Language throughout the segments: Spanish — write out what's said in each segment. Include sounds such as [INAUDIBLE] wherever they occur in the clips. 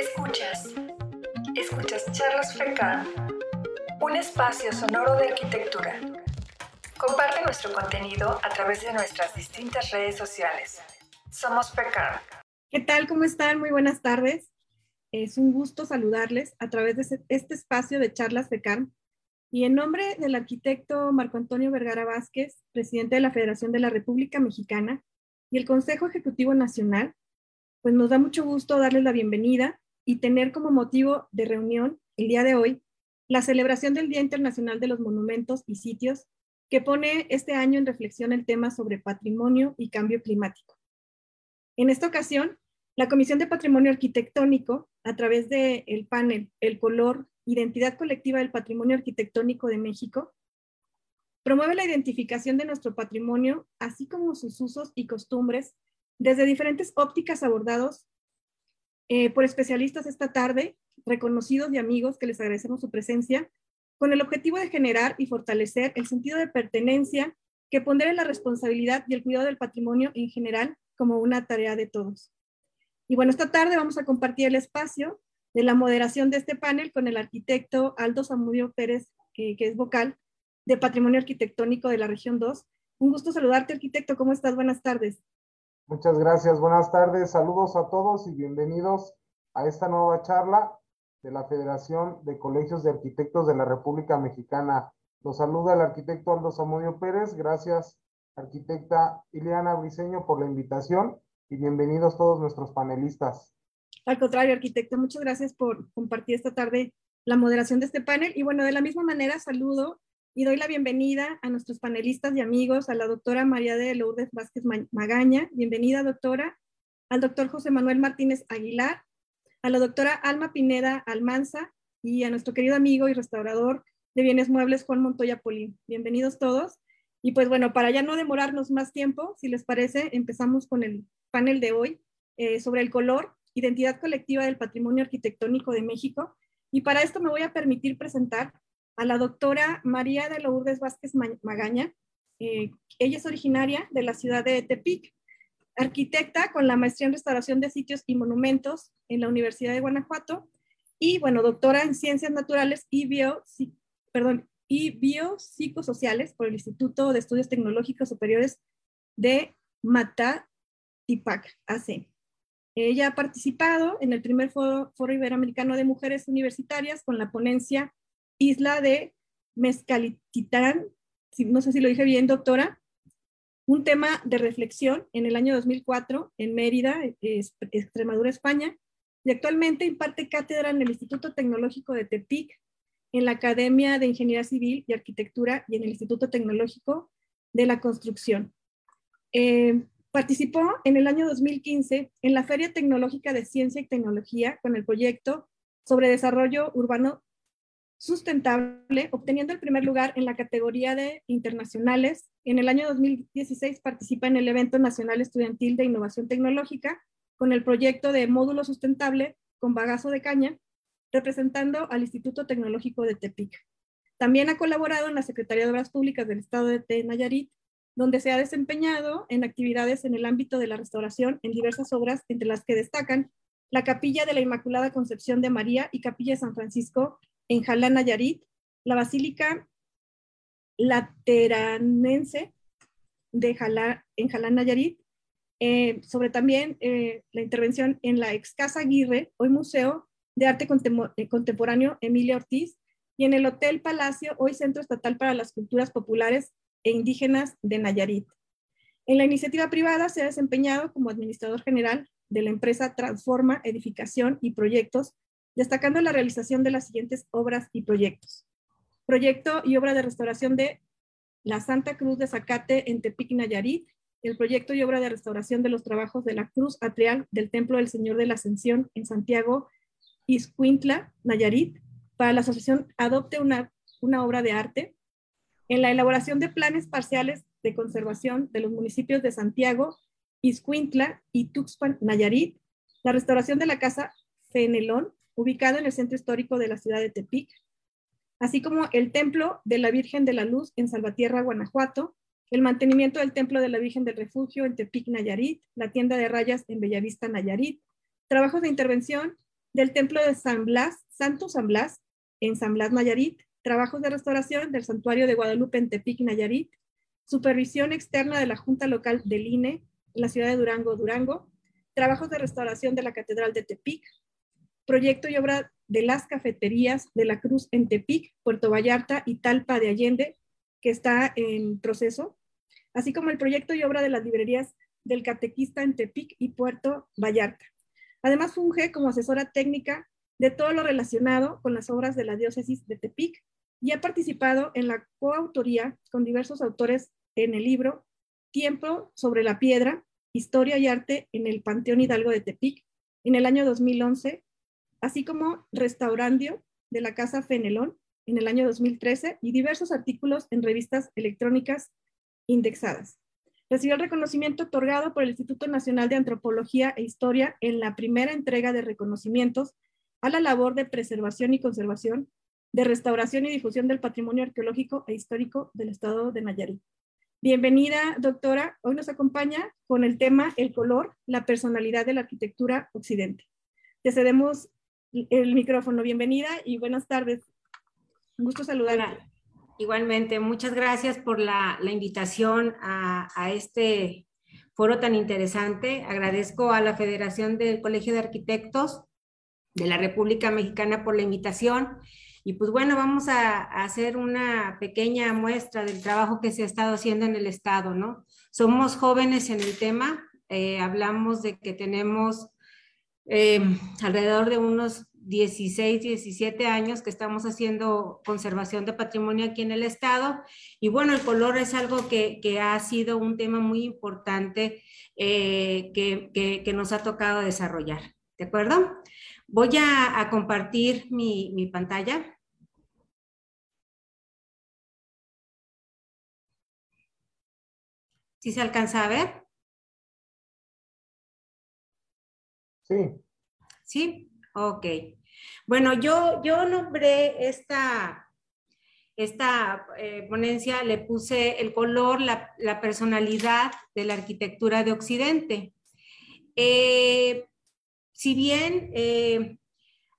Escuchas. Escuchas Charlas FECAM, un espacio sonoro de arquitectura. Comparte nuestro contenido a través de nuestras distintas redes sociales. Somos FECAM. ¿Qué tal? ¿Cómo están? Muy buenas tardes. Es un gusto saludarles a través de este espacio de Charlas FECAM. Y en nombre del arquitecto Marco Antonio Vergara Vázquez, presidente de la Federación de la República Mexicana, y el Consejo Ejecutivo Nacional, pues nos da mucho gusto darles la bienvenida y tener como motivo de reunión el día de hoy la celebración del Día Internacional de los Monumentos y Sitios, que pone este año en reflexión el tema sobre patrimonio y cambio climático. En esta ocasión, la Comisión de Patrimonio Arquitectónico, a través del el panel El color, identidad colectiva del patrimonio arquitectónico de México, promueve la identificación de nuestro patrimonio, así como sus usos y costumbres, desde diferentes ópticas abordados eh, por especialistas esta tarde, reconocidos y amigos que les agradecemos su presencia, con el objetivo de generar y fortalecer el sentido de pertenencia que pondere la responsabilidad y el cuidado del patrimonio en general como una tarea de todos. Y bueno, esta tarde vamos a compartir el espacio de la moderación de este panel con el arquitecto Aldo Zamudio Pérez, que es vocal de Patrimonio Arquitectónico de la región 2. Un gusto saludarte, arquitecto. ¿Cómo estás? Buenas tardes. Muchas gracias, buenas tardes, saludos a todos y bienvenidos a esta nueva charla de la Federación de Colegios de Arquitectos de la República Mexicana. Los saluda el arquitecto Aldo Samudio Pérez, gracias arquitecta Ileana Briseño por la invitación y bienvenidos todos nuestros panelistas. Al contrario, arquitecto, muchas gracias por compartir esta tarde la moderación de este panel y bueno, de la misma manera saludo y doy la bienvenida a nuestros panelistas y amigos, a la doctora María de Lourdes Vázquez Magaña, bienvenida doctora, al doctor José Manuel Martínez Aguilar, a la doctora Alma Pineda Almanza y a nuestro querido amigo y restaurador de bienes muebles Juan Montoya Polín. Bienvenidos todos. Y pues bueno, para ya no demorarnos más tiempo, si les parece, empezamos con el panel de hoy eh, sobre el color, identidad colectiva del patrimonio arquitectónico de México. Y para esto me voy a permitir presentar a la doctora María de Lourdes Vázquez Magaña. Eh, ella es originaria de la ciudad de Tepic, arquitecta con la maestría en restauración de sitios y monumentos en la Universidad de Guanajuato y, bueno, doctora en ciencias naturales y, bio, perdón, y biopsicosociales por el Instituto de Estudios Tecnológicos Superiores de Matatipac, AC. Ella ha participado en el primer foro, foro Iberoamericano de Mujeres Universitarias con la ponencia isla de Mezcalititán, no sé si lo dije bien, doctora, un tema de reflexión en el año 2004 en Mérida, Extremadura, España, y actualmente imparte cátedra en el Instituto Tecnológico de Tepic, en la Academia de Ingeniería Civil y Arquitectura y en el Instituto Tecnológico de la Construcción. Eh, participó en el año 2015 en la Feria Tecnológica de Ciencia y Tecnología con el proyecto sobre desarrollo urbano sustentable, obteniendo el primer lugar en la categoría de internacionales. En el año 2016 participa en el evento nacional estudiantil de innovación tecnológica con el proyecto de módulo sustentable con bagazo de caña, representando al Instituto Tecnológico de Tepic. También ha colaborado en la Secretaría de Obras Públicas del Estado de Nayarit, donde se ha desempeñado en actividades en el ámbito de la restauración en diversas obras, entre las que destacan la Capilla de la Inmaculada Concepción de María y Capilla de San Francisco en Jalán, Nayarit, la Basílica Lateranense de Jalán, en Jalán, Nayarit, eh, sobre también eh, la intervención en la ex Casa Aguirre, hoy Museo de Arte eh, Contemporáneo Emilia Ortiz, y en el Hotel Palacio, hoy Centro Estatal para las Culturas Populares e Indígenas de Nayarit. En la iniciativa privada se ha desempeñado como administrador general de la empresa Transforma Edificación y Proyectos destacando la realización de las siguientes obras y proyectos. Proyecto y obra de restauración de la Santa Cruz de Zacate en Tepic, Nayarit, el proyecto y obra de restauración de los trabajos de la Cruz Atrial del Templo del Señor de la Ascensión en Santiago, Iscuintla, Nayarit, para la asociación Adopte una, una obra de arte, en la elaboración de planes parciales de conservación de los municipios de Santiago, Iscuintla y Tuxpan, Nayarit, la restauración de la Casa Fenelón ubicado en el centro histórico de la ciudad de Tepic, así como el Templo de la Virgen de la Luz en Salvatierra, Guanajuato, el mantenimiento del Templo de la Virgen del Refugio en Tepic, Nayarit, la tienda de rayas en Bellavista, Nayarit, trabajos de intervención del templo de San Blas, Santo San Blas, en San Blas, Nayarit, trabajos de restauración del santuario de Guadalupe en Tepic, Nayarit, supervisión externa de la Junta Local del INE en la ciudad de Durango, Durango, trabajos de restauración de la Catedral de Tepic, proyecto y obra de las cafeterías de la Cruz en Tepic, Puerto Vallarta y Talpa de Allende, que está en proceso, así como el proyecto y obra de las librerías del Catequista en Tepic y Puerto Vallarta. Además, funge como asesora técnica de todo lo relacionado con las obras de la diócesis de Tepic y ha participado en la coautoría con diversos autores en el libro Tiempo sobre la Piedra, Historia y Arte en el Panteón Hidalgo de Tepic en el año 2011, así como Restaurandio de la Casa Fenelón en el año 2013 y diversos artículos en revistas electrónicas indexadas. Recibió el reconocimiento otorgado por el Instituto Nacional de Antropología e Historia en la primera entrega de reconocimientos a la labor de preservación y conservación, de restauración y difusión del patrimonio arqueológico e histórico del estado de Nayarit. Bienvenida, doctora. Hoy nos acompaña con el tema El color, la personalidad de la arquitectura occidente. Te cedemos el micrófono. Bienvenida y buenas tardes. Un gusto saludarla. Igualmente, muchas gracias por la, invitación a, a, este foro tan interesante. Agradezco a la Federación del Colegio de Arquitectos de la República Mexicana por la invitación. Y pues bueno, vamos a, hacer una pequeña muestra del trabajo que se ha estado haciendo en el Estado, ¿no? Somos jóvenes en el tema, eh, hablamos de que tenemos eh, alrededor de unos 16, 17 años que estamos haciendo conservación de patrimonio aquí en el estado. Y bueno, el color es algo que, ha sido un tema muy importante eh, que, nos ha tocado desarrollar. ¿De acuerdo? Voy a, compartir mi, mi pantalla. ¿Sí se alcanza a ver? Sí. ¿Sí? Ok. Bueno, yo, yo nombré esta, esta eh, ponencia, le puse el color, la, personalidad de la arquitectura de Occidente. Eh, si bien eh,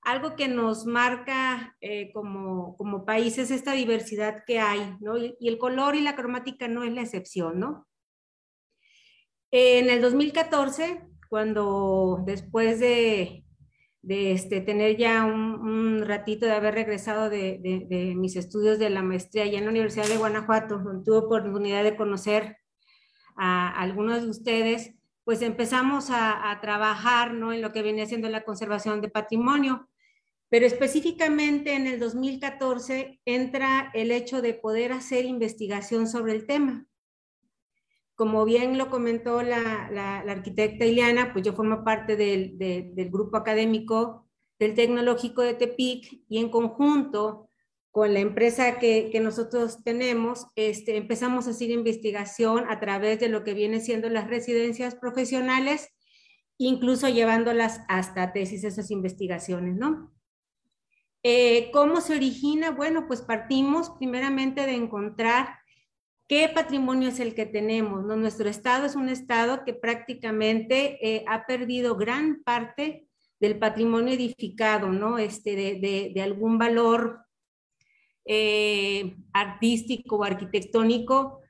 algo que nos marca como, como país es esta diversidad que hay, ¿no? Y, y, el color y la cromática no es la excepción, ¿no? En el 2014, cuando después de este, tener ya un, ratito de haber regresado de, mis estudios de la maestría allá en la Universidad de Guanajuato, donde tuve oportunidad de conocer a, algunos de ustedes, pues empezamos a, trabajar ¿no? en lo que viene siendo la conservación de patrimonio. Pero específicamente en el 2014 entra el hecho de poder hacer investigación sobre el tema. Como bien lo comentó la, arquitecta Ileana, pues yo formo parte del, grupo académico del Tecnológico de Tepic y en conjunto con la empresa que, nosotros tenemos, este, empezamos a hacer investigación a través de lo que viene siendo las residencias profesionales, incluso llevándolas hasta tesis esas investigaciones, ¿no? Eh, ¿Cómo se origina? Bueno, pues partimos primeramente de encontrar ¿Qué patrimonio es el que tenemos? ¿No? Nuestro estado es un estado que prácticamente eh, ha perdido gran parte del patrimonio edificado, ¿no? Este, de, algún valor eh, artístico o arquitectónico,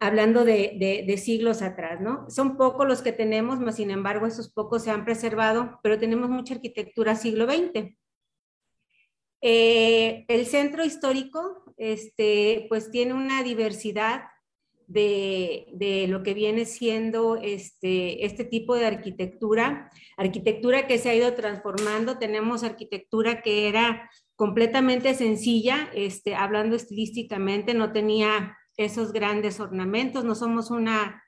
hablando de, siglos atrás, ¿no? Son pocos los que tenemos, mas sin embargo esos pocos se han preservado, pero tenemos mucha arquitectura siglo XX. Eh, el centro histórico este, pues tiene una diversidad de, lo que viene siendo este, este tipo de arquitectura, arquitectura que se ha ido transformando. Tenemos arquitectura que era completamente sencilla, este, hablando estilísticamente, no tenía esos grandes ornamentos, no somos una,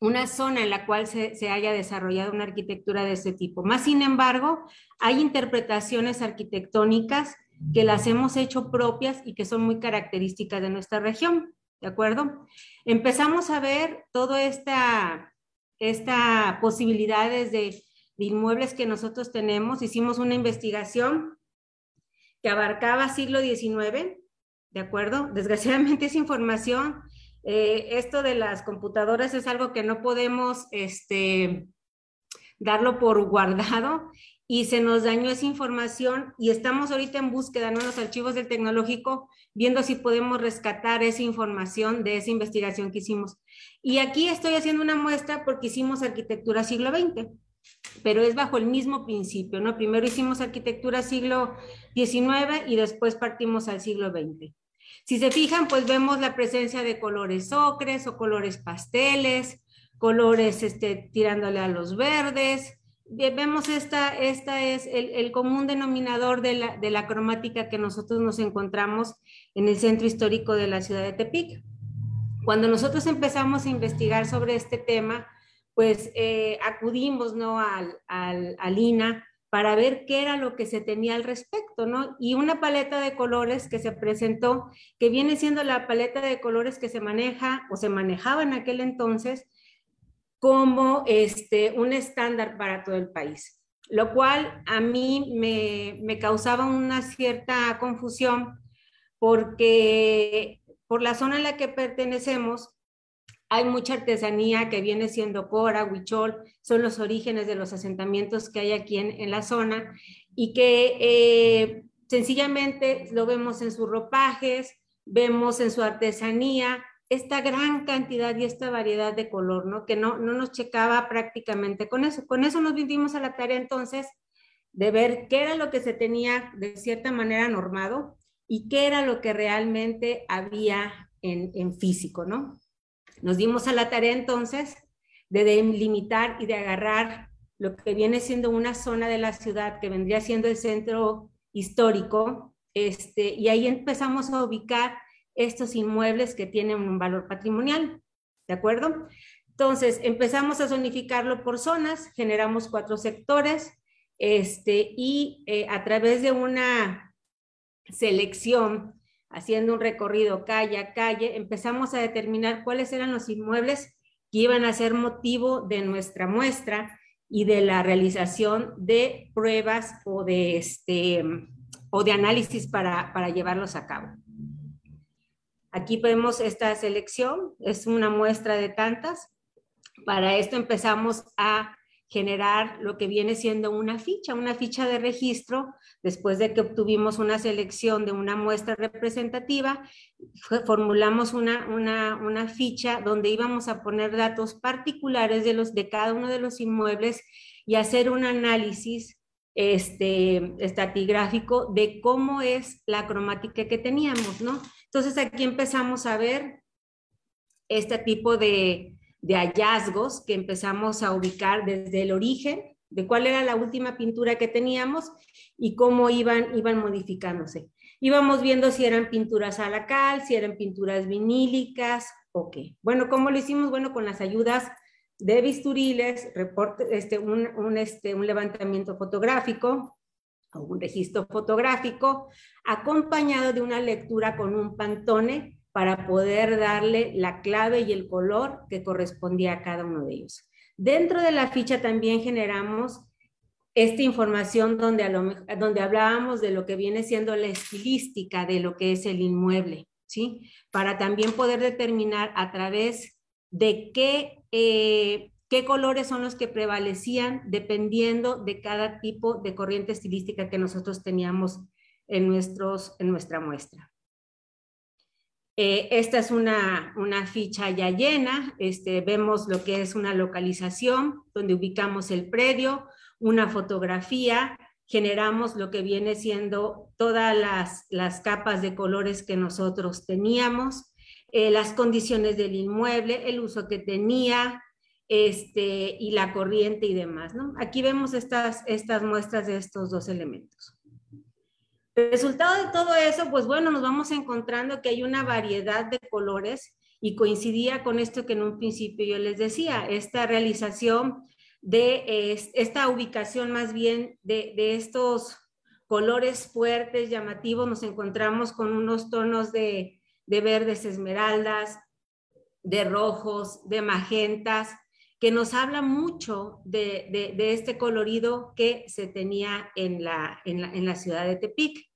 una zona en la cual se, se, haya desarrollado una arquitectura de ese tipo. Más sin embargo, hay interpretaciones arquitectónicas que las hemos hecho propias y que son muy características de nuestra región, ¿de acuerdo? Empezamos a ver toda esta, esta posibilidades de, de inmuebles que nosotros tenemos. Hicimos una investigación que abarcaba siglo XIX, ¿de acuerdo? Desgraciadamente esa información, eh, esto de las computadoras es algo que no podemos este, darlo por guardado y se nos dañó esa información y estamos ahorita en búsqueda en los archivos del tecnológico viendo si podemos rescatar esa información de esa investigación que hicimos. Y aquí estoy haciendo una muestra porque hicimos arquitectura siglo XX, pero es bajo el mismo principio, ¿no? Primero hicimos arquitectura siglo XIX y después partimos al siglo XX. Si se fijan, pues vemos la presencia de colores ocres o colores pasteles, colores este, tirándole a los verdes, vemos esta, esta es el, común denominador de la, de la, cromática que nosotros nos encontramos en el centro histórico de la ciudad de Tepic. Cuando nosotros empezamos a investigar sobre este tema, pues eh, acudimos ¿no? al, al, al, para ver qué era lo que se tenía al respecto, ¿no? Y una paleta de colores que se presentó, que viene siendo la paleta de colores que se maneja o se manejaba en aquel entonces, como este, un estándar para todo el país, lo cual a mí me, causaba una cierta confusión porque por la zona en la que pertenecemos hay mucha artesanía que viene siendo Cora, Huichol, son los orígenes de los asentamientos que hay aquí en, la zona y que eh, sencillamente lo vemos en sus ropajes, vemos en su artesanía, esta gran cantidad y esta variedad de color, ¿no? Que no, no nos checaba prácticamente con eso. Con eso nos vinimos a la tarea entonces de ver qué era lo que se tenía de cierta manera normado y qué era lo que realmente había en, en físico, ¿no? Nos dimos a la tarea entonces de delimitar y de agarrar lo que viene siendo una zona de la ciudad que vendría siendo el centro histórico, este, y ahí empezamos a ubicar estos inmuebles que tienen un valor patrimonial. ¿De acuerdo? Entonces, empezamos a zonificarlo por zonas, generamos cuatro sectores este, y eh, a través de una selección, haciendo un recorrido calle a calle, empezamos a determinar cuáles eran los inmuebles que iban a ser motivo de nuestra muestra y de la realización de pruebas o de, este, o de análisis para, para llevarlos a cabo. Aquí vemos esta selección, es una muestra de tantas. Para esto empezamos a generar lo que viene siendo una ficha, una ficha de registro, después de que obtuvimos una selección de una muestra representativa, formulamos una, una, ficha donde íbamos a poner datos particulares de, los, de cada uno de los inmuebles y hacer un análisis este, estatigráfico de cómo es la cromática que teníamos, ¿no? Entonces aquí empezamos a ver este tipo de, hallazgos que empezamos a ubicar desde el origen, de cuál era la última pintura que teníamos y cómo iban, iban modificándose. Íbamos viendo si eran pinturas a la cal, si eran pinturas vinílicas o qué. Bueno, ¿cómo lo hicimos? Bueno, con las ayudas de bisturiles, este, un, este, un levantamiento fotográfico, o un registro fotográfico, acompañado de una lectura con un pantone para poder darle la clave y el color que correspondía a cada uno de ellos. Dentro de la ficha también generamos esta información donde, donde hablábamos de lo que viene siendo la estilística de lo que es el inmueble, ¿sí? Para también poder determinar a través de qué eh, qué colores son los que prevalecían dependiendo de cada tipo de corriente estilística que nosotros teníamos en, nuestros, en nuestra muestra. Eh, esta es una, una, ficha ya llena, este, vemos lo que es una localización, donde ubicamos el predio, una fotografía, generamos lo que viene siendo todas las, las capas de colores que nosotros teníamos, eh, las condiciones del inmueble, el uso que tenía, este, y la corriente y demás, ¿no? Aquí vemos estas, estas muestras de estos dos elementos. resultado de todo eso, pues bueno, nos vamos encontrando que hay una variedad de colores y coincidía con esto que en un principio yo les decía, esta realización de esta ubicación más bien de, de, estos colores fuertes, llamativos, nos encontramos con unos tonos de, de verdes esmeraldas, de rojos, de magentas, que nos habla mucho de, este colorido que se tenía en la, en la, ciudad de Tepic.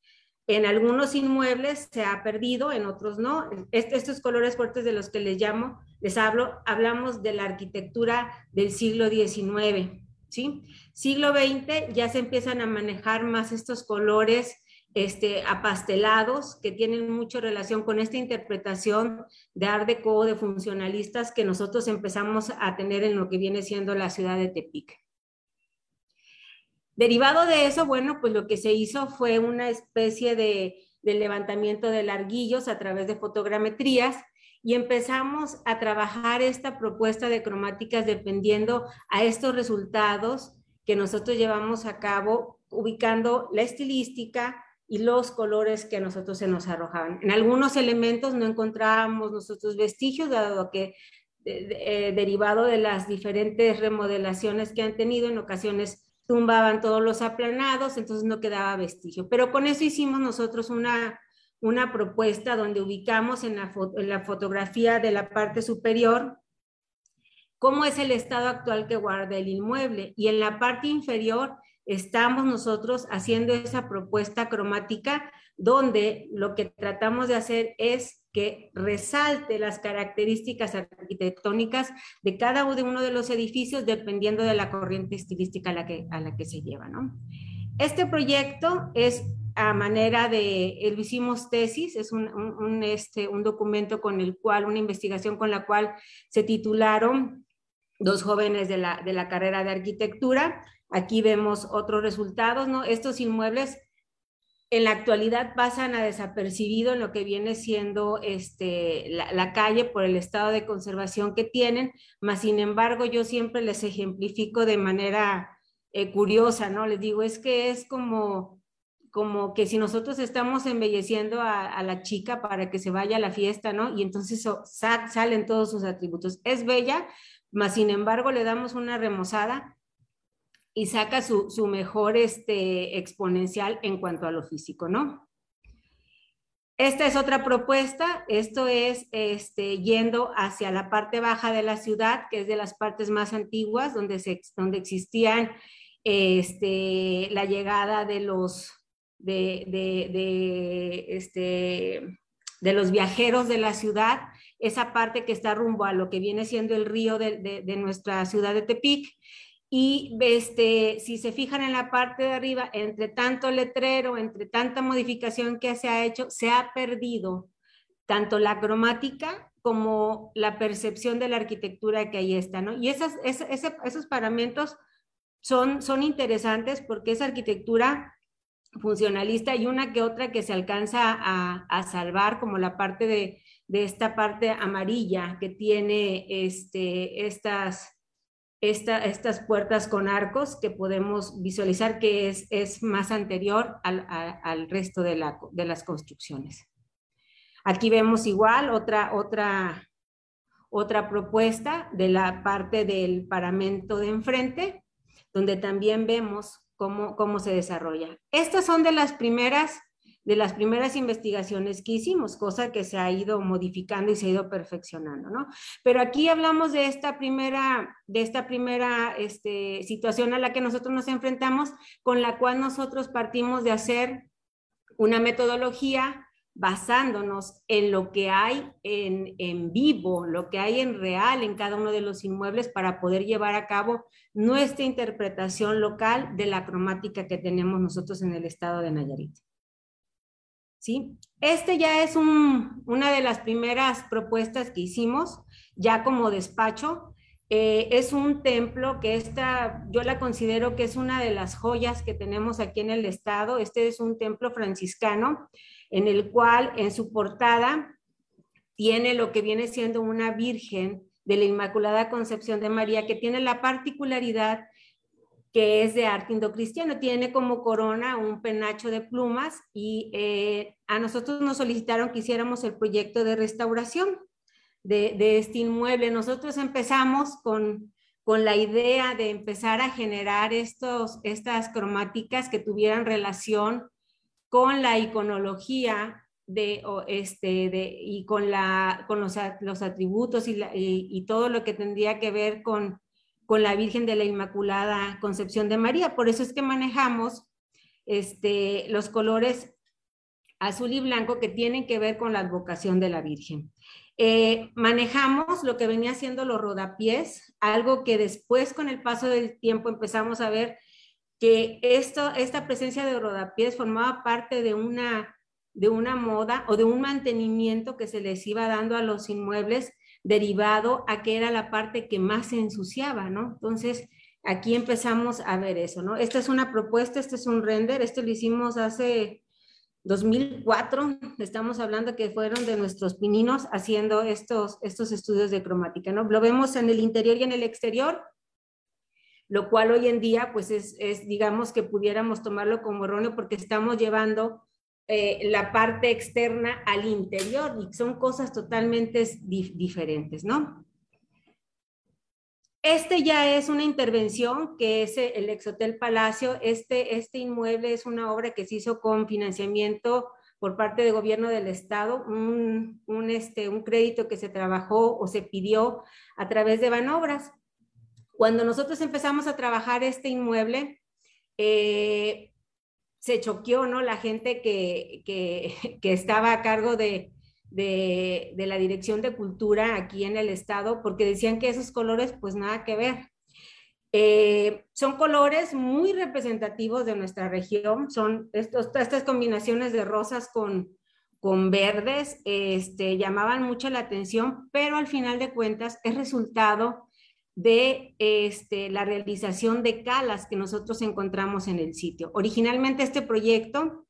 En algunos inmuebles se ha perdido, en otros no. estos colores fuertes de los que les llamo, les hablo, hablamos de la arquitectura del siglo XIX, ¿sí? Siglo XX ya se empiezan a manejar más estos colores este, apastelados que tienen mucha relación con esta interpretación de Art Deco, de funcionalistas que nosotros empezamos a tener en lo que viene siendo la ciudad de Tepic. Derivado de eso, bueno, pues lo que se hizo fue una especie de, de levantamiento de larguillos a través de fotogrametrías y empezamos a trabajar esta propuesta de cromáticas dependiendo a estos resultados que nosotros llevamos a cabo, ubicando la estilística, y los colores que a nosotros se nos arrojaban. En algunos elementos no encontrábamos nosotros vestigios, dado que eh, derivado de las diferentes remodelaciones que han tenido, en ocasiones tumbaban todos los aplanados, entonces no quedaba vestigio. Pero con eso hicimos nosotros una, una propuesta donde ubicamos en la, en la fotografía de la parte superior cómo es el estado actual que guarda el inmueble y en la parte inferior estamos nosotros haciendo esa propuesta cromática donde lo que tratamos de hacer es que resalte las características arquitectónicas de cada uno de los edificios dependiendo de la corriente estilística a la que, a la que se lleva. ¿no? Este proyecto es a manera de, lo hicimos tesis, es un, un, este, un documento con el cual, una investigación con la cual se titularon dos jóvenes de la, de la carrera de arquitectura Aquí vemos otros resultados, ¿no? Estos inmuebles en la actualidad pasan a desapercibido en lo que viene siendo este, la, calle por el estado de conservación que tienen, mas sin embargo yo siempre les ejemplifico de manera eh, curiosa, ¿no? Les digo, es que es como, como que si nosotros estamos embelleciendo a, la chica para que se vaya a la fiesta, ¿no? Y entonces salen todos sus atributos. Es bella, mas sin embargo le damos una remozada y saca su, mejor este, exponencial en cuanto a lo físico, ¿no? Esta es otra propuesta, esto es este, yendo hacia la parte baja de la ciudad, que es de las partes más antiguas, donde, se, donde existían este, la llegada de los, de, este, de los viajeros de la ciudad, esa parte que está rumbo a lo que viene siendo el río de, de nuestra ciudad de Tepic, y este, si se fijan en la parte de arriba, entre tanto letrero, entre tanta modificación que se ha hecho, se ha perdido tanto la cromática como la percepción de la arquitectura que ahí está, ¿no? Y esas, esos paramentos son, son interesantes porque es arquitectura funcionalista y una que otra que se alcanza a, a salvar, como la parte de, de, esta parte amarilla que tiene este, estas estas puertas con arcos que podemos visualizar que es, es más anterior al, al resto de, la, de, las construcciones. Aquí vemos igual otra, otra, otra propuesta de la parte del paramento de enfrente, donde también vemos cómo, cómo se desarrolla. Estas son de las primeras de las primeras investigaciones que hicimos, cosa que se ha ido modificando y se ha ido perfeccionando, ¿no? Pero aquí hablamos de esta primera, de esta primera este, situación a la que nosotros nos enfrentamos, con la cual nosotros partimos de hacer una metodología basándonos en lo que hay en, en, vivo, lo que hay en real en cada uno de los inmuebles para poder llevar a cabo nuestra interpretación local de la cromática que tenemos nosotros en el estado de Nayarit. ¿Sí? Este ya es una de las primeras propuestas que hicimos, ya como despacho. Eh, es un templo que esta, yo la considero que es una de las joyas que tenemos aquí en el estado. Este es un templo franciscano en el cual en su portada tiene lo que viene siendo una virgen de la Inmaculada Concepción de María, que tiene la particularidad que es de arte indocristiano. Tiene como corona un penacho de plumas y eh, a nosotros nos solicitaron que hiciéramos el proyecto de restauración de, este inmueble. Nosotros empezamos con, con, la idea de empezar a generar estos, estas cromáticas que tuvieran relación con la iconología de, este, de, y con, la, con los, los atributos y, y todo lo que tendría que ver con con la Virgen de la Inmaculada Concepción de María. Por eso es que manejamos este, los colores azul y blanco que tienen que ver con la advocación de la Virgen. Eh, manejamos lo que venía siendo los rodapiés, algo que después con el paso del tiempo empezamos a ver que esto, esta presencia de rodapiés formaba parte de una, de una moda o de un mantenimiento que se les iba dando a los inmuebles derivado a que era la parte que más se ensuciaba, ¿no? Entonces, aquí empezamos a ver eso, ¿no? Esta es una propuesta, este es un render, esto lo hicimos hace 2004, estamos hablando que fueron de nuestros pininos haciendo estos, estos estudios de cromática, ¿no? Lo vemos en el interior y en el exterior, lo cual hoy en día, pues es, es digamos que pudiéramos tomarlo como erróneo porque estamos llevando eh, la parte externa al interior y son cosas totalmente diferentes, ¿no? Este ya es una intervención que es el Exhotel Palacio. Este, este inmueble es una obra que se hizo con financiamiento por parte del gobierno del estado, un, un, este, un crédito que se trabajó o se pidió a través de Banobras. Cuando nosotros empezamos a trabajar este inmueble, eh, se choqueó, ¿no? La gente que, que, [LAUGHS] estaba a cargo de, de, la Dirección de Cultura aquí en el estado, porque decían que esos colores, pues nada que ver. Eh, son colores muy representativos de nuestra región, son estas combinaciones de rosas con, con verdes, este, llamaban mucho la atención, pero al final de cuentas es resultado de este, la realización de calas que nosotros encontramos en el sitio. Originalmente este proyecto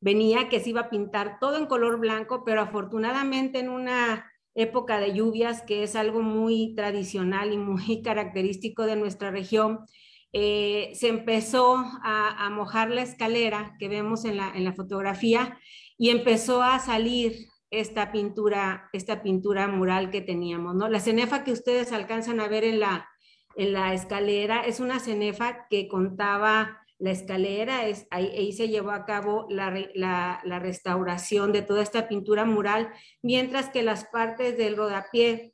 venía que se iba a pintar todo en color blanco, pero afortunadamente en una época de lluvias, que es algo muy tradicional y muy [LAUGHS] característico de nuestra región, eh, se empezó a, mojar la escalera que vemos en la, en la fotografía y empezó a salir esta pintura, esta pintura mural que teníamos, ¿no? La cenefa que ustedes alcanzan a ver en la, en la escalera es una cenefa que contaba la escalera, es, ahí, se llevó a cabo la, restauración de toda esta pintura mural, mientras que las partes del rodapié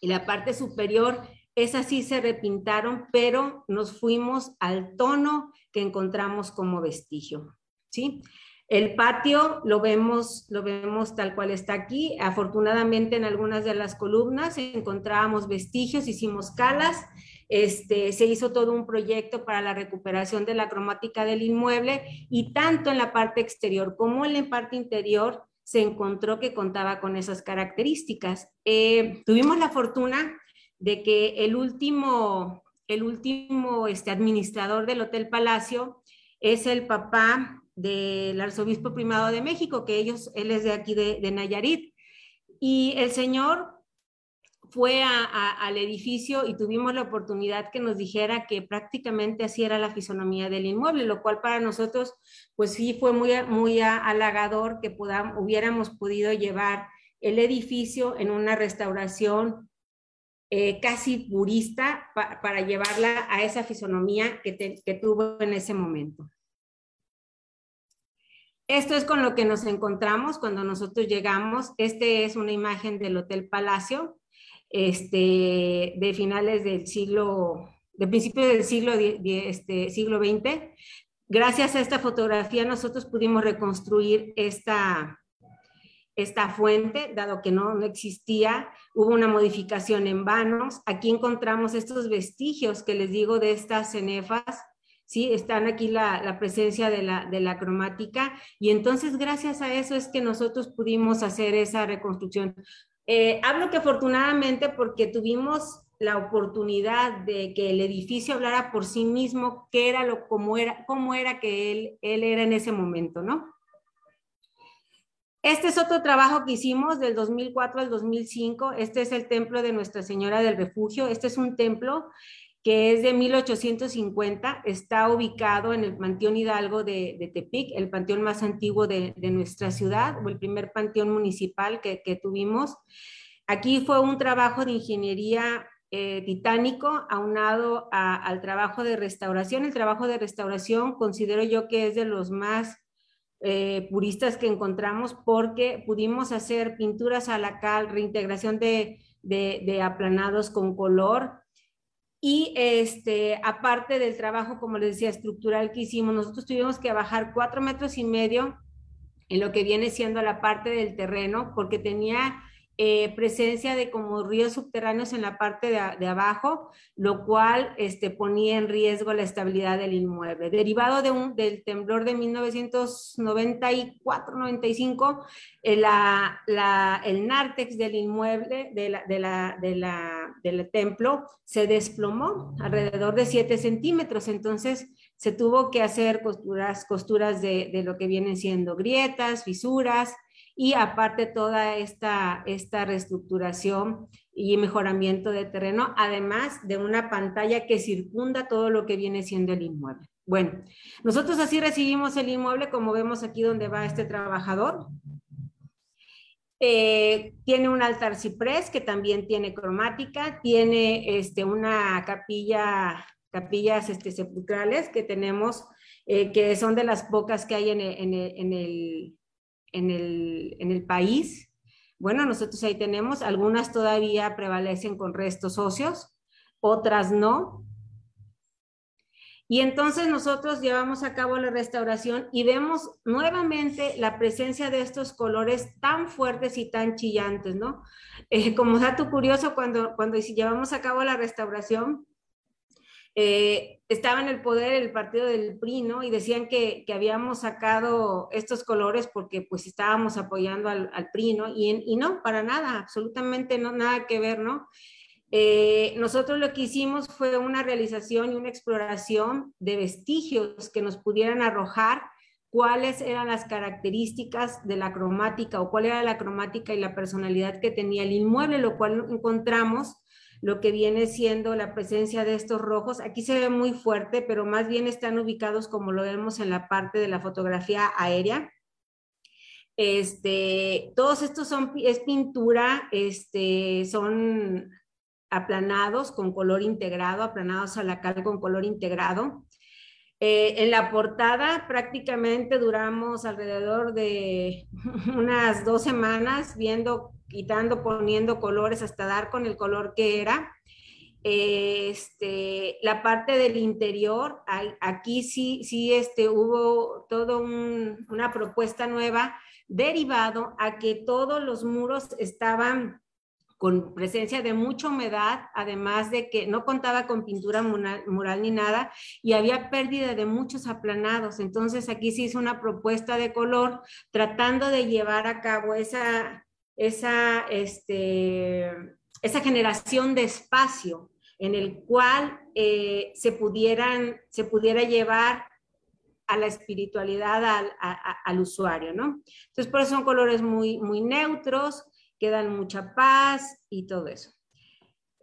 y la parte superior, esas sí se repintaron, pero nos fuimos al tono que encontramos como vestigio, ¿sí? El patio lo vemos, lo vemos tal cual está aquí. Afortunadamente en algunas de las columnas encontrábamos vestigios, hicimos calas este, se hizo todo un proyecto para la recuperación de la cromática del inmueble y tanto en la parte exterior como en la parte interior se encontró que contaba con esas características. Eh, tuvimos la fortuna de que el último, el último este, administrador del Hotel Palacio es el papá del arzobispo primado de México, que ellos, él es de aquí de, de Nayarit. Y el señor fue al edificio y tuvimos la oportunidad que nos dijera que prácticamente así era la fisonomía del inmueble, lo cual para nosotros, pues sí fue muy, muy halagador que hubiéramos podido llevar el edificio en una restauración eh, casi purista para llevarla a esa fisonomía que, que tuvo en ese momento. Esto es con lo que nos encontramos cuando nosotros llegamos. Este es una imagen del Hotel Palacio este, de finales del siglo, de principios del siglo, este, siglo XX. Gracias a esta fotografía nosotros pudimos reconstruir esta, esta fuente, dado que no, no existía, hubo una modificación en vanos. Aquí encontramos estos vestigios que les digo de estas cenefas, ¿sí? Están aquí la, presencia de la, de la, cromática y entonces gracias a eso es que nosotros pudimos hacer esa reconstrucción. Eh, hablo que afortunadamente porque tuvimos la oportunidad de que el edificio hablara por sí mismo, qué era lo, cómo era, cómo era que él, él era en ese momento, ¿no? Este es otro trabajo que hicimos del 2004 al 2005. Este es el templo de Nuestra Señora del Refugio. Este es un templo que es de 1850, está ubicado en el Panteón Hidalgo de, Tepic, el panteón más antiguo de, nuestra ciudad, o el primer panteón municipal que, tuvimos. Aquí fue un trabajo de ingeniería eh, titánico aunado al trabajo de restauración. El trabajo de restauración considero yo que es de los más eh, puristas que encontramos porque pudimos hacer pinturas a la cal, reintegración de, de aplanados con color, y este, aparte del trabajo, como les decía, estructural que hicimos, nosotros tuvimos que bajar cuatro metros y medio en lo que viene siendo la parte del terreno, porque tenía eh, presencia de como ríos subterráneos en la parte de, abajo, lo cual este, ponía en riesgo la estabilidad del inmueble. Derivado de un, del temblor de 1994-95, eh, el nártex del inmueble, de la, de la, del templo, se desplomó alrededor de 7 centímetros. Entonces, se tuvo que hacer costuras, costuras de, de lo que vienen siendo grietas, fisuras, y aparte toda esta, esta reestructuración y mejoramiento de terreno, además de una pantalla que circunda todo lo que viene siendo el inmueble. Bueno, nosotros así recibimos el inmueble, como vemos aquí donde va este trabajador. Eh, tiene un altar ciprés que también tiene cromática, tiene este, una capilla, capillas este, sepulcrales que tenemos, eh, que son de las pocas que hay en en el, país. Bueno, nosotros ahí tenemos, algunas todavía prevalecen con restos óseos, otras no. Y entonces nosotros llevamos a cabo la restauración y vemos nuevamente la presencia de estos colores tan fuertes y tan chillantes, ¿no? Eh, como dato curioso, cuando, cuando llevamos a cabo la restauración, eh, estaba en el poder el partido del PRI, ¿no? Y decían que, habíamos sacado estos colores porque pues estábamos apoyando al, PRI, ¿no? Y, no, para nada, absolutamente no, nada que ver, ¿no? Eh, nosotros lo que hicimos fue una realización y una exploración de vestigios que nos pudieran arrojar cuáles eran las características de la cromática o cuál era la cromática y la personalidad que tenía el inmueble, lo cual encontramos lo que viene siendo la presencia de estos rojos. Aquí se ve muy fuerte, pero más bien están ubicados como lo vemos en la parte de la fotografía aérea. Este, todos estos son, es pintura, este, son aplanados con color integrado, aplanados a la cal con color integrado. Eh, en la portada prácticamente duramos alrededor de [LAUGHS] unas dos semanas viendo quitando, poniendo colores hasta dar con el color que era. Este, la parte del interior, aquí sí, sí este, hubo toda una propuesta nueva derivado a que todos los muros estaban con presencia de mucha humedad, además de que no contaba con pintura mural, ni nada, y había pérdida de muchos aplanados. Entonces aquí se hizo una propuesta de color tratando de llevar a cabo esa, esa, este, esa generación de espacio en el cual eh, se, pudieran, se pudiera llevar a la espiritualidad al, usuario, ¿no? Entonces, por eso son colores muy, muy neutros, que dan mucha paz y todo eso.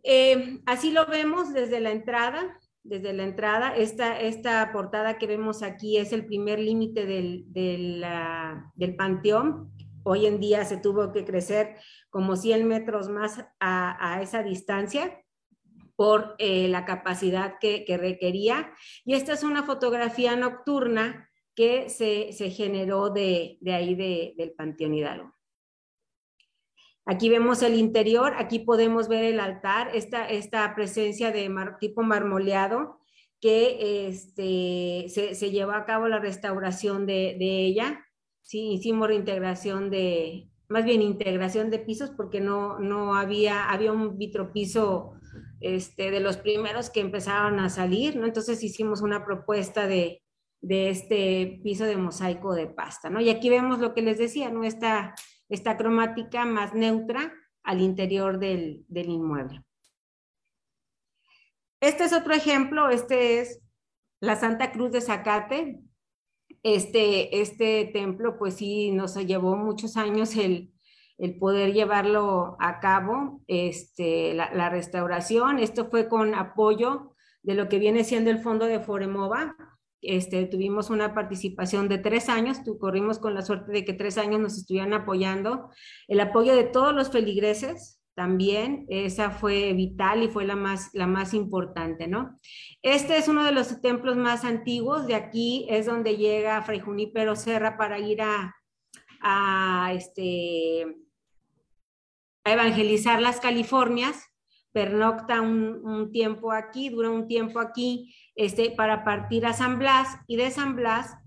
Eh, así lo vemos desde la entrada, desde la entrada. Esta, esta portada que vemos aquí es el primer límite del, del, del panteón hoy en día se tuvo que crecer como 100 metros más a, esa distancia por eh, la capacidad que, requería. Y esta es una fotografía nocturna que se, generó de, ahí del Panteón Hidalgo. Aquí vemos el interior, aquí podemos ver el altar, esta, presencia de tipo marmoleado que este, se, llevó a cabo la restauración de ella sí, hicimos reintegración de, más bien integración de pisos porque no, no había, había un vitropiso este, de los primeros que empezaron a salir, ¿no? Entonces hicimos una propuesta de, de este piso de mosaico de pasta, ¿no? Y aquí vemos lo que les decía, ¿no? Esta, esta cromática más neutra al interior del, del inmueble. Este es otro ejemplo, este es la Santa Cruz de Zacate, este, este templo, pues sí, nos llevó muchos años el, poder llevarlo a cabo, este, la, restauración. Esto fue con apoyo de lo que viene siendo el fondo de Foremova. Este, tuvimos una participación de tres años, corrimos con la suerte de que tres años nos estuvieran apoyando. El apoyo de todos los feligreses, también, esa fue vital y fue la más, la más importante, ¿no? Este es uno de los templos más antiguos, de aquí es donde llega Fray Junípero Serra para ir a, a, este, a evangelizar las Californias, pernocta un, un, tiempo aquí, dura un tiempo aquí, este, para partir a San Blas y de San Blas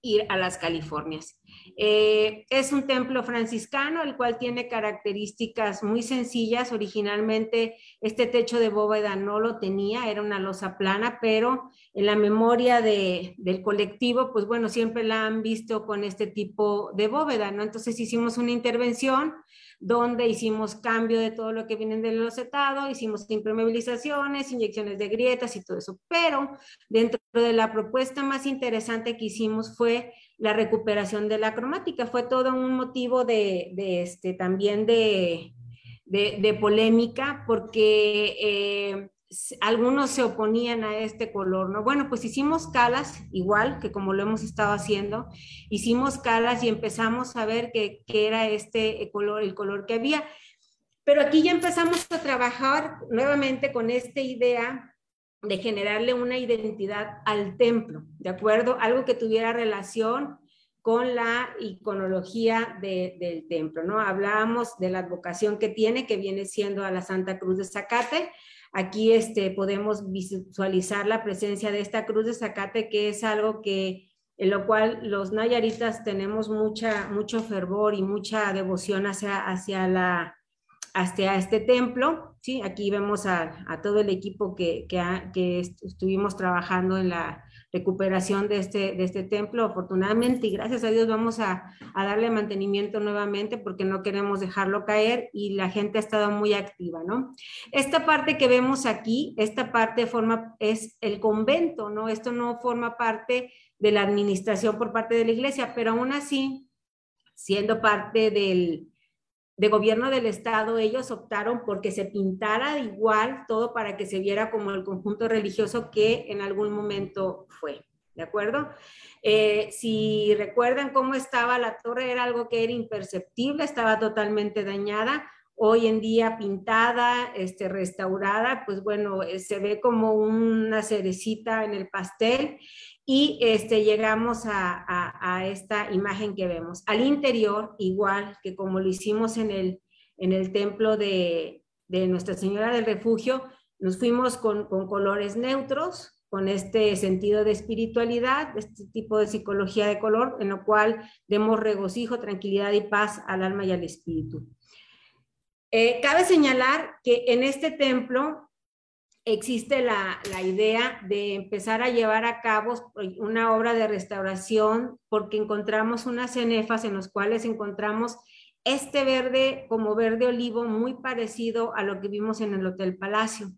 ir a las Californias. Eh, es un templo franciscano, el cual tiene características muy sencillas. Originalmente este techo de bóveda no lo tenía, era una losa plana, pero en la memoria del colectivo, pues bueno, siempre la han visto con este tipo de bóveda, ¿no? Entonces hicimos una intervención donde hicimos cambio de todo lo que viene del losetado, hicimos impermeabilizaciones, inyecciones de grietas y todo eso. Pero dentro de la propuesta más interesante que hicimos fue la recuperación de la cromática. Fue todo un motivo de, este, también de, polémica porque eh, algunos se oponían a este color, ¿no? Bueno, pues hicimos calas, igual que como lo hemos estado haciendo, hicimos calas y empezamos a ver qué era este color, el color que había. Pero aquí ya empezamos a trabajar nuevamente con esta idea de generarle una identidad al templo, ¿de acuerdo? Algo que tuviera relación con la iconología del templo, ¿no? Hablábamos de la advocación que tiene, que viene siendo a la Santa Cruz de Zacate. Aquí este, podemos visualizar la presencia de esta cruz de Zacate, que es algo que en lo cual los nayaritas tenemos mucha, mucho fervor y mucha devoción hacia, hacia la, hasta este templo. ¿sí? Aquí vemos a, todo el equipo que, que, estuvimos trabajando en la recuperación de este, de este templo. Afortunadamente y gracias a Dios vamos a, a, darle mantenimiento nuevamente porque no queremos dejarlo caer y la gente ha estado muy activa, ¿no? Esta parte que vemos aquí, esta parte forma, es el convento, ¿no? Esto no forma parte de la administración por parte de la iglesia, pero aún así, siendo parte del, de gobierno del Estado, ellos optaron porque se pintara igual todo para que se viera como el conjunto religioso que en algún momento fue. ¿De acuerdo? Eh, si recuerdan cómo estaba la torre, era algo que era imperceptible, estaba totalmente dañada. Hoy en día pintada, este, restaurada, pues bueno, eh, se ve como una cerecita en el pastel y este, llegamos a, esta imagen que vemos. Al interior, igual que como lo hicimos en el, en el templo de, Nuestra Señora del Refugio, nos fuimos con, colores neutros, con este sentido de espiritualidad, este tipo de psicología de color, en lo cual demos regocijo, tranquilidad y paz al alma y al espíritu. Eh, cabe señalar que en este templo existe la, idea de empezar a llevar a cabo una obra de restauración porque encontramos unas cenefas en las cuales encontramos este verde como verde olivo muy parecido a lo que vimos en el Hotel Palacio.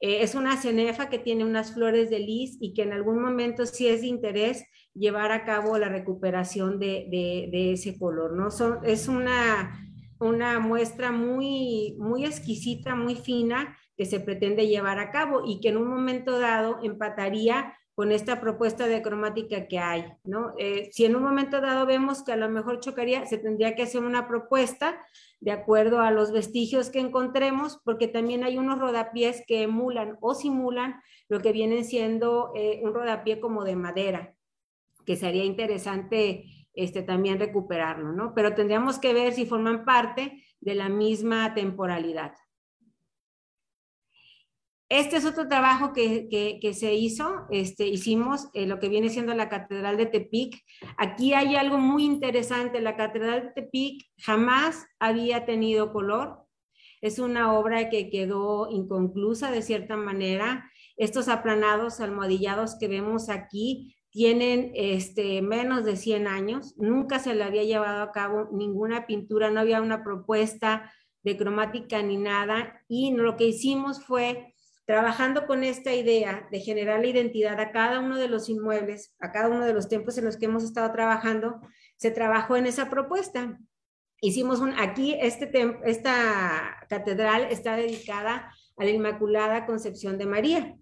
Eh, es una cenefa que tiene unas flores de lis y que en algún momento sí es de interés llevar a cabo la recuperación de, ese color, ¿no? es una, una muestra muy, muy exquisita, muy fina, que se pretende llevar a cabo y que en un momento dado empataría con esta propuesta de cromática que hay, ¿no? Eh, si en un momento dado vemos que a lo mejor chocaría, se tendría que hacer una propuesta de acuerdo a los vestigios que encontremos, porque también hay unos rodapiés que emulan o simulan lo que viene siendo eh, un rodapié como de madera, que sería interesante este, también recuperarlo, ¿no? Pero tendríamos que ver si forman parte de la misma temporalidad. Este es otro trabajo que, se hizo, este, hicimos eh, lo que viene siendo la Catedral de Tepic. Aquí hay algo muy interesante, la Catedral de Tepic jamás había tenido color. Es una obra que quedó inconclusa de cierta manera. Estos aplanados almohadillados que vemos aquí tienen este, menos de 100 años. Nunca se le había llevado a cabo ninguna pintura, no había una propuesta de cromática ni nada. Y lo que hicimos fue trabajando con esta idea de generar la identidad a cada uno de los inmuebles, a cada uno de los templos en los que hemos estado trabajando, se trabajó en esa propuesta. Hicimos un, aquí este esta catedral está dedicada a la Inmaculada Concepción de María.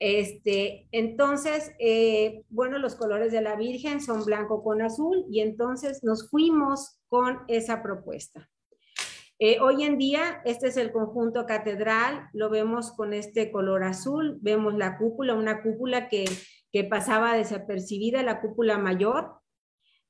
Este, entonces, eh, bueno, los colores de la Virgen son blanco con azul y entonces nos fuimos con esa propuesta. Eh, hoy en día, este es el conjunto catedral, lo vemos con este color azul, vemos la cúpula, una cúpula que, pasaba desapercibida, la cúpula mayor,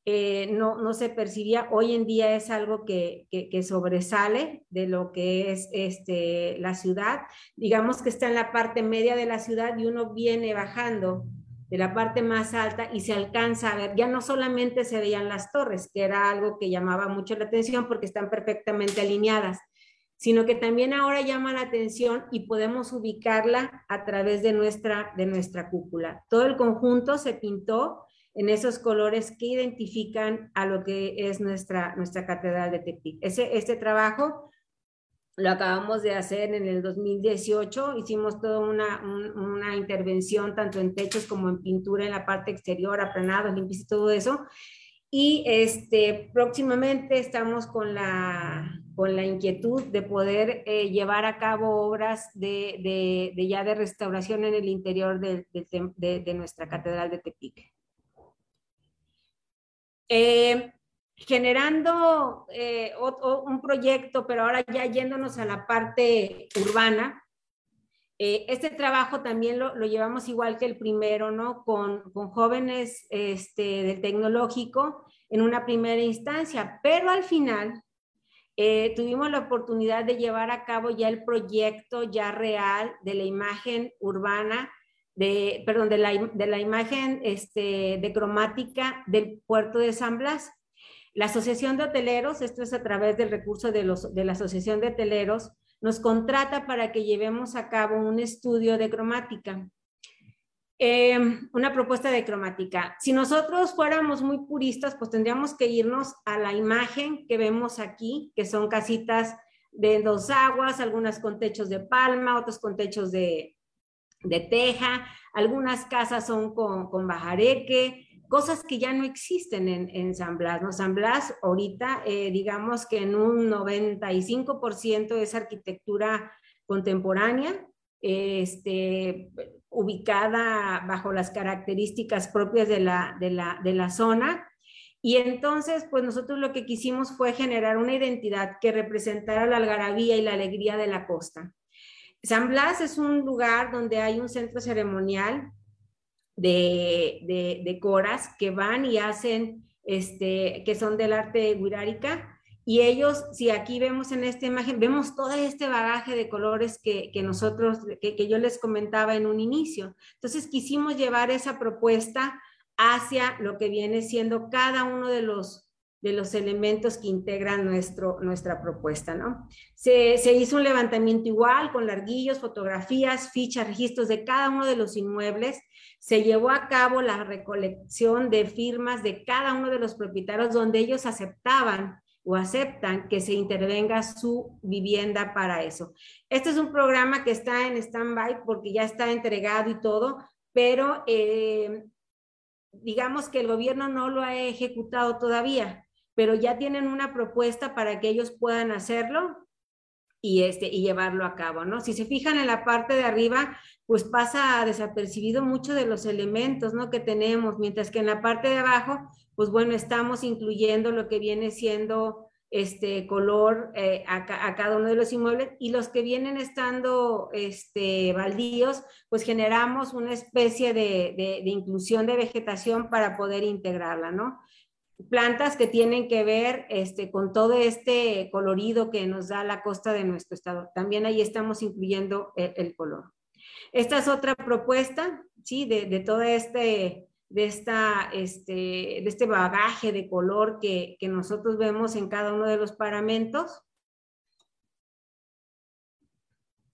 eh, no, no, se percibía, hoy en día es algo que, que, sobresale de lo que es este, la ciudad, digamos que está en la parte media de la ciudad y uno viene bajando de la parte más alta y se alcanza a ver, ya no solamente se veían las torres, que era algo que llamaba mucho la atención porque están perfectamente alineadas, sino que también ahora llama la atención y podemos ubicarla a través de nuestra, de nuestra cúpula. Todo el conjunto se pintó en esos colores que identifican a lo que es nuestra, nuestra catedral de Tepic. Ese, este trabajo lo acabamos de hacer en el 2018, hicimos toda una, una intervención tanto en techos como en pintura en la parte exterior, aplanados, limpios y todo eso. Y este, próximamente estamos con la, con la inquietud de poder eh, llevar a cabo obras de, de, de, ya de restauración en el interior de, de nuestra catedral de Tepic. Eh, generando eh, un proyecto, pero ahora ya yéndonos a la parte urbana. Eh, este trabajo también lo, llevamos igual que el primero, ¿no? Con, con jóvenes este, del tecnológico en una primera instancia, pero al final eh, tuvimos la oportunidad de llevar a cabo ya el proyecto ya real de la imagen urbana, de, perdón, de la, de la imagen este, de cromática del puerto de San Blas. La Asociación de Hoteleros, esto es a través del recurso de, la Asociación de Hoteleros, nos contrata para que llevemos a cabo un estudio de cromática. Eh, una propuesta de cromática. Si nosotros fuéramos muy puristas, pues tendríamos que irnos a la imagen que vemos aquí, que son casitas de dos aguas, algunas con techos de palma, otros con techos de, de teja, algunas casas son con, con bajareque, cosas que ya no existen en, San Blas. ¿no? San Blas ahorita, eh, digamos que en un 95% es arquitectura contemporánea, este, ubicada bajo las características propias de la, de la, de la zona. Y entonces, pues nosotros lo que quisimos fue generar una identidad que representara la algarabía y la alegría de la costa. San Blas es un lugar donde hay un centro ceremonial de, de, coras que van y hacen, este, que son del arte guirárica, y ellos, si aquí vemos en esta imagen, vemos todo este bagaje de colores que, que nosotros, que, que, yo les comentaba en un inicio. Entonces quisimos llevar esa propuesta hacia lo que viene siendo cada uno de los de los elementos que integran nuestro, nuestra propuesta, ¿no? Se, se, hizo un levantamiento igual con larguillos, fotografías, fichas, registros de cada uno de los inmuebles. Se llevó a cabo la recolección de firmas de cada uno de los propietarios donde ellos aceptaban o aceptan que se intervenga su vivienda para eso. Este es un programa que está en stand-by porque ya está entregado y todo, pero eh, digamos que el gobierno no lo ha ejecutado todavía pero ya tienen una propuesta para que ellos puedan hacerlo y, este, y llevarlo a cabo, ¿no? Si se fijan en la parte de arriba, pues pasa desapercibido mucho de los elementos, ¿no? Que tenemos, mientras que en la parte de abajo, pues bueno, estamos incluyendo lo que viene siendo este color eh, a, cada uno de los inmuebles y los que vienen estando este, baldíos, pues generamos una especie de, de, de inclusión de vegetación para poder integrarla, ¿no? Plantas que tienen que ver este, con todo este colorido que nos da la costa de nuestro estado. También ahí estamos incluyendo el, color. Esta es otra propuesta, ¿sí? De, de todo este, de, esta, este, de este bagaje de color que, que, nosotros vemos en cada uno de los paramentos.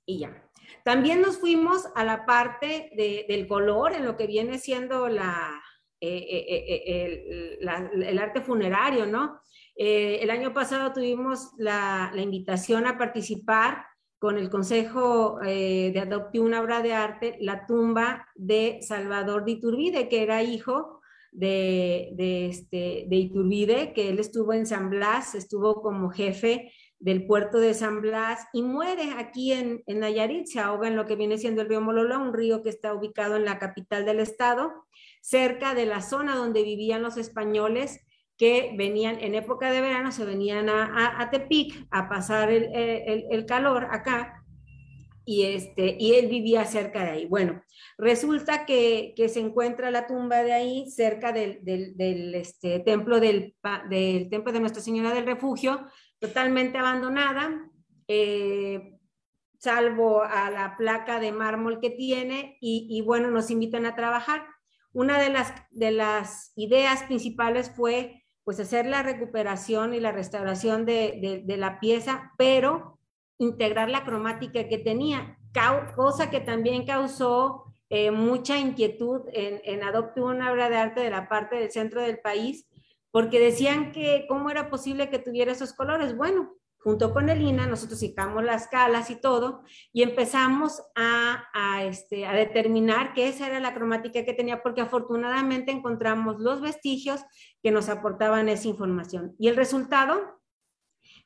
Y ya. También nos fuimos a la parte de, del color en lo que viene siendo la, eh, eh, eh, el, arte funerario, ¿no? el año pasado tuvimos la, invitación a participar con el Consejo de Adopte una obra de arte, la tumba de Salvador de Iturbide, que era hijo de, este, de Iturbide, que él estuvo en San Blas, estuvo como jefe del puerto de San Blas y muere aquí en, en Nayarit, se ahoga en lo que viene siendo el río Mololo, un río que está ubicado en la capital del estado cerca de la zona donde vivían los españoles que venían en época de verano, se venían a, Tepic a pasar el, calor acá y, este, y él vivía cerca de ahí. Bueno, resulta que, se encuentra la tumba de ahí, cerca del, este, templo del, del, templo de Nuestra Señora del Refugio, totalmente abandonada, eh, salvo a la placa de mármol que tiene, y, y bueno, nos invitan a trabajar una de las, de las ideas principales fue pues hacer la recuperación y la restauración de, de, la pieza, pero integrar la cromática que tenía, cosa que también causó eh, mucha inquietud en, en Adopte una obra de arte de la parte del centro del país, porque decían que cómo era posible que tuviera esos colores. Bueno, junto con el INA, nosotros sacamos las calas y todo, y empezamos a, este, a determinar que esa era la cromática que tenía, porque afortunadamente encontramos los vestigios que nos aportaban esa información. Y el resultado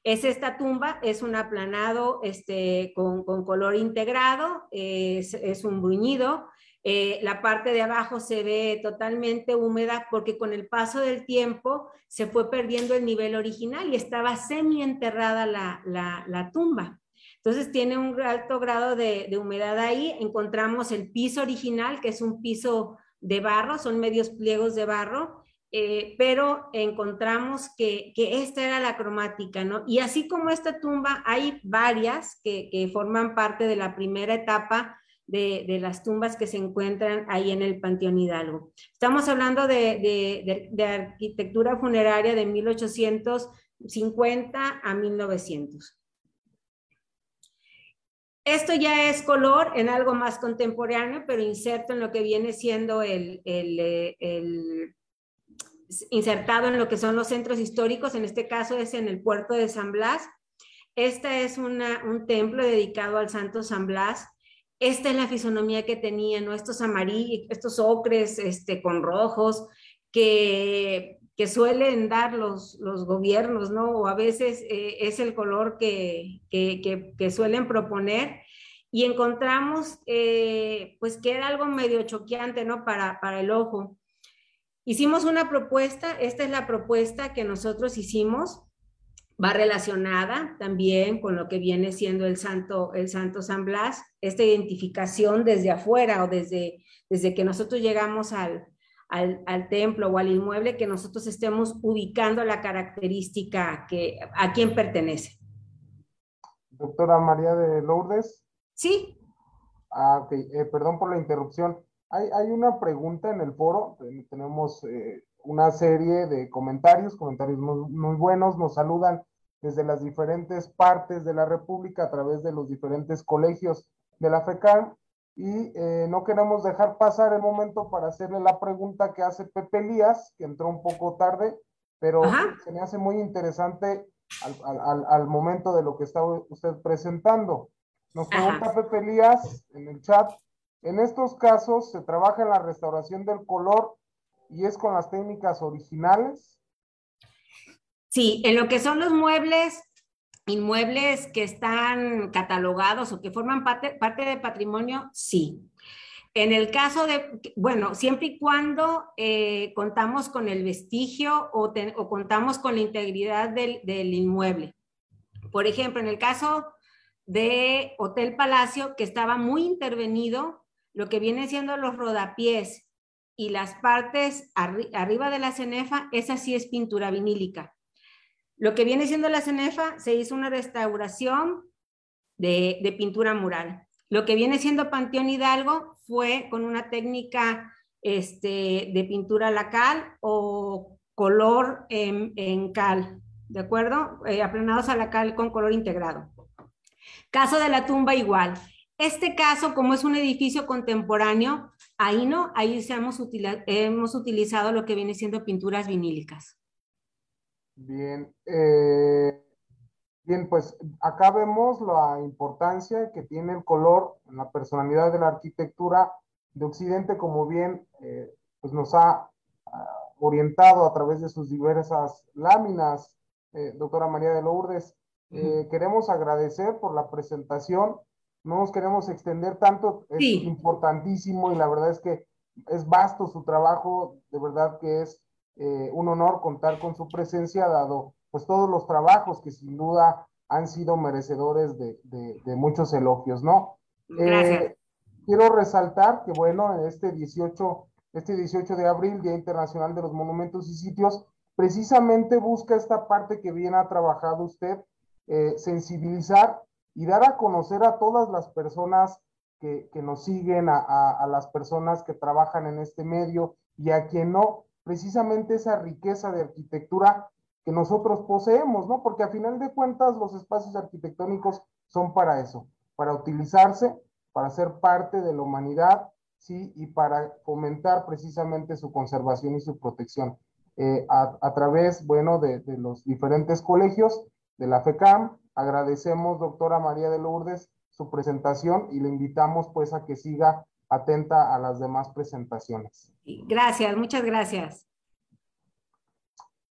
es esta tumba, es un aplanado este, con, color integrado, es, es un bruñido, eh, la parte de abajo se ve totalmente húmeda porque con el paso del tiempo se fue perdiendo el nivel original y estaba semi enterrada la, tumba. Entonces tiene un alto grado de, humedad ahí. Encontramos el piso original, que es un piso de barro, son medios pliegos de barro, eh, pero encontramos que, esta era la cromática, ¿no? Y así como esta tumba, hay varias que, que forman parte de la primera etapa de, las tumbas que se encuentran ahí en el Panteón Hidalgo. Estamos hablando de, arquitectura funeraria de 1850 a 1900. Esto ya es color en algo más contemporáneo, pero inserto en lo que viene siendo el, el, insertado en lo que son los centros históricos, en este caso es en el puerto de San Blas. Este es un templo dedicado al Santo San Blas, esta es la fisonomía que tenía, ¿no? Estos amarillos, estos ocres este, con rojos que, que suelen dar los, los, gobiernos, ¿no? O a veces eh, es el color que, que, que, suelen proponer y encontramos eh, pues que era algo medio choqueante, ¿no? Para, para el ojo. Hicimos una propuesta, esta es la propuesta que nosotros hicimos va relacionada también con lo que viene siendo el santo, el santo San Blas, esta identificación desde afuera o desde, desde que nosotros llegamos al, al, templo o al inmueble, que nosotros estemos ubicando la característica que, a quién pertenece. Doctora María de Lourdes. Sí. Ah, ok, eh, perdón por la interrupción. Hay, hay, una pregunta en el foro, tenemos eh, una serie de comentarios, comentarios muy, muy, buenos, nos saludan desde las diferentes partes de la República a través de los diferentes colegios de la FECAM y eh, no queremos dejar pasar el momento para hacerle la pregunta que hace Pepe Lías, que entró un poco tarde, pero se me hace muy interesante al, al, al, momento de lo que está usted presentando. Nos pregunta Pepe Lías en el chat, en estos casos se trabaja en la restauración del color y es con las técnicas originales. Sí, en lo que son los muebles, inmuebles que están catalogados o que forman parte, parte del patrimonio, sí. En el caso de, bueno, siempre y cuando eh, contamos con el vestigio o, contamos con la integridad del, del, inmueble. Por ejemplo, en el caso de Hotel Palacio, que estaba muy intervenido, lo que viene siendo los rodapiés y las partes arriba de la cenefa, esa sí es pintura vinílica. Lo que viene siendo la cenefa, se hizo una restauración de, pintura mural. Lo que viene siendo Panteón Hidalgo fue con una técnica este, de pintura lacal o color en, cal, ¿de acuerdo? Eh, aplanados a la cal con color integrado. Caso de la tumba igual. Este caso, como es un edificio contemporáneo, ahí no, ahí hemos, hemos utilizado lo que viene siendo pinturas vinílicas. Bien, eh, bien, pues acá vemos la importancia que tiene el color en la personalidad de la arquitectura de Occidente, como bien eh, pues nos ha orientado a través de sus diversas láminas, eh, doctora María de Lourdes. Queremos agradecer por la presentación, no nos queremos extender tanto, es importantísimo y la verdad es que es vasto su trabajo, de verdad que es eh, un honor contar con su presencia, dado pues todos los trabajos que sin duda han sido merecedores de, de, muchos elogios, ¿no? Eh, quiero resaltar que, bueno, este 18, este 18 de abril, Día Internacional de los Monumentos y Sitios, precisamente busca esta parte que bien ha trabajado usted, eh, sensibilizar y dar a conocer a todas las personas que, nos siguen, a, las personas que trabajan en este medio y a quien no, precisamente esa riqueza de arquitectura que nosotros poseemos, ¿no? Porque a final de cuentas los espacios arquitectónicos son para eso, para utilizarse, para ser parte de la humanidad, ¿sí? Y para fomentar precisamente su conservación y su protección. Eh, a, través, bueno, de, de, los diferentes colegios de la FECAM, agradecemos, doctora María de Lourdes, su presentación y le invitamos pues a que siga atenta a las demás presentaciones. Gracias, muchas gracias.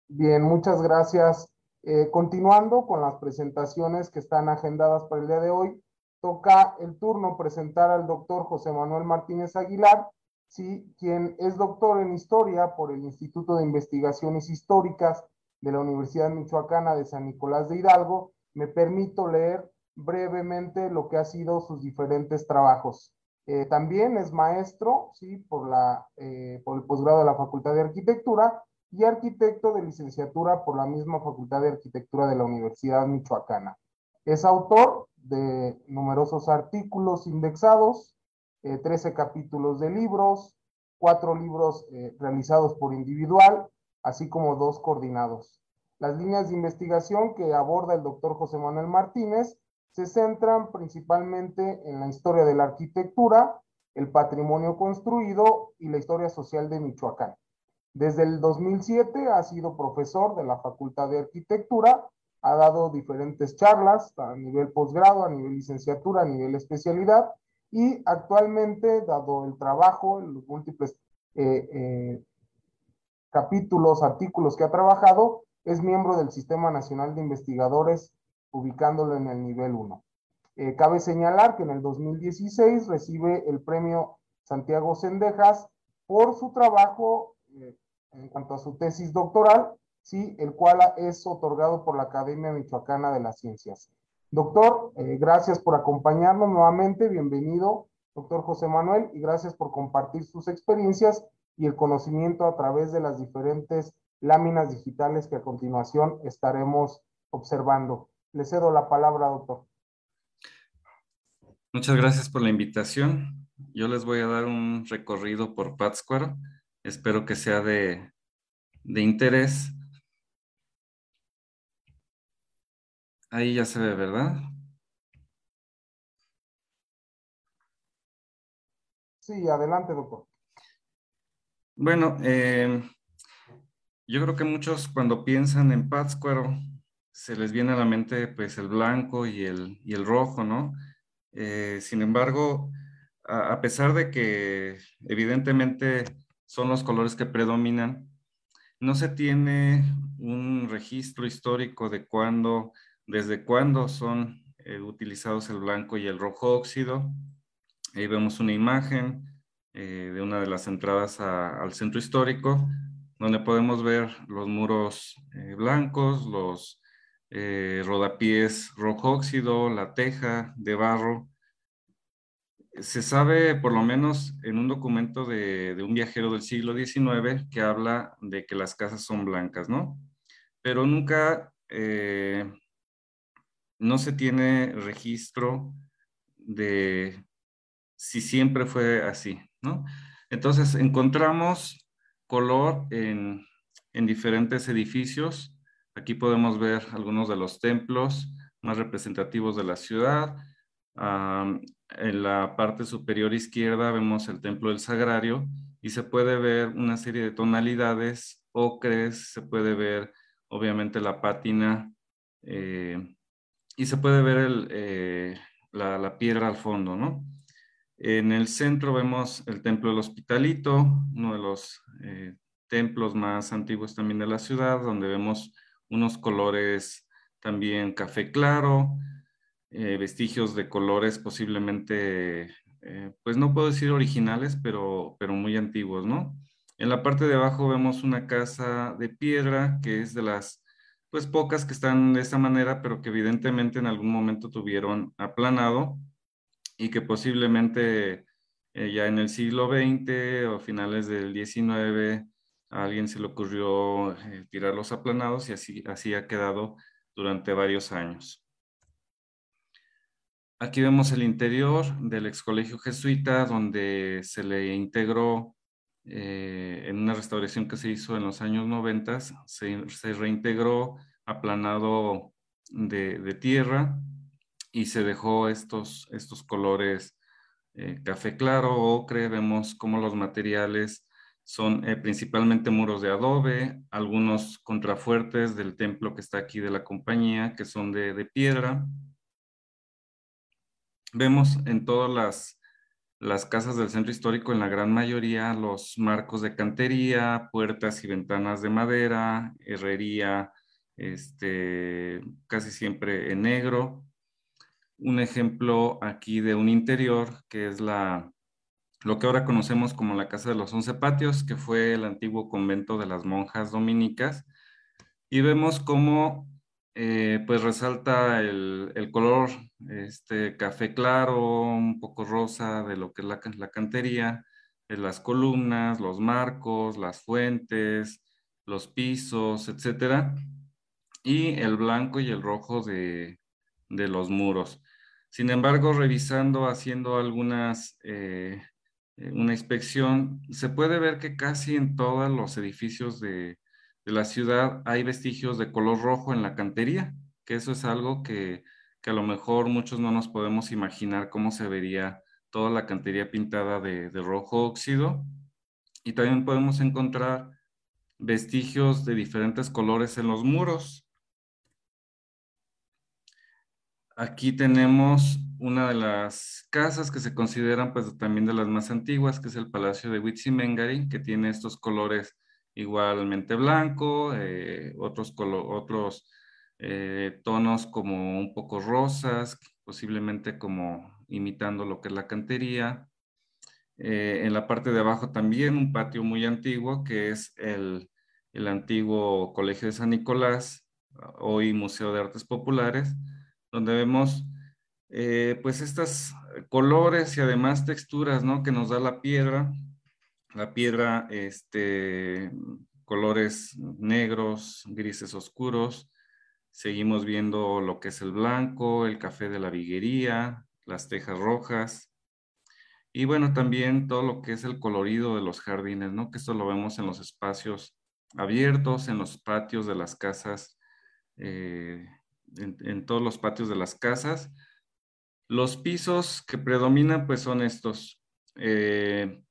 Bien, muchas gracias. Eh, continuando con las presentaciones que están agendadas para el día de hoy, toca el turno presentar al doctor José Manuel Martínez Aguilar, ¿sí? quien es doctor en historia por el Instituto de Investigaciones Históricas de la Universidad Michoacana de San Nicolás de Hidalgo. Me permito leer brevemente lo que ha sido sus diferentes trabajos. Eh, también es maestro, ¿sí? Eh, por el posgrado de la Facultad de Arquitectura y arquitecto de licenciatura por la misma Facultad de Arquitectura de la Universidad Michoacana. Es autor de numerosos artículos indexados, 13 eh, capítulos de libros, cuatro libros realizados por individual, así como dos coordinados. Las líneas de investigación que aborda el doctor José Manuel Martínez se centran principalmente en la historia de la arquitectura, el patrimonio construido y la historia social de Michoacán. Desde el 2007 ha sido profesor de la Facultad de Arquitectura, ha dado diferentes charlas a nivel posgrado, a nivel licenciatura, a nivel especialidad y actualmente, dado el trabajo, los múltiples eh, eh, capítulos, artículos que ha trabajado, es miembro del Sistema Nacional de Investigadores ubicándolo en el nivel 1. Eh, cabe señalar que en el 2016 recibe el premio Santiago Sendejas por su trabajo eh, en cuanto a su tesis doctoral, sí, el cual es otorgado por la Academia Michoacana de las Ciencias. Doctor, eh, gracias por acompañarnos nuevamente, bienvenido, doctor José Manuel, y gracias por compartir sus experiencias y el conocimiento a través de las diferentes láminas digitales que a continuación estaremos observando. Le cedo la palabra, doctor. Muchas gracias por la invitación. Yo les voy a dar un recorrido por Pátzcuaro. Espero que sea de, de interés. Ahí ya se ve, ¿verdad? Sí, adelante, doctor. Bueno, eh, yo creo que muchos cuando piensan en Pátzcuaro se les viene a la mente pues el blanco y el, y el rojo, ¿no? Eh, sin embargo, a, pesar de que evidentemente son los colores que predominan, no se tiene un registro histórico de cuándo, desde cuándo son eh, utilizados el blanco y el rojo óxido. Ahí vemos una imagen eh, de una de las entradas al centro histórico, donde podemos ver los muros blancos, los eh, rodapiés rojo óxido, la teja de barro. Se sabe, por lo menos en un documento de, un viajero del siglo XIX, que habla de que las casas son blancas, ¿no? Pero nunca, eh, no se tiene registro de si siempre fue así, ¿no? Entonces, encontramos color en, en diferentes edificios, Aquí podemos ver algunos de los templos más representativos de la ciudad. en la parte superior izquierda vemos el templo del Sagrario y se puede ver una serie de tonalidades, ocres, se puede ver obviamente la pátina eh, y se puede ver eh, la, piedra al fondo, ¿no? En el centro vemos el templo del Hospitalito, uno de los eh, templos más antiguos también de la ciudad, donde vemos unos colores también café claro, eh, vestigios de colores posiblemente, eh, pues no puedo decir originales, pero, pero muy antiguos, ¿no? En la parte de abajo vemos una casa de piedra que es de las, pues pocas que están de esta manera, pero que evidentemente en algún momento tuvieron aplanado y que posiblemente eh, ya en el siglo XX o finales del XIX a alguien se le ocurrió eh, tirar los aplanados y así, así ha quedado durante varios años. Aquí vemos el interior del ex colegio jesuita, donde se le integró eh, en una restauración que se hizo en los años 90, se, reintegró aplanado de, tierra y se dejó estos, estos colores eh, café claro, ocre, vemos cómo los materiales son eh, principalmente muros de adobe, algunos contrafuertes del templo que está aquí de la compañía, que son de, de piedra, Vemos en todas las, las casas del centro histórico, en la gran mayoría, los marcos de cantería, puertas y ventanas de madera, herrería, este, casi siempre en negro. Un ejemplo aquí de un interior que es la, lo que ahora conocemos como la Casa de los Once Patios, que fue el antiguo convento de las monjas dominicas. Y vemos cómo eh, pues resalta el, color este café claro, un poco rosa de lo que es la, la cantería, de las columnas, los marcos, las fuentes, los pisos, etcétera, y el blanco y el rojo de, los muros. Sin embargo, revisando, haciendo algunas, eh, eh, una inspección, se puede ver que casi en todos los edificios de, de la ciudad hay vestigios de color rojo en la cantería, que eso es algo que, a lo mejor muchos no nos podemos imaginar cómo se vería toda la cantería pintada de, rojo óxido. Y también podemos encontrar vestigios de diferentes colores en los muros. Aquí tenemos una de las casas que se consideran pues también de las más antiguas, que es el Palacio de Huitzimengari, que tiene estos colores igualmente blanco, eh, otros, otros eh, tonos como un poco rosas, posiblemente como imitando lo que es la cantería. Eh, en la parte de abajo también un patio muy antiguo que es el, el antiguo Colegio de San Nicolás, hoy Museo de Artes Populares, donde vemos pues estos colores y además texturas ¿no? que nos da la piedra, la piedra, este, colores negros, grises oscuros. Seguimos viendo lo que es el blanco, el café de la viguería, las tejas rojas. Y bueno, también todo lo que es el colorido de los jardines, ¿no? Que esto lo vemos en los espacios abiertos, en los patios de las casas, eh, en, todos los patios de las casas. Los pisos que predominan, pues son estos. Eh,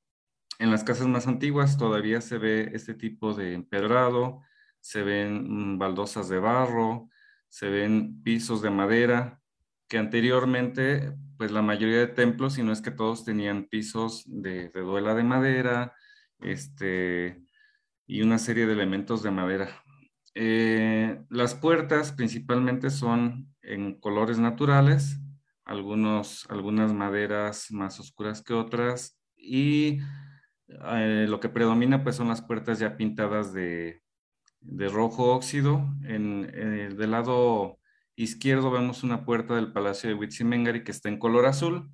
en las casas más antiguas todavía se ve este tipo de empedrado, se ven mm, baldosas de barro, se ven pisos de madera, que anteriormente, pues la mayoría de templos, si no es que todos tenían pisos de, duela de madera, este, y una serie de elementos de madera. Eh, las puertas principalmente son en colores naturales, algunas maderas más oscuras que otras, y eh, lo que predomina pues son las puertas ya pintadas de, rojo óxido. En, el del lado izquierdo vemos una puerta del Palacio de Huitzimengari que está en color azul,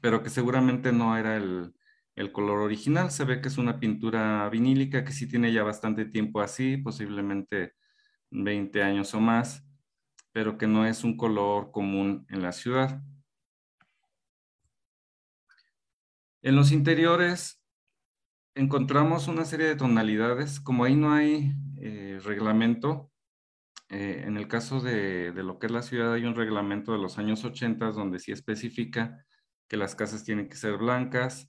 pero que seguramente no era el, el color original. Se ve que es una pintura vinílica que sí tiene ya bastante tiempo así, posiblemente 20 años o más, pero que no es un color común en la ciudad. En los interiores encontramos una serie de tonalidades, como ahí no hay eh, reglamento, eh, en el caso de, lo que es la ciudad hay un reglamento de los años 80 donde sí especifica que las casas tienen que ser blancas,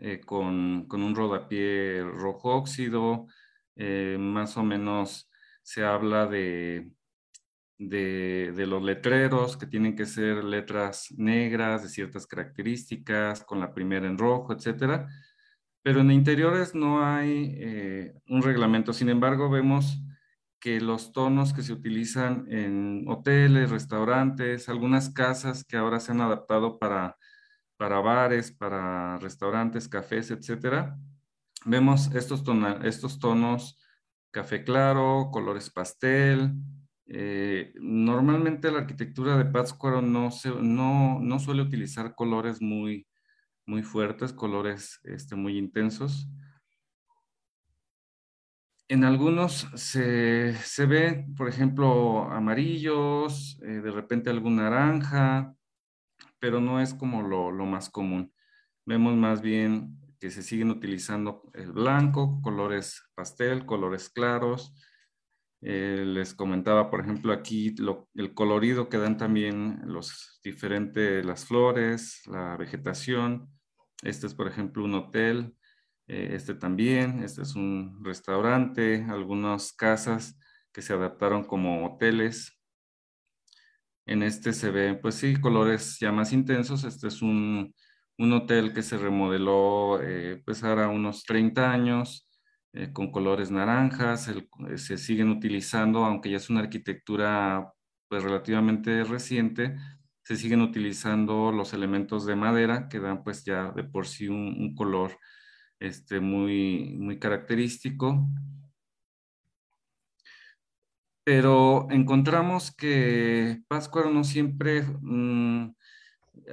eh, con, un rodapié rojo óxido, más o menos se habla de, de, de, los letreros que tienen que ser letras negras de ciertas características, con la primera en rojo, etcétera pero en interiores no hay eh, un reglamento. Sin embargo, vemos que los tonos que se utilizan en hoteles, restaurantes, algunas casas que ahora se han adaptado para, para bares, para restaurantes, cafés, etcétera, vemos estos, estos tonos café claro, colores pastel. Eh, normalmente la arquitectura de Pátzcuaro no, suele utilizar colores muy, muy fuertes, colores este, muy intensos. En algunos se, ve, por ejemplo, amarillos, eh, de repente algún naranja, pero no es como lo, más común. Vemos más bien que se siguen utilizando el blanco, colores pastel, colores claros. Eh, les comentaba, por ejemplo, aquí el colorido que dan también los diferentes, las flores, la vegetación. Este es, por ejemplo, un hotel. Eh, este también, este es un restaurante, algunas casas que se adaptaron como hoteles. En este se ven, pues sí, colores ya más intensos. Este es un, un hotel que se remodeló eh, pues ahora unos 30 años eh, con colores naranjas, eh, se siguen utilizando, aunque ya es una arquitectura pues relativamente reciente, se siguen utilizando los elementos de madera que dan pues ya de por sí un, color este, muy, muy característico. Pero encontramos que Pátzcuaro no siempre mm,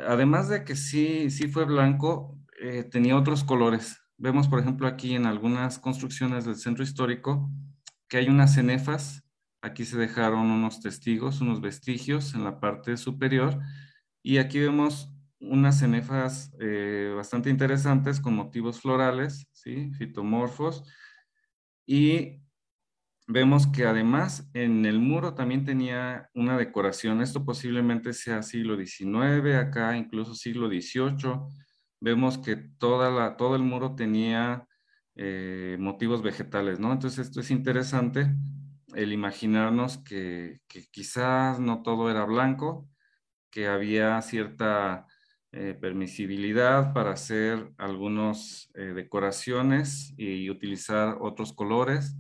además de que sí, sí fue blanco, eh, tenía otros colores. Vemos, por ejemplo, aquí en algunas construcciones del centro histórico que hay unas cenefas. Aquí se dejaron unos testigos, unos vestigios en la parte superior. Y aquí vemos unas cenefas eh, bastante interesantes con motivos florales, ¿sí? fitomorfos. Y vemos que además en el muro también tenía una decoración. Esto posiblemente sea siglo XIX, acá incluso siglo XVIII. Vemos que toda la, todo el muro tenía eh, motivos vegetales, ¿no? Entonces esto es interesante, el imaginarnos que, quizás no todo era blanco, que había cierta eh, permisibilidad para hacer algunas eh, decoraciones y utilizar otros colores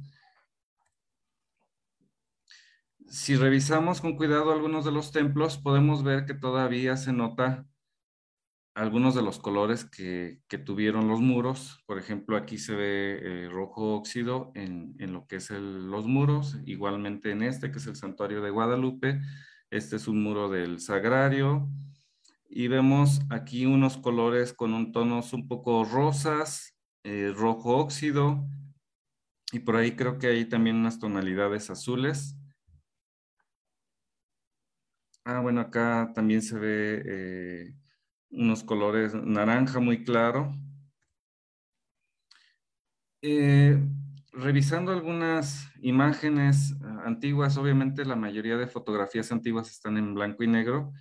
si revisamos con cuidado algunos de los templos, podemos ver que todavía se nota algunos de los colores que, tuvieron los muros. Por ejemplo, aquí se ve eh, rojo óxido en, lo que es los muros. Igualmente en este, que es el santuario de Guadalupe. Este es un muro del sagrario. Y vemos aquí unos colores con un tonos un poco rosas, eh, rojo óxido. Y por ahí creo que hay también unas tonalidades azules. Ah, bueno, acá también se ve eh, unos colores naranja muy claro. Eh, revisando algunas imágenes ah, antiguas, obviamente la mayoría de fotografías antiguas están en blanco y negro,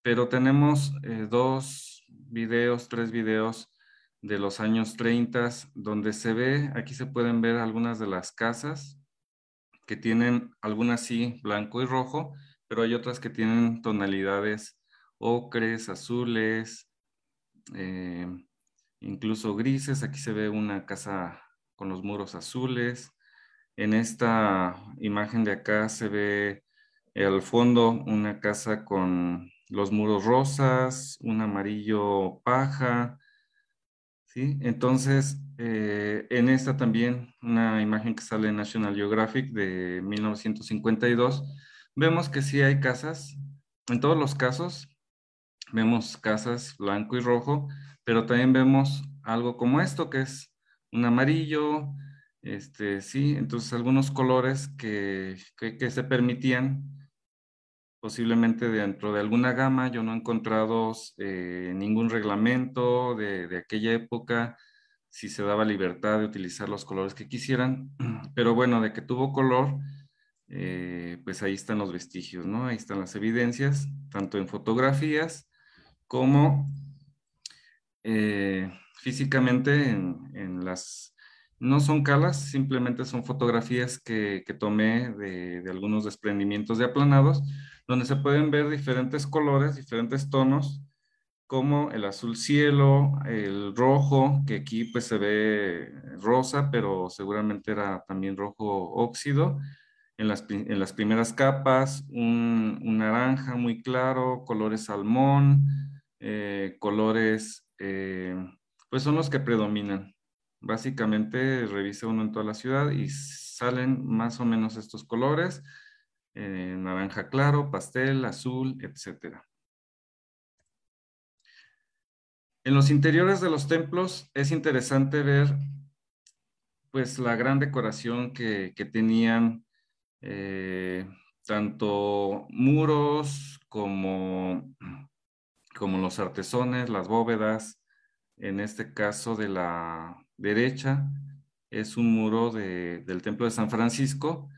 pero tenemos eh, dos videos, tres videos de los años 30, donde se ve, aquí se pueden ver algunas de las casas que tienen algunas sí blanco y rojo, pero hay otras que tienen tonalidades ocres, azules, eh, incluso grises. Aquí se ve una casa con los muros azules. En esta imagen de acá se ve al fondo una casa con los muros rosas, un amarillo paja. ¿sí? Entonces, eh, en esta también, una imagen que sale en National Geographic de 1952, vemos que sí hay casas, en todos los casos, vemos casas blanco y rojo, pero también vemos algo como esto, que es un amarillo, este, sí, entonces algunos colores que, que, se permitían posiblemente dentro de alguna gama. Yo no he encontrado eh, ningún reglamento de, de, aquella época, si se daba libertad de utilizar los colores que quisieran, [CLEARS THROAT] pero bueno, de que tuvo color, eh, pues ahí están los vestigios, ¿no? Ahí están las evidencias, tanto en fotografías como eh, físicamente en, las... No son calas, simplemente son fotografías que, tomé de, algunos desprendimientos de aplanados, donde se pueden ver diferentes colores, diferentes tonos, como el azul cielo, el rojo, que aquí pues se ve rosa, pero seguramente era también rojo óxido, en las, primeras capas, un, naranja muy claro, colores salmón, eh, colores, eh, pues son los que predominan. Básicamente revisa uno en toda la ciudad y salen más o menos estos colores, eh, naranja claro, pastel, azul, etc. En los interiores de los templos es interesante ver pues la gran decoración que, que tenían eh, tanto muros como como los artesones, las bóvedas. En este caso de la derecha es un muro del Templo de San Francisco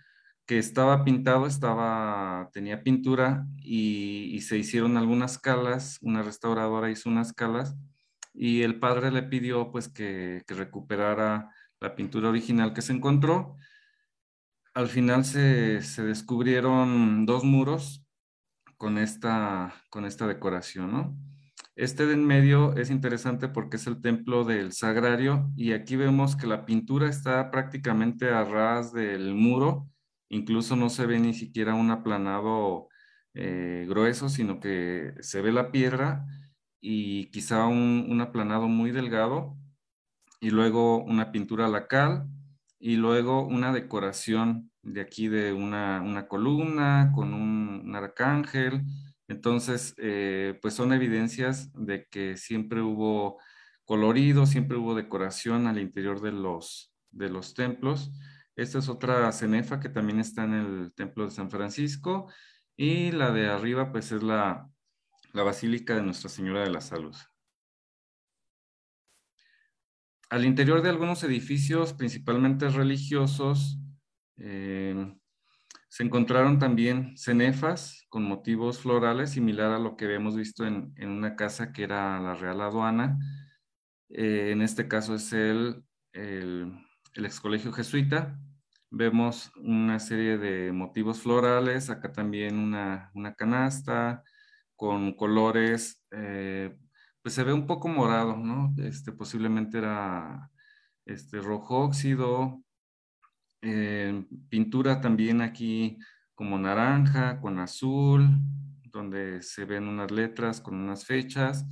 que estaba pintado, estaba, tenía pintura y, se hicieron algunas calas, una restauradora hizo unas calas y el padre le pidió pues que, recuperara la pintura original que se encontró. Al final se, se descubrieron dos muros con esta, con esta decoración, ¿no? Este de en medio es interesante porque es el templo del sagrario y aquí vemos que la pintura está prácticamente a ras del muro, incluso no se ve ni siquiera un aplanado eh, grueso, sino que se ve la piedra y quizá un, un, aplanado muy delgado y luego una pintura a la cal y luego una decoración de aquí de una, una columna con un, arcángel. Entonces, eh, pues son evidencias de que siempre hubo colorido, siempre hubo decoración al interior de los, de los templos. Esta es otra cenefa que también está en el templo de San Francisco. Y la de arriba, pues es la, la Basílica de Nuestra Señora de la Salud. Al interior de algunos edificios, principalmente religiosos, eh, se encontraron también cenefas con motivos florales, similar a lo que habíamos visto en, una casa que era la Real Aduana. Eh, en este caso es el, el, el ex colegio jesuita. Vemos una serie de motivos florales, acá también una, canasta con colores, eh, pues se ve un poco morado, ¿no? Este posiblemente era este rojo óxido, eh, pintura también aquí como naranja, con azul, donde se ven unas letras con unas fechas.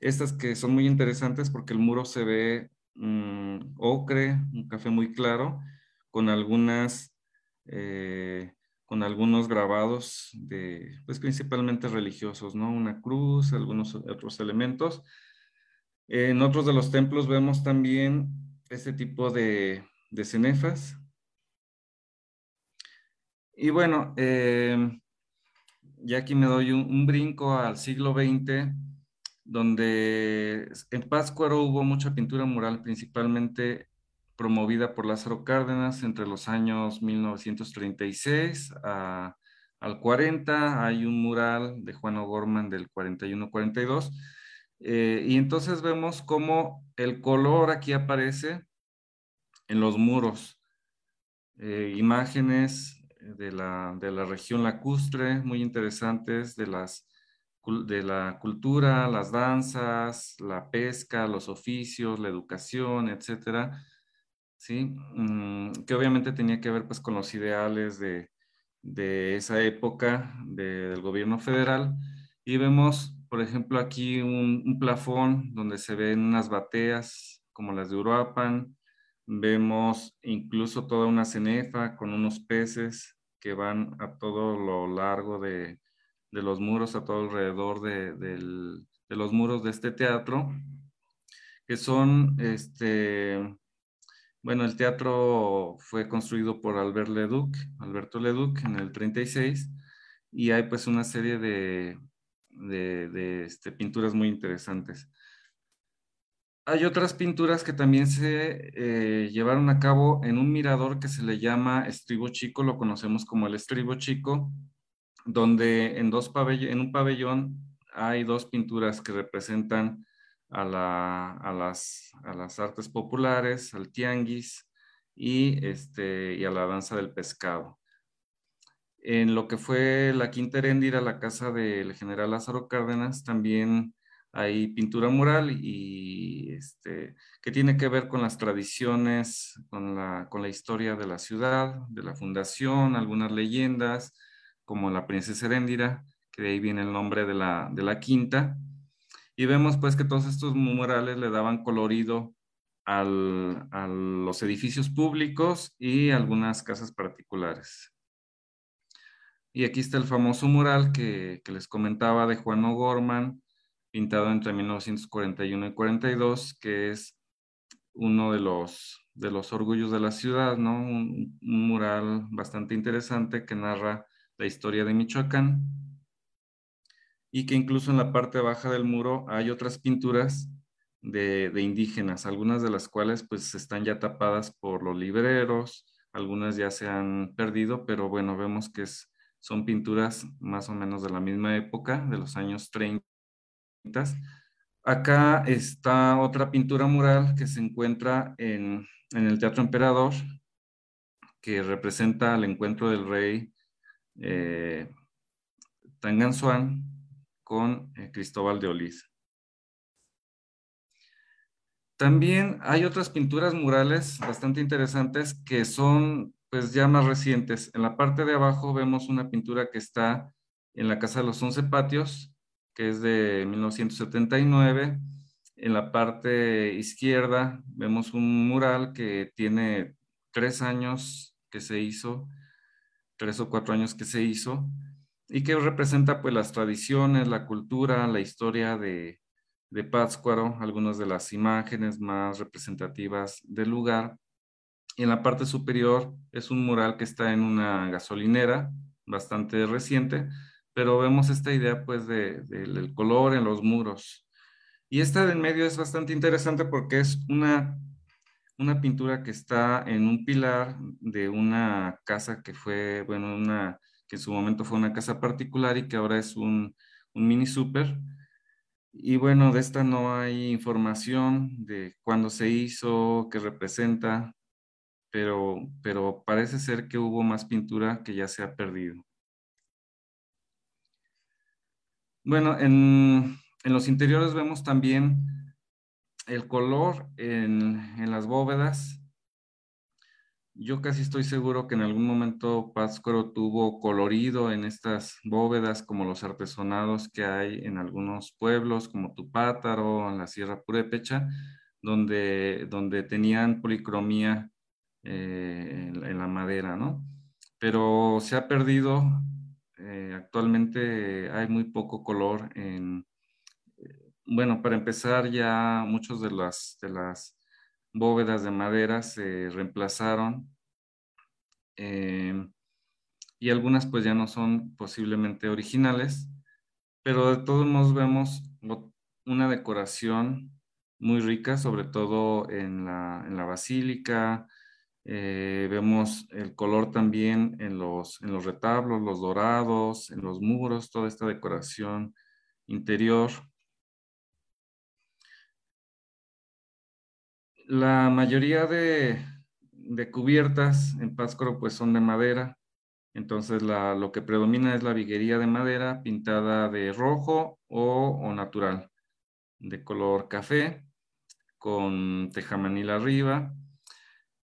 Estas que son muy interesantes porque el muro se ve mm, ocre, un café muy claro, con algunas, eh, con algunos grabados de, pues principalmente religiosos, ¿no? Una cruz, algunos otros elementos. En otros de los templos vemos también este tipo de, de cenefas, y bueno, eh, ya aquí me doy un, brinco al siglo XX, donde en Pátzcuaro hubo mucha pintura mural, principalmente promovida por Lázaro Cárdenas entre los años 1936 al 40. Hay un mural de Juan O'Gorman del 41-42. Eh, y entonces vemos cómo el color aquí aparece en los muros. Eh, imágenes de la, de la región lacustre, muy interesantes, de, las, de la cultura, las danzas, la pesca, los oficios, la educación, etcétera, ¿sí? Mm, que obviamente tenía que ver pues con los ideales de, de esa época del gobierno federal. Y vemos, por ejemplo, aquí un, plafón donde se ven unas bateas como las de Uruapan, Vemos incluso toda una cenefa con unos peces que van a todo lo largo de, los muros, a todo alrededor de, los muros de este teatro, que son, este, bueno, el teatro fue construido por Albert Leduc, Alberto Leduc en el 36, y hay pues una serie de, de, este, pinturas muy interesantes. Hay otras pinturas que también se eh, llevaron a cabo en un mirador que se le llama Estribo Chico, lo conocemos como el Estribo Chico, donde en, dos en un pabellón hay dos pinturas que representan a, las, artes populares, al tianguis y, este, y a la danza del pescado. En lo que fue la Quinta Heréndira, la casa del general Lázaro Cárdenas, también hay pintura mural y este, que tiene que ver con las tradiciones, con la, con la historia de la ciudad, de la fundación, algunas leyendas, como la princesa Heréndira, que de ahí viene el nombre de la, de la quinta. Y vemos pues que todos estos murales le daban colorido a los edificios públicos y algunas casas particulares. Y aquí está el famoso mural que, que les comentaba de Juan O'Gorman, pintado entre 1941 y 42, que es uno de los, de los orgullos de la ciudad, ¿no? Un, mural bastante interesante que narra la historia de Michoacán. Y que incluso en la parte baja del muro hay otras pinturas de, indígenas, algunas de las cuales pues están ya tapadas por los libreros, algunas ya se han perdido, pero bueno, vemos que son pinturas más o menos de la misma época, de los años 30. Acá está otra pintura mural que se encuentra en, el Teatro Emperador, que representa el encuentro del rey eh, Tanganzuan con eh, Cristóbal de Olís. También hay otras pinturas murales bastante interesantes que son pues ya más recientes. En la parte de abajo vemos una pintura que está en la Casa de los Once Patios, que es de 1979. En la parte izquierda vemos un mural que tiene tres años que se hizo, tres o cuatro años que se hizo, y que representa pues las tradiciones, la cultura, la historia de, de Pátzcuaro, algunas de las imágenes más representativas del lugar. Y en la parte superior es un mural que está en una gasolinera bastante reciente, pero vemos esta idea pues de, del color en los muros. Y esta de en medio es bastante interesante porque es una, una pintura que está en un pilar de una casa que fue, bueno, una, que en su momento fue una casa particular y que ahora es un, mini super y bueno, de esta no hay información de cuándo se hizo, qué representa, pero, pero parece ser que hubo más pintura que ya se ha perdido. Bueno, en, los interiores vemos también el color en, en las bóvedas yo casi estoy seguro que en algún momento Pátzcuaro tuvo colorido en estas bóvedas como los artesonados que hay en algunos pueblos como Tupátaro, en la Sierra Purépecha, donde, donde tenían policromía eh, en, la madera, ¿no? Pero se ha perdido, eh, actualmente hay muy poco color en, eh, bueno, para empezar ya muchos de las, de las bóvedas de madera se reemplazaron eh, y algunas pues ya no son posiblemente originales, pero de todos modos vemos una decoración muy rica, sobre todo en la, en la basílica. Eh, vemos el color también en los, en los retablos, los dorados, en los muros, toda esta decoración interior. La mayoría de, cubiertas en Pátzcuaro pues son de madera, entonces lo que predomina es la viguería de madera pintada de rojo o, natural, de color café, con tejamanil arriba.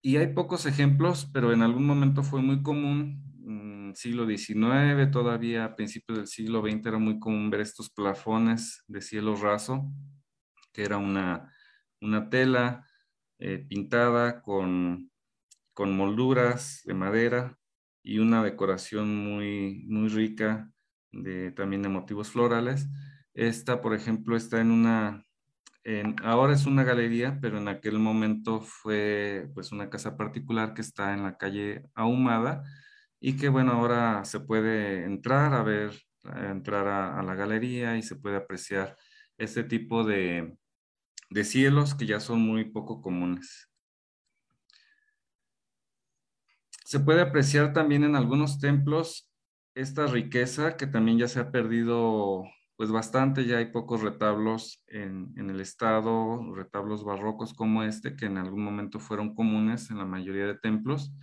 Y hay pocos ejemplos, pero en algún momento fue muy común, mm, siglo XIX, todavía a principios del siglo XX era muy común ver estos plafones de cielo raso, que era una, una tela eh, pintada con, con, molduras de madera y una decoración muy, muy rica de, también de motivos florales. Esta, por ejemplo, está en una, en, ahora es una galería, pero en aquel momento fue pues una casa particular que está en la calle Ahumada y que bueno, ahora se puede entrar a ver, entrar a la galería y se puede apreciar este tipo de, de cielos que ya son muy poco comunes. Se puede apreciar también en algunos templos esta riqueza que también ya se ha perdido pues bastante, ya hay pocos retablos en, el estado, retablos barrocos como este, que en algún momento fueron comunes en la mayoría de templos,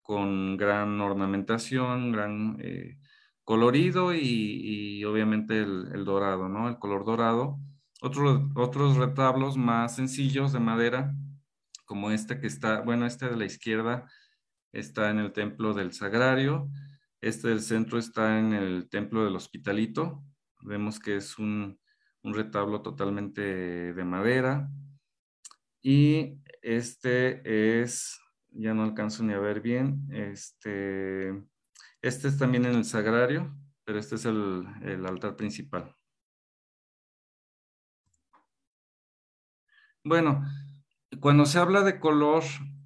con gran ornamentación, gran eh, colorido y, obviamente el, el, dorado, ¿no? El color dorado otros retablos más sencillos de madera, como este que está, bueno, este de la izquierda está en el templo del Sagrario, este del centro está en el templo del Hospitalito, vemos que es un, retablo totalmente de madera, y este es, ya no alcanzo ni a ver bien, este, este es también en el Sagrario, pero este es el altar principal. Bueno, cuando se habla de color,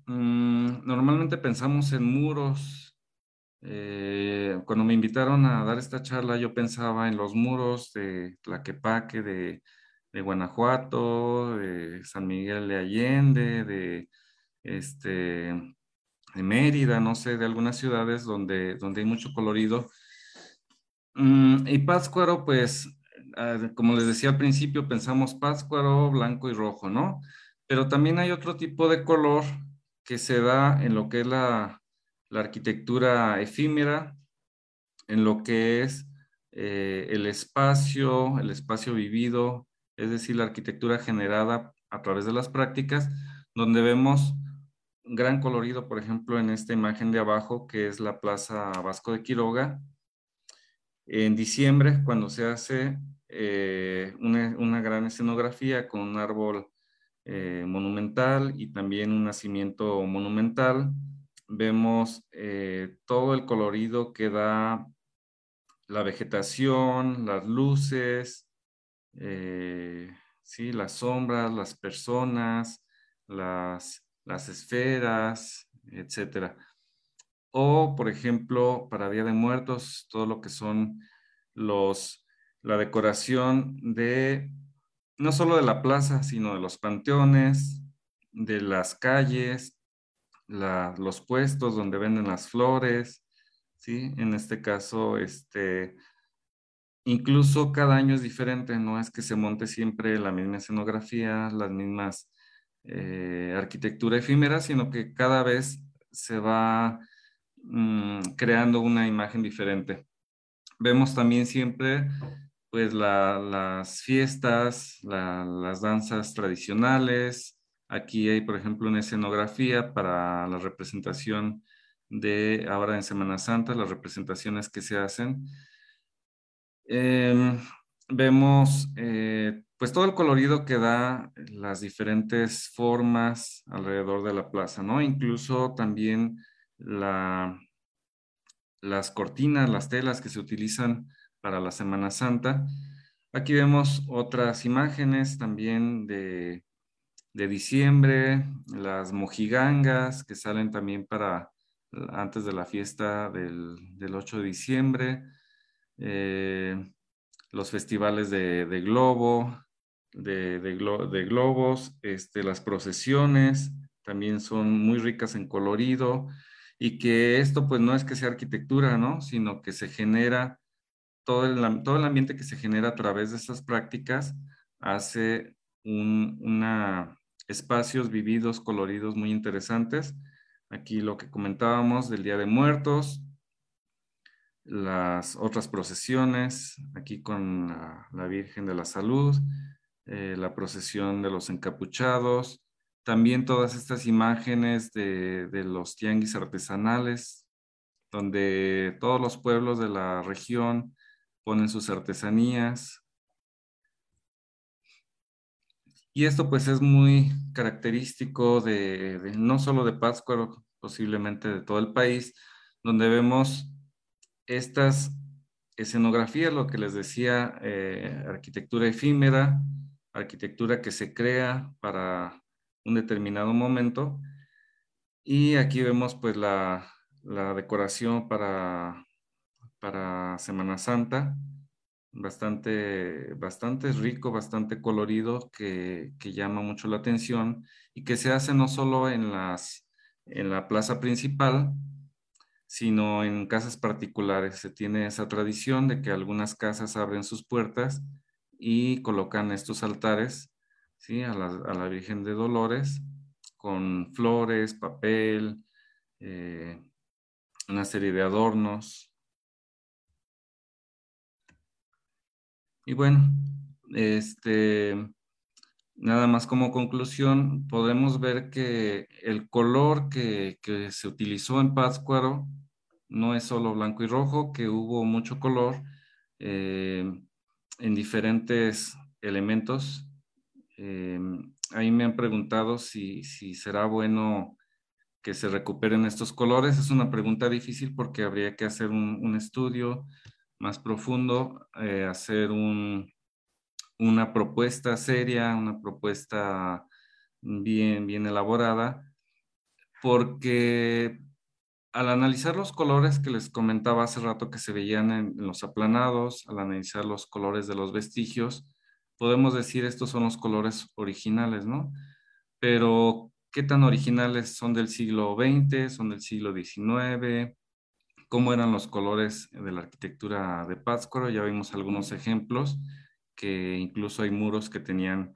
mm, normalmente pensamos en muros Eh, cuando me invitaron a dar esta charla, yo pensaba en los muros de Tlaquepaque, de, de Guanajuato, de San Miguel de Allende, de, este, de Mérida, no sé, de algunas ciudades donde, donde hay mucho colorido. Mm, y Pátzcuaro, pues, ah, como les decía al principio, pensamos Pátzcuaro, blanco y rojo, ¿no? Pero también hay otro tipo de color que se da en lo que es la, la arquitectura efímera, en lo que es eh, el espacio, el espacio vivido, es decir, la arquitectura generada a través de las prácticas, donde vemos gran colorido, por ejemplo, en esta imagen de abajo, que es la Plaza Vasco de Quiroga. En diciembre, cuando se hace eh, una, gran escenografía con un árbol eh, monumental y también un nacimiento monumental, vemos eh, todo el colorido que da la vegetación, las luces, ¿sí? las sombras, las personas, las, las esferas, etc. O, por ejemplo, para Día de Muertos, todo lo que son los, la decoración de, no solo de la plaza, sino de los panteones, de las calles, los puestos donde venden las flores, ¿sí? En este caso, este, incluso cada año es diferente, no es que se monte siempre la misma escenografía, las mismas eh, arquitectura efímera, sino que cada vez se va mm, creando una imagen diferente. Vemos también siempre pues las fiestas, las danzas tradicionales, Aquí hay, por ejemplo, una escenografía para la representación de ahora en Semana Santa, las representaciones que se hacen. Em, vemos eh, pues todo el colorido que da las diferentes formas alrededor de la plaza, ¿no? Incluso también la, las cortinas, las telas que se utilizan para la Semana Santa. Aquí vemos otras imágenes también de de diciembre, las mojigangas que salen también para antes de la fiesta del, 8 de diciembre, eh, los festivales de, globo, de, de, globos, este, las procesiones también son muy ricas en colorido y que esto pues no es que sea arquitectura, ¿no? Sino que se genera, todo el, todo el ambiente que se genera a través de estas prácticas hace una, espacios vividos, coloridos, muy interesantes. Aquí lo que comentábamos del Día de Muertos, las otras procesiones, aquí con la, Virgen de la Salud, eh, la procesión de los encapuchados, también todas estas imágenes de, de los tianguis artesanales, donde todos los pueblos de la región ponen sus artesanías, Y esto pues es muy característico de, no solo de Pátzcuaro, posiblemente de todo el país, donde vemos estas escenografías, lo que les decía, eh, arquitectura efímera, arquitectura que se crea para un determinado momento. Y aquí vemos pues la, la decoración para, para Semana Santa, bastante, bastante rico, bastante colorido, que, llama mucho la atención y que se hace no solo en, las, en la plaza principal, sino en casas particulares. Se tiene esa tradición de que algunas casas abren sus puertas y colocan estos altares ¿sí? a, la, Virgen de Dolores con flores, papel, eh, una serie de adornos, Y bueno, este, nada más como conclusión, podemos ver que el color que, se utilizó en Pátzcuaro no es solo blanco y rojo, que hubo mucho color eh, en diferentes elementos. Eh, ahí me han preguntado si, será bueno que se recuperen estos colores. Es una pregunta difícil porque habría que hacer un, un estudio más profundo, eh, hacer un, una propuesta seria, una propuesta bien, bien elaborada, porque al analizar los colores que les comentaba hace rato que se veían en, los aplanados, al analizar los colores de los vestigios, podemos decir estos son los colores originales, ¿no? Pero, ¿qué tan originales son del siglo XX, son del siglo XIX? ¿Cómo eran los colores de la arquitectura de Pátzcuaro? Ya vimos algunos ejemplos, que incluso hay muros que tenían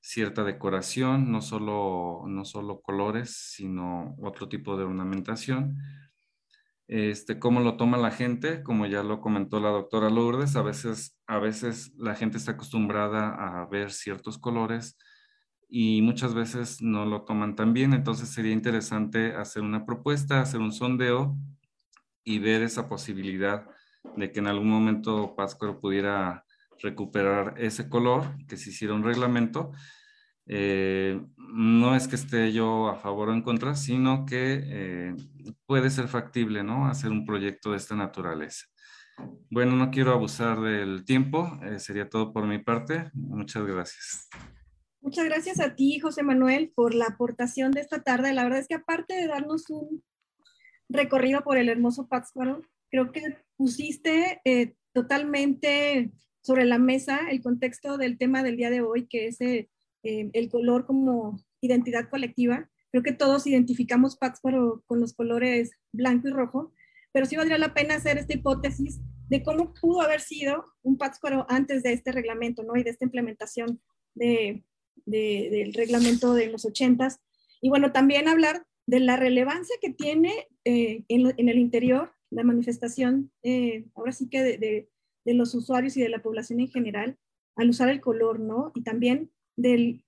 cierta decoración, no solo, no solo colores, sino otro tipo de ornamentación. Este, cómo lo toma la gente, como ya lo comentó la doctora Lourdes, a veces, a veces la gente está acostumbrada a ver ciertos colores y muchas veces no lo toman tan bien, entonces sería interesante hacer una propuesta, hacer un sondeo y ver esa posibilidad de que en algún momento Pátzcuaro pudiera recuperar ese color, que se hiciera un reglamento. Eh, no es que esté yo a favor o en contra, sino que eh, puede ser factible, ¿no? Hacer un proyecto de esta naturaleza. Bueno, no quiero abusar del tiempo, eh, sería todo por mi parte. Muchas gracias. Muchas gracias a ti, José Manuel, por la aportación de esta tarde. La verdad es que aparte de darnos un recorrido por el hermoso Pátzcuaro, creo que pusiste totalmente sobre la mesa el contexto del tema del día de hoy, que es eh, eh, el color como identidad colectiva. Creo que todos identificamos Pátzcuaro con los colores blanco y rojo, pero sí valdría la pena hacer esta hipótesis de cómo pudo haber sido un Pátzcuaro antes de este reglamento, ¿no? Y de esta implementación de, del reglamento de los ochentas. Y bueno, también hablar de la relevancia que tiene eh, en, el interior la manifestación, ahora sí que de, los usuarios y de la población en general al usar el color, ¿no? Y también del,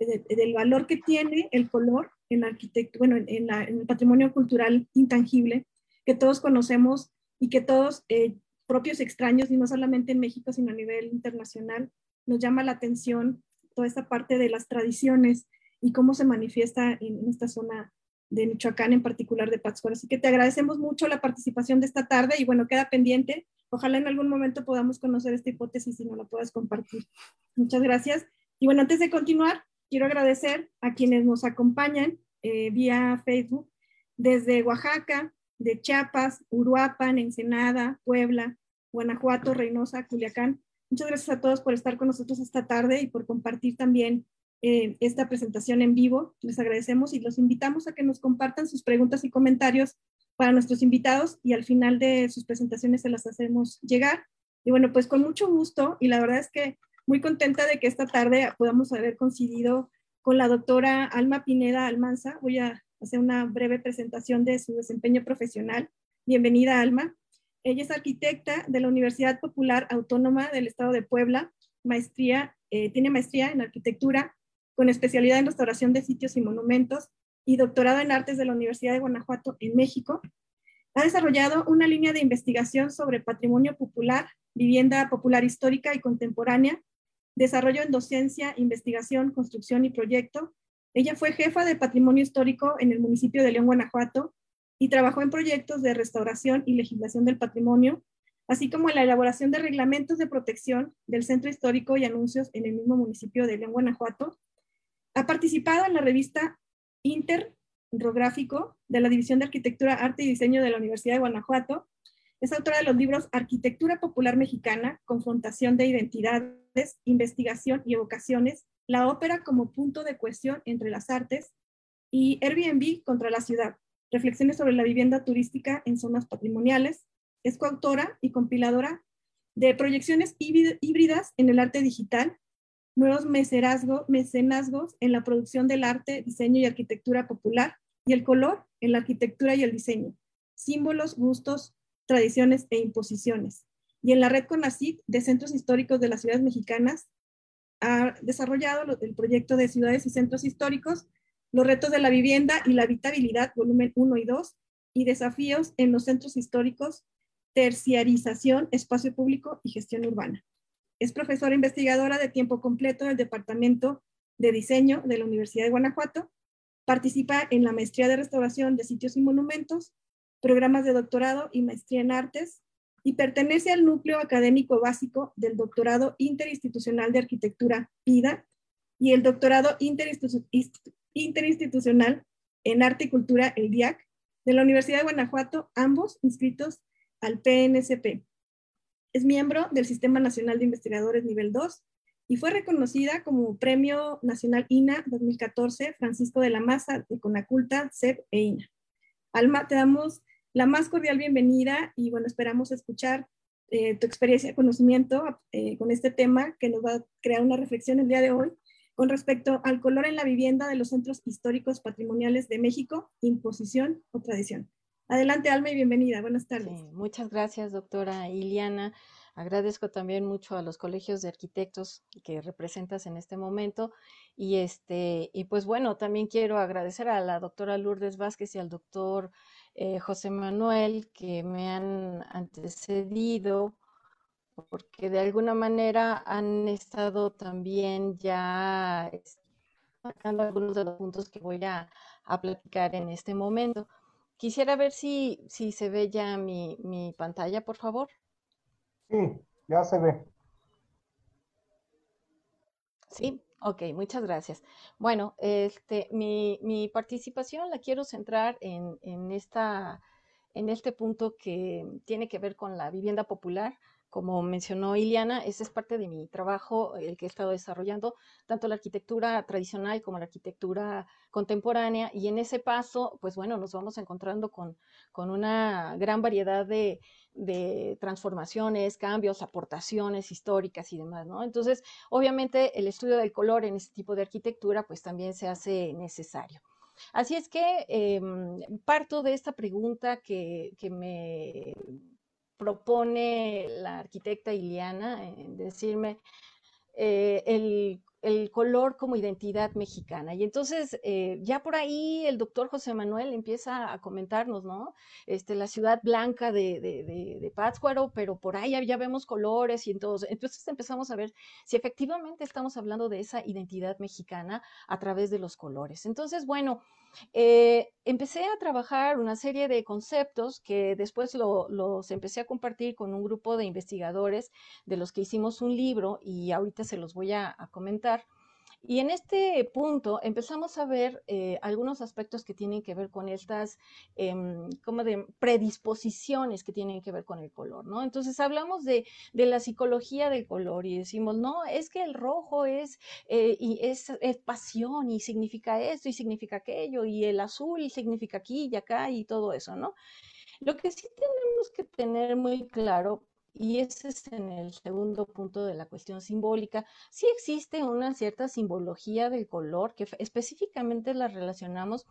valor que tiene el color en, arquitecto, bueno, en, el patrimonio cultural intangible que todos conocemos y que todos, eh, propios extraños, y no solamente en México, sino a nivel internacional, nos llama la atención toda esta parte de las tradiciones y cómo se manifiesta en, esta zona de Michoacán, en particular de Pátzcuaro. Así que te agradecemos mucho la participación de esta tarde y bueno, queda pendiente Ojalá en algún momento podamos conocer esta hipótesis y no la puedas compartir. Muchas gracias. Y bueno, antes de continuar, quiero agradecer a quienes nos acompañan eh, vía Facebook desde Oaxaca, de Chiapas, Uruapan, Ensenada, Puebla, Guanajuato, Reynosa, Culiacán. Muchas gracias a todos por estar con nosotros esta tarde y por compartir también eh, esta presentación en vivo. Les agradecemos y los invitamos a que nos compartan sus preguntas y comentarios para nuestros invitados y al final de sus presentaciones se las hacemos llegar. Y bueno, pues con mucho gusto y la verdad es que muy contenta de que esta tarde podamos haber coincidido con la doctora Alma Pineda Almanza. Voy a hacer una breve presentación de su desempeño profesional. Bienvenida, Alma. Ella es arquitecta de la Universidad Popular Autónoma del Estado de Puebla, maestría, eh, tiene maestría en arquitectura con especialidad en restauración de sitios y monumentos y doctorado en artes de la Universidad de Guanajuato en México. Ha desarrollado una línea de investigación sobre patrimonio popular, vivienda popular histórica y contemporánea, desarrollo en docencia, investigación, construcción y proyecto. Ella fue jefa de patrimonio histórico en el municipio de León, Guanajuato, y trabajó en proyectos de restauración y legislación del patrimonio, así como en la elaboración de reglamentos de protección del centro histórico y anuncios en el mismo municipio de León, Guanajuato. Ha participado en la revista interrográfico de la División de Arquitectura, Arte y Diseño de la Universidad de Guanajuato. Es autora de los libros Arquitectura Popular Mexicana, Confrontación de Identidades, Investigación y Evocaciones, La Ópera como Punto de Cuestión entre las Artes y Airbnb contra la Ciudad, Reflexiones sobre la Vivienda Turística en Zonas Patrimoniales. Es coautora y compiladora de proyecciones híbridas en el arte digital, nuevos mecenazgos en la producción del arte, diseño y arquitectura popular, y el color en la arquitectura y el diseño, símbolos, gustos, tradiciones e imposiciones. Y en la red CONACYT de centros históricos de las ciudades mexicanas, ha desarrollado el proyecto de ciudades y centros históricos, los retos de la vivienda y la habitabilidad, volumen 1 y 2, y desafíos en los centros históricos, terciarización, espacio público y gestión urbana. Es profesora investigadora de tiempo completo del Departamento de Diseño de la Universidad de Guanajuato. Participa en la maestría de restauración de sitios y monumentos, programas de doctorado y maestría en artes y pertenece al núcleo académico básico del doctorado interinstitucional de arquitectura PIDA y el doctorado interinstitucional en arte y cultura, el DIAC, de la Universidad de Guanajuato, ambos inscritos al PNCP. Es miembro del Sistema Nacional de Investigadores Nivel 2 y fue reconocida como Premio Nacional INA 2014 Francisco de la Maza de Conaculta, CEP e INA. Alma, te damos la más cordial bienvenida y bueno, esperamos escuchar eh, tu experiencia y conocimiento eh, con este tema que nos va a crear una reflexión el día de hoy con respecto al color en la vivienda de los centros históricos patrimoniales de México, imposición o tradición. Adelante, Alma, y bienvenida. Buenas tardes. muchas gracias, doctora Iliana. Agradezco también mucho a los colegios de arquitectos que representas en este momento. Y, este, y pues bueno, también quiero agradecer a la doctora Lourdes Vázquez y al doctor eh, José Manuel que me han antecedido porque de alguna manera han estado también ya sacando algunos de los puntos que voy a, platicar en este momento. Quisiera ver si, si se ve ya mi, mi pantalla, por favor. Sí, ya se ve. Sí, ok, muchas gracias. Bueno, este, mi, mi participación la quiero centrar en, en, esta, en este punto que tiene que ver con la vivienda popular como mencionó Iliana, ese es parte de mi trabajo, el que he estado desarrollando, tanto la arquitectura tradicional como la arquitectura contemporánea, y en ese paso, pues bueno, nos vamos encontrando con, con una gran variedad de, de, transformaciones, cambios, aportaciones históricas y demás, ¿no? Entonces, obviamente, el estudio del color en este tipo de arquitectura, pues también se hace necesario. Así es que em, parto de esta pregunta que, que me propone la arquitecta Iliana en decirme eh, el, color como identidad mexicana. Y entonces eh, ya por ahí el doctor José Manuel empieza a comentarnos, ¿no? Este, la ciudad blanca de, de, Pátzcuaro, pero por ahí ya, vemos colores y entonces, entonces empezamos a ver si efectivamente estamos hablando de esa identidad mexicana a través de los colores. Entonces, bueno, eh, empecé a trabajar una serie de conceptos que después los empecé a compartir con un grupo de investigadores de los que hicimos un libro y ahorita se los voy a comentar. Y en este punto empezamos a ver eh, algunos aspectos que tienen que ver con estas, em, como de predisposiciones que tienen que ver con el color, ¿no? Entonces hablamos de, la psicología del color y decimos, no, es que el rojo es, eh, y es, pasión y significa esto y significa aquello, y el azul significa aquí y acá y todo eso, ¿no? Lo que sí tenemos que tener muy claro y ese es en el segundo punto de la cuestión simbólica. Sí existe una cierta simbología del color que específicamente la relacionamos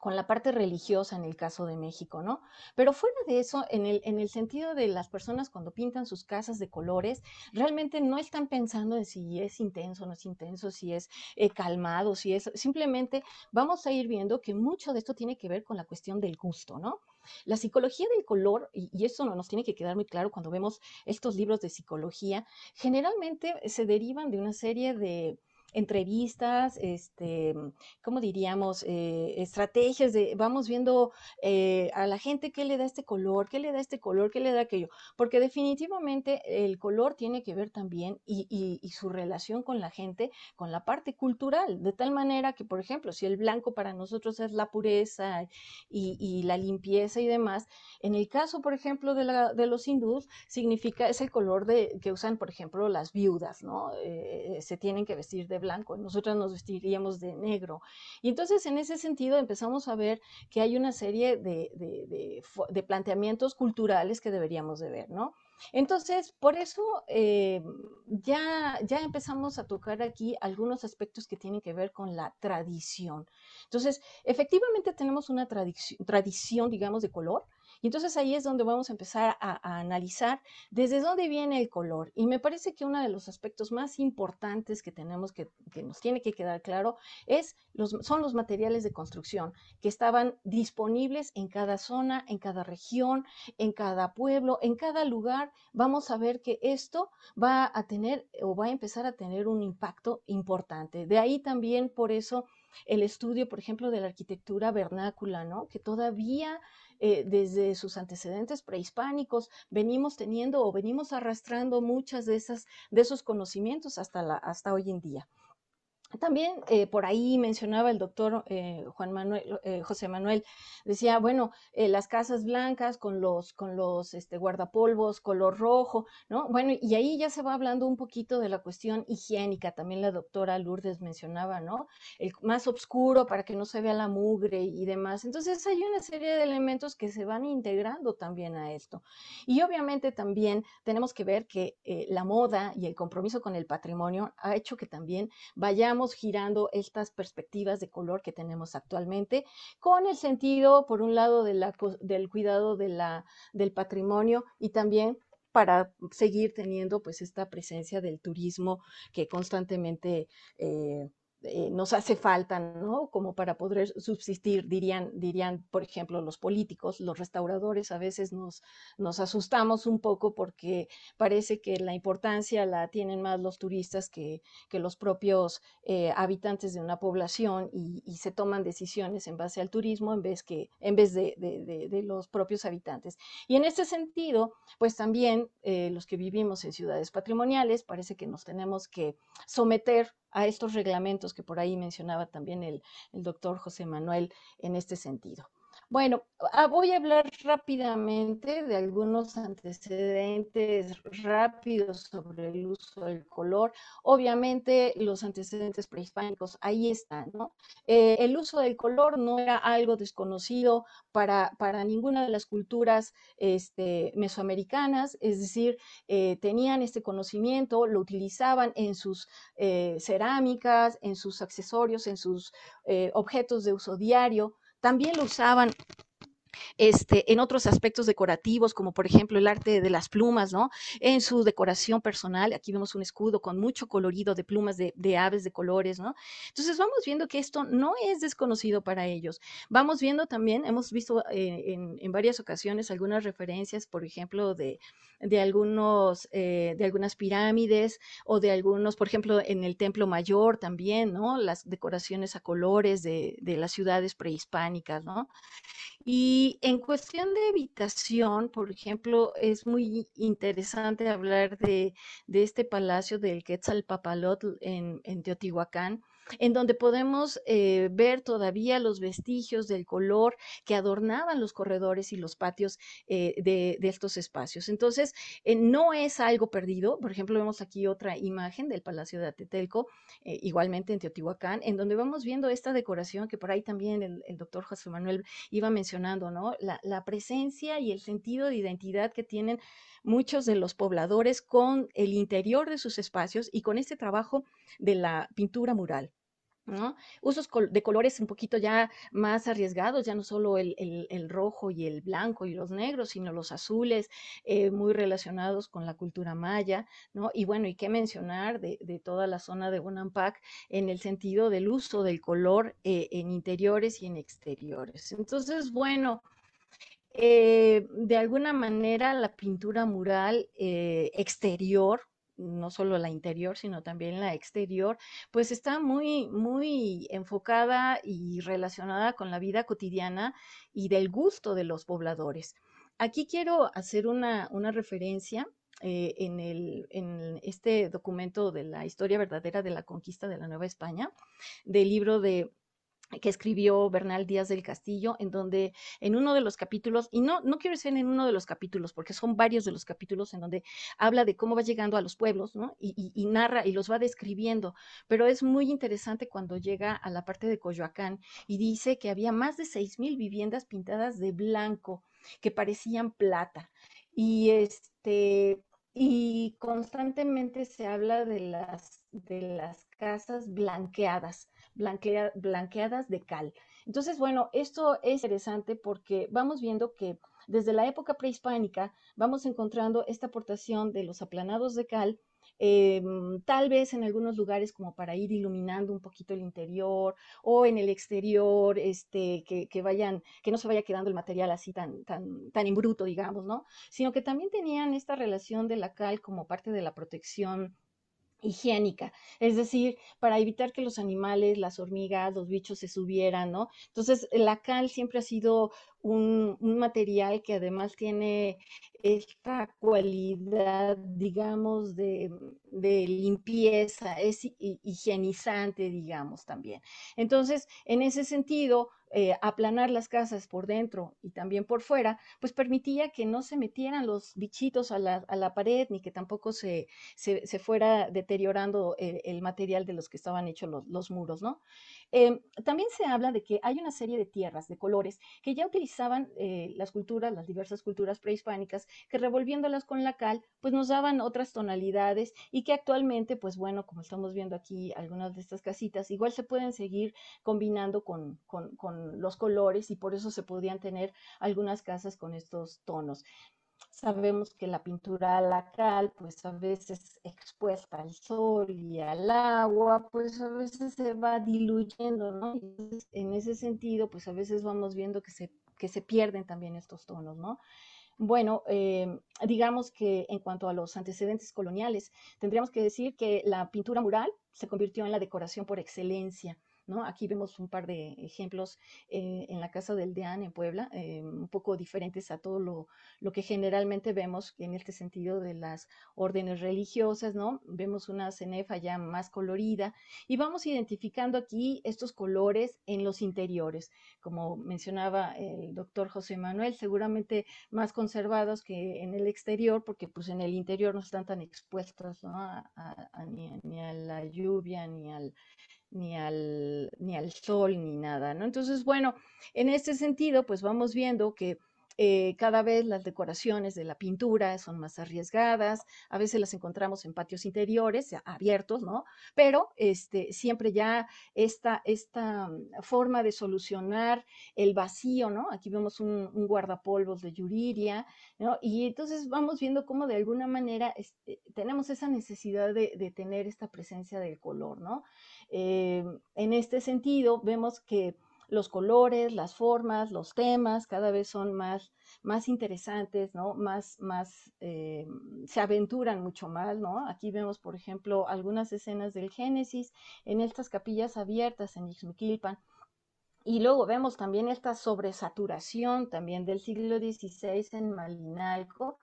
con la parte religiosa en el caso de México, ¿no? Pero fuera de eso, en el, en el sentido de las personas cuando pintan sus casas de colores, realmente no están pensando en si es intenso o no es intenso, si es eh, calmado, si es... Simplemente vamos a ir viendo que mucho de esto tiene que ver con la cuestión del gusto, ¿no? La psicología del color, y, eso nos tiene que quedar muy claro cuando vemos estos libros de psicología, generalmente se derivan de una serie de, entrevistas, este, ¿cómo diríamos? Eh, estrategias de, vamos viendo eh, a la gente qué le da este color, qué le da este color, qué le da aquello, porque definitivamente el color tiene que ver también y, su relación con la gente, con la parte cultural, de tal manera que, por ejemplo, si el blanco para nosotros es la pureza y, la limpieza y demás, en el caso, por ejemplo, de, la, de los hindús, significa, es el color de, que usan, por ejemplo, las viudas, ¿no? Eh, se tienen que vestir de blanco, nosotras nos vestiríamos de negro. Y entonces en ese sentido empezamos a ver que hay una serie de, de, planteamientos culturales que deberíamos de ver, ¿no? Entonces, por eso eh, ya, ya empezamos a tocar aquí algunos aspectos que tienen que ver con la tradición. Entonces, efectivamente tenemos una tradición, digamos, de color, y entonces ahí es donde vamos a empezar a, analizar desde dónde viene el color. Y me parece que uno de los aspectos más importantes que tenemos que, que nos tiene que quedar claro es los, son los materiales de construcción que estaban disponibles en cada zona, en cada región, en cada pueblo, en cada lugar. Vamos a ver que esto va a tener o va a empezar a tener un impacto importante. De ahí también por eso el estudio, por ejemplo, de la arquitectura vernácula, ¿no? Que todavía eh, desde sus antecedentes prehispánicos, venimos teniendo o venimos arrastrando muchas de esas de esos conocimientos hasta la hasta hoy en día. También eh, por ahí mencionaba el doctor eh, Juan Manuel, eh, José Manuel, decía, bueno, las casas blancas con los, con los este, guardapolvos color rojo, ¿no? Bueno, y ahí ya se va hablando un poquito de la cuestión higiénica, también la doctora Lourdes mencionaba, ¿no? El más oscuro para que no se vea la mugre y demás. Entonces hay una serie de elementos que se van integrando también a esto. Y obviamente también tenemos que ver que la moda y el compromiso con el patrimonio ha hecho que también vayamos girando estas perspectivas de color que tenemos actualmente, con el sentido, por un lado, de la, del cuidado del patrimonio y también para seguir teniendo pues esta presencia del turismo que constantemente eh, eh, nos hace falta, ¿no? Como para poder subsistir, dirían, dirían, por ejemplo, los políticos, los restauradores, a veces nos, nos asustamos un poco porque parece que la importancia la tienen más los turistas que, que los propios eh, habitantes de una población y, se toman decisiones en base al turismo en vez, que, en vez de, de, los propios habitantes. Y en este sentido, pues también eh, los que vivimos en ciudades patrimoniales, parece que nos tenemos que someter a estos reglamentos que por ahí mencionaba también el, el doctor José Manuel en este sentido. Bueno, ah, voy a hablar rápidamente de algunos antecedentes rápidos sobre el uso del color. Obviamente los antecedentes prehispánicos ahí están, ¿no? Eh, el uso del color no era algo desconocido para, para ninguna de las culturas este, mesoamericanas, es decir, eh, tenían este conocimiento, lo utilizaban en sus eh, cerámicas, en sus accesorios, en sus objetos de uso diario. También lo usaban este, en otros aspectos decorativos, como por ejemplo el arte de las plumas, ¿no? En su decoración personal, aquí vemos un escudo con mucho colorido de plumas de, aves de colores, ¿no? Entonces vamos viendo que esto no es desconocido para ellos. Vamos viendo también, hemos visto eh, en, varias ocasiones algunas referencias, por ejemplo, de, algunos, eh, de algunas pirámides o de algunos, por ejemplo, en el Templo Mayor también, ¿no? Las decoraciones a colores de, de las ciudades prehispánicas, ¿no? Y en cuestión de habitación, por ejemplo, es muy interesante hablar de, de este palacio del Quetzalpapalotl en, en Teotihuacán, en donde podemos eh, ver todavía los vestigios del color que adornaban los corredores y los patios eh, de, estos espacios. Entonces, eh, no es algo perdido. Por ejemplo, vemos aquí otra imagen del Palacio de Atetelco, igualmente en Teotihuacán, en donde vamos viendo esta decoración que por ahí también el, doctor José Manuel iba mencionando, ¿no? La, la presencia y el sentido de identidad que tienen muchos de los pobladores con el interior de sus espacios y con este trabajo de la pintura mural. Usos de colores un poquito ya más arriesgados, ya no solo el, rojo y el blanco y los negros, sino los azules, eh, muy relacionados con la cultura maya, ¿no? Y bueno, y qué mencionar de, toda la zona de Bonampak en el sentido del uso del color eh, en interiores y en exteriores. Entonces, bueno, eh, de alguna manera la pintura mural exterior no solo la interior, sino también la exterior, pues está muy, muy enfocada y relacionada con la vida cotidiana y del gusto de los pobladores. Aquí quiero hacer una, referencia eh, en, el, en, este documento de la historia verdadera de la conquista de la Nueva España, del libro de que escribió Bernal Díaz del Castillo, en donde en uno de los capítulos, y no, no quiero decir en uno de los capítulos, porque son varios de los capítulos en donde habla de cómo va llegando a los pueblos, ¿no? Y, narra y los va describiendo, pero es muy interesante cuando llega a la parte de Coyoacán y dice que había más de seis mil viviendas pintadas de blanco que parecían plata. Y este, y constantemente se habla de las, de las casas blanqueadas blanqueadas de cal. Entonces, bueno, esto es interesante porque vamos viendo que desde la época prehispánica vamos encontrando esta aportación de los aplanados de cal, em, tal vez en algunos lugares como para ir iluminando un poquito el interior o en el exterior, este, que, que, vayan, que no se vaya quedando el material así tan, tan, tan imbruto, digamos, ¿no? Sino que también tenían esta relación de la cal como parte de la protección higiénica, es decir, para evitar que los animales, las hormigas, los bichos se subieran, ¿no? Entonces, la cal siempre ha sido un, material que además tiene esta cualidad, digamos, de, de, limpieza, es higienizante, digamos, también. Entonces, en ese sentido, eh, aplanar las casas por dentro y también por fuera, pues permitía que no se metieran los bichitos a la, a la pared ni que tampoco se, se, fuera deteriorando el, material de los que estaban hechos los, los muros, ¿no? Em, también se habla de que hay una serie de tierras, de colores, que ya utilizaban eh, las culturas, las diversas culturas prehispánicas, que revolviéndolas con la cal, pues nos daban otras tonalidades y que actualmente, pues bueno, como estamos viendo aquí algunas de estas casitas, igual se pueden seguir combinando con, con, con los colores y por eso se podían tener algunas casas con estos tonos. Sabemos que la pintura a la cal, pues a veces expuesta al sol y al agua, pues a veces se va diluyendo, ¿no? en ese sentido, pues a veces vamos viendo que se, que se pierden también estos tonos, ¿no? Bueno, eh, digamos que en cuanto a los antecedentes coloniales, tendríamos que decir que la pintura mural se convirtió en la decoración por excelencia Aquí vemos un par de ejemplos eh, en la Casa del Deán en Puebla, eh, un poco diferentes a todo lo, que generalmente vemos en este sentido de las órdenes religiosas, ¿no? Vemos una cenefa ya más colorida y vamos identificando aquí estos colores en los interiores, como mencionaba el doctor José Manuel, seguramente más conservados que en el exterior, porque pues en el interior no están tan expuestos ni a la lluvia, ni al ni al, ni al sol, ni nada, ¿no? Entonces, bueno, en este sentido, pues vamos viendo que eh, cada vez las decoraciones de la pintura son más arriesgadas, a veces las encontramos en patios interiores abiertos, ¿no? Pero este, siempre ya esta, esta mm, forma de solucionar el vacío, ¿no? Aquí vemos un, guardapolvos de Yuriria, ¿no? Y entonces vamos viendo cómo de alguna manera este, tenemos esa necesidad de, de, tener esta presencia del color, ¿no? Eh, en este sentido, vemos que los colores, las formas, los temas cada vez son más, más interesantes, ¿no? Más, más, eh, se aventuran mucho más, ¿no? Aquí vemos, por ejemplo, algunas escenas del Génesis en estas capillas abiertas en Ixmiquilpan. Y luego vemos también esta sobresaturación también del siglo XVI en Malinalco,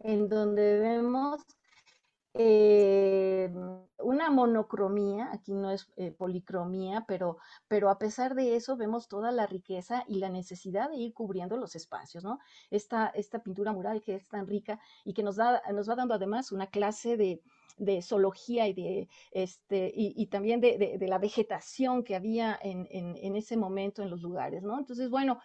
en donde vemos eh, una monocromía, aquí no es eh, policromía, pero, pero a pesar de eso vemos toda la riqueza y la necesidad de ir cubriendo los espacios, ¿no? Esta, esta pintura mural que es tan rica y que nos, da, nos va dando además una clase de, de zoología y, de, este, y, también de, de, la vegetación que había en, en, en ese momento en los lugares, ¿no? Entonces, bueno,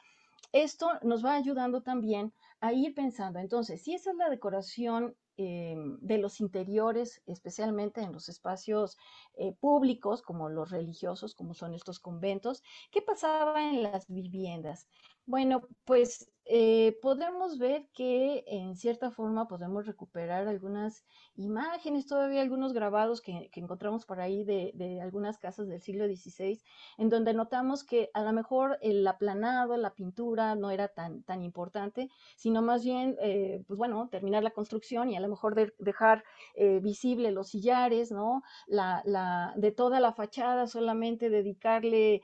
esto nos va ayudando también a ir pensando, entonces, si esa es la decoración Em, de los interiores, especialmente en los espacios eh, públicos, como los religiosos, como son estos conventos. ¿Qué pasaba en las viviendas? Bueno, pues eh, podemos ver que en cierta forma podemos recuperar algunas imágenes, todavía algunos grabados que, encontramos por ahí de, algunas casas del siglo XVI, en donde notamos que a lo mejor el aplanado, la pintura no era tan, tan importante, sino más bien, eh, pues bueno, terminar la construcción y a lo mejor dejar eh, visible los sillares, ¿no? La, la, de toda la fachada solamente dedicarle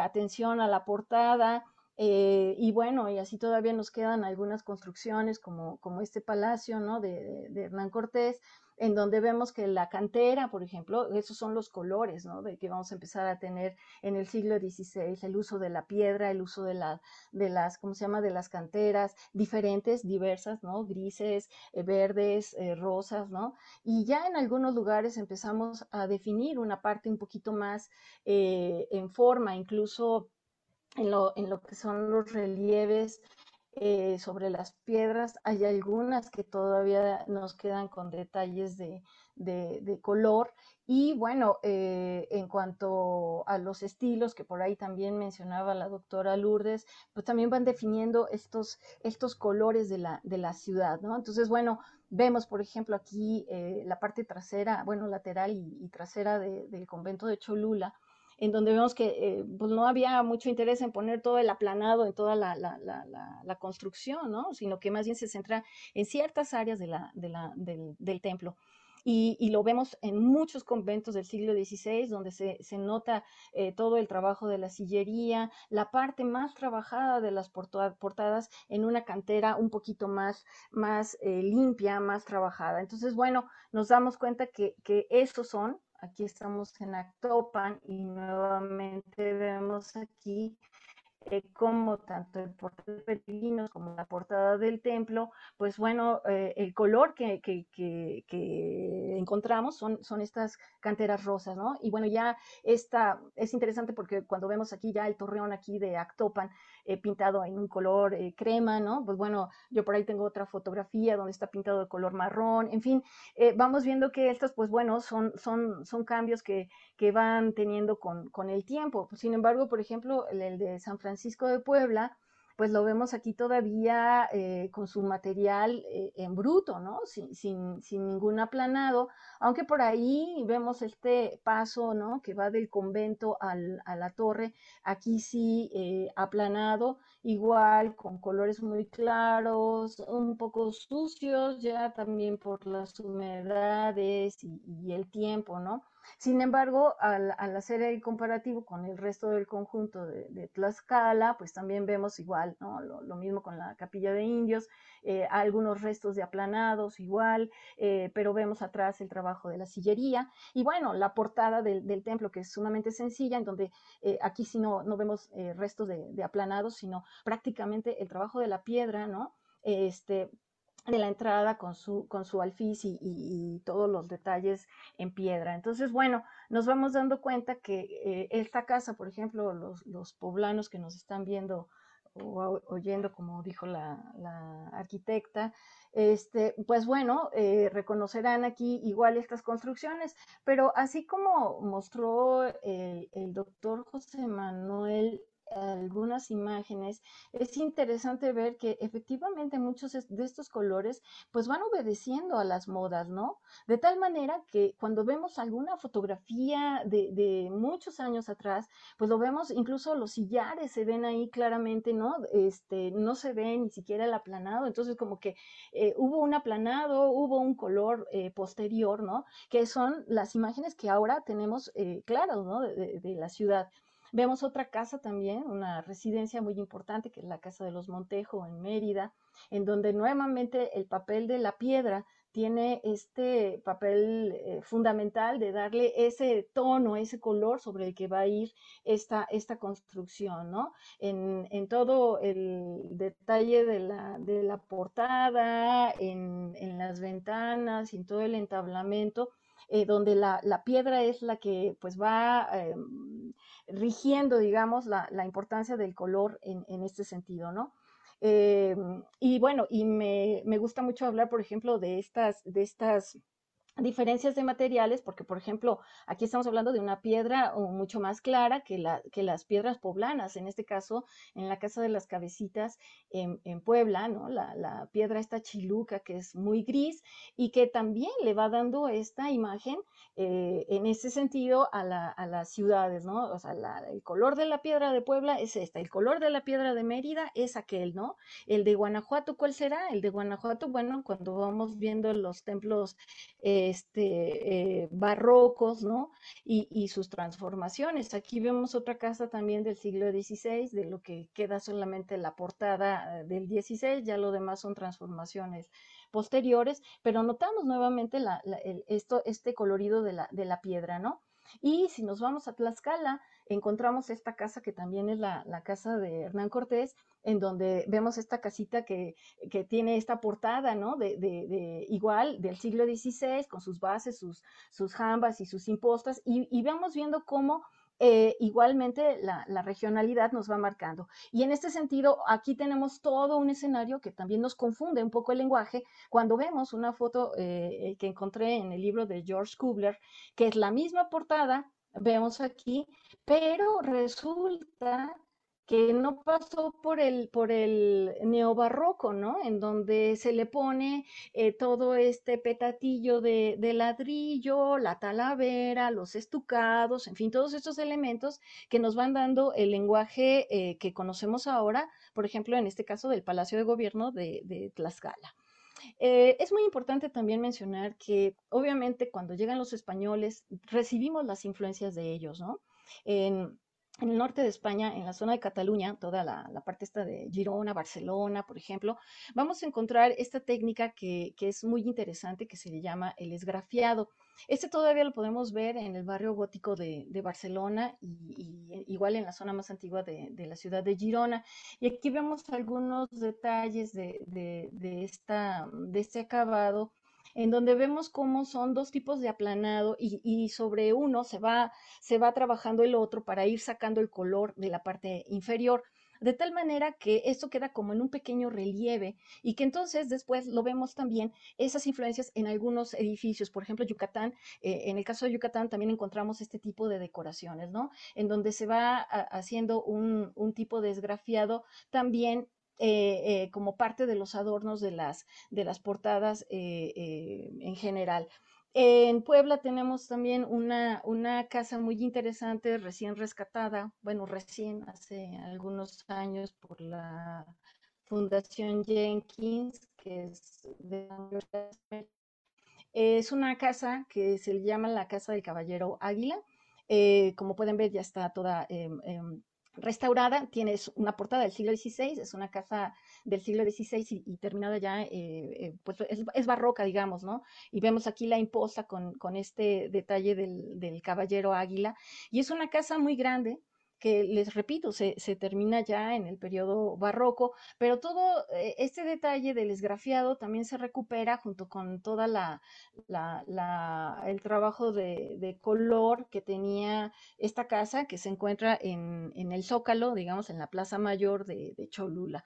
atención a la portada eh, y bueno, y así todavía nos quedan algunas construcciones como, como este palacio ¿no? de, Hernán Cortés, en donde vemos que la cantera, por ejemplo, esos son los colores ¿no? de que vamos a empezar a tener en el siglo XVI, el uso de la piedra, el uso de, la, de las, ¿cómo se llama?, de las canteras diferentes, diversas, ¿no? grises, eh, verdes, eh, rosas, ¿no? Y ya en algunos lugares empezamos a definir una parte un poquito más en forma, incluso en lo, en lo que son los relieves eh, sobre las piedras, hay algunas que todavía nos quedan con detalles de, de, color. Y bueno, eh, en cuanto a los estilos, que por ahí también mencionaba la doctora Lourdes, pues también van definiendo estos, estos colores de la, de la ciudad, ¿no? Entonces, bueno, vemos, por ejemplo, aquí eh, la parte trasera, bueno, lateral y, trasera del convento de Cholula, en donde vemos que eh, pues no había mucho interés en poner todo el aplanado en toda la, la, la, construcción, ¿no? sino que más bien se centra en ciertas áreas de la, del, del, templo. y, lo vemos en muchos conventos del siglo XVI, donde se, nota eh, todo el trabajo de la sillería, la parte más trabajada de las portadas en una cantera un poquito más, más eh, limpia, más trabajada. Entonces, bueno, nos damos cuenta que, que esos son, aquí estamos en Actopan y nuevamente vemos aquí eh, como tanto el portal de peregrinos como la portada del templo, pues bueno, eh, el color que, encontramos son, son estas canteras rosas, ¿no? Y bueno, ya esta es interesante porque cuando vemos aquí ya el torreón aquí de Actopan eh, pintado en un color crema, ¿no? Pues bueno, yo por ahí tengo otra fotografía donde está pintado de color marrón, en fin, vamos viendo que estas, pues bueno, son, son, son cambios que, que van teniendo con, con el tiempo. Sin embargo, por ejemplo, el de San Francisco de Puebla, pues lo vemos aquí todavía eh, con su material eh, en bruto, ¿no? Sin, sin, sin, ningún aplanado, aunque por ahí vemos este paso, ¿no? Que va del convento al, a la torre, aquí sí eh, aplanado, igual con colores muy claros, un poco sucios ya también por las humedades y, y el tiempo, ¿no? Sin embargo, al, hacer el comparativo con el resto del conjunto de, Tlaxcala, pues también vemos igual, ¿no? Lo, mismo con la capilla de indios, eh, algunos restos de aplanados igual, eh, pero vemos atrás el trabajo de la sillería y bueno, la portada del, templo que es sumamente sencilla, en donde eh, aquí sí no, no vemos restos de, de aplanados, sino prácticamente el trabajo de la piedra, ¿no? Este, de la entrada con su, con su alfiz y, todos los detalles en piedra. Entonces, bueno, nos vamos dando cuenta que eh, esta casa, por ejemplo, los, poblanos que nos están viendo o oyendo, como dijo la, arquitecta, este, pues bueno, eh, reconocerán aquí igual estas construcciones, pero así como mostró el, el doctor José Manuel algunas imágenes, es interesante ver que efectivamente muchos de estos colores pues van obedeciendo a las modas, ¿no? De tal manera que cuando vemos alguna fotografía de, muchos años atrás, pues lo vemos, incluso los sillares se ven ahí claramente, ¿no? Este, no se ve ni siquiera el aplanado, entonces como que eh, hubo un aplanado, hubo un color eh, posterior, ¿no? Que son las imágenes que ahora tenemos eh, claras, ¿no? de la ciudad. Vemos otra casa también, una residencia muy importante, que es la Casa de los Montejo en Mérida, en donde nuevamente el papel de la piedra tiene este papel eh, fundamental de darle ese tono, ese color sobre el que va a ir esta, esta construcción, ¿no? En, todo el detalle de la, de la portada, en, en las ventanas, en todo el entablamento, eh, donde la, piedra es la que pues va em, rigiendo, digamos, la, importancia del color en, en este sentido, ¿no? Em, y bueno, y me, me, gusta mucho hablar, por ejemplo, de estas, de estas diferencias de materiales, porque por ejemplo, aquí estamos hablando de una piedra mucho más clara que, la, que las piedras poblanas, en este caso, en la Casa de las Cabecitas en, Puebla, ¿no? La, piedra esta chiluca que es muy gris y que también le va dando esta imagen eh, en ese sentido a, las ciudades, ¿no? O sea, el color de la piedra de Puebla es esta, el color de la piedra de Mérida es aquel, ¿no? El de Guanajuato, ¿cuál será? El de Guanajuato, bueno, cuando vamos viendo los templos, eh, este, eh, barrocos, ¿no? Y, sus transformaciones. Aquí vemos otra casa también del siglo XVI, de lo que queda solamente la portada eh, del XVI, ya lo demás son transformaciones posteriores, pero notamos nuevamente esto, este colorido de la, de la piedra, ¿no? Y si nos vamos a Tlaxcala, encontramos esta casa que también es la, casa de Hernán Cortés, en donde vemos esta casita que, tiene esta portada, ¿no? De, igual del siglo XVI, con sus bases, sus, sus jambas y sus impostas, y, vamos viendo cómo eh, igualmente la, regionalidad nos va marcando. Y en este sentido, aquí tenemos todo un escenario que también nos confunde un poco el lenguaje cuando vemos una foto eh, que encontré en el libro de George Kubler, que es la misma portada, vemos aquí, pero resulta que no pasó por el, por el neobarroco, ¿no? En donde se le pone eh, todo este petatillo de, ladrillo, la talavera, los estucados, en fin, todos estos elementos que nos van dando el lenguaje eh, que conocemos ahora, por ejemplo, en este caso del Palacio de Gobierno de, de Tlaxcala. Eh, es muy importante también mencionar que obviamente cuando llegan los españoles recibimos las influencias de ellos, ¿no? En, en el norte de España, en la zona de Cataluña, toda la, parte esta de Girona, Barcelona, por ejemplo, vamos a encontrar esta técnica que, es muy interesante, que se le llama el esgrafiado. Este todavía lo podemos ver en el barrio gótico de, Barcelona y, igual en la zona más antigua de, la ciudad de Girona. Y aquí vemos algunos detalles de, esta, de este acabado en donde vemos cómo son dos tipos de aplanado y, sobre uno se va, se va trabajando el otro para ir sacando el color de la parte inferior de tal manera que esto queda como en un pequeño relieve y que entonces después lo vemos también esas influencias en algunos edificios, por ejemplo, Yucatán, eh, en el caso de Yucatán también encontramos este tipo de decoraciones, ¿no? En donde se va haciendo un, un tipo de esgrafiado también eh, eh, como parte de los adornos de las, de las portadas eh, en general. En Puebla tenemos también una, una, casa muy interesante, recién rescatada, bueno, recién hace algunos años por la Fundación Jenkins, que es de Es una casa que se llama la Casa del Caballero Águila. como pueden ver, ya está toda em, em, restaurada, tienes una portada del siglo XVI, es una casa del siglo XVI y, terminada ya, eh, eh, pues es, barroca, digamos, ¿no? Y vemos aquí la imposta con, este detalle del, caballero águila, y es una casa muy grande, que les repito, se, termina ya en el periodo barroco, pero todo eh, este detalle del esgrafiado también se recupera junto con toda la, el trabajo de, color que tenía esta casa que se encuentra en, el Zócalo, digamos, en la Plaza Mayor de, de Cholula.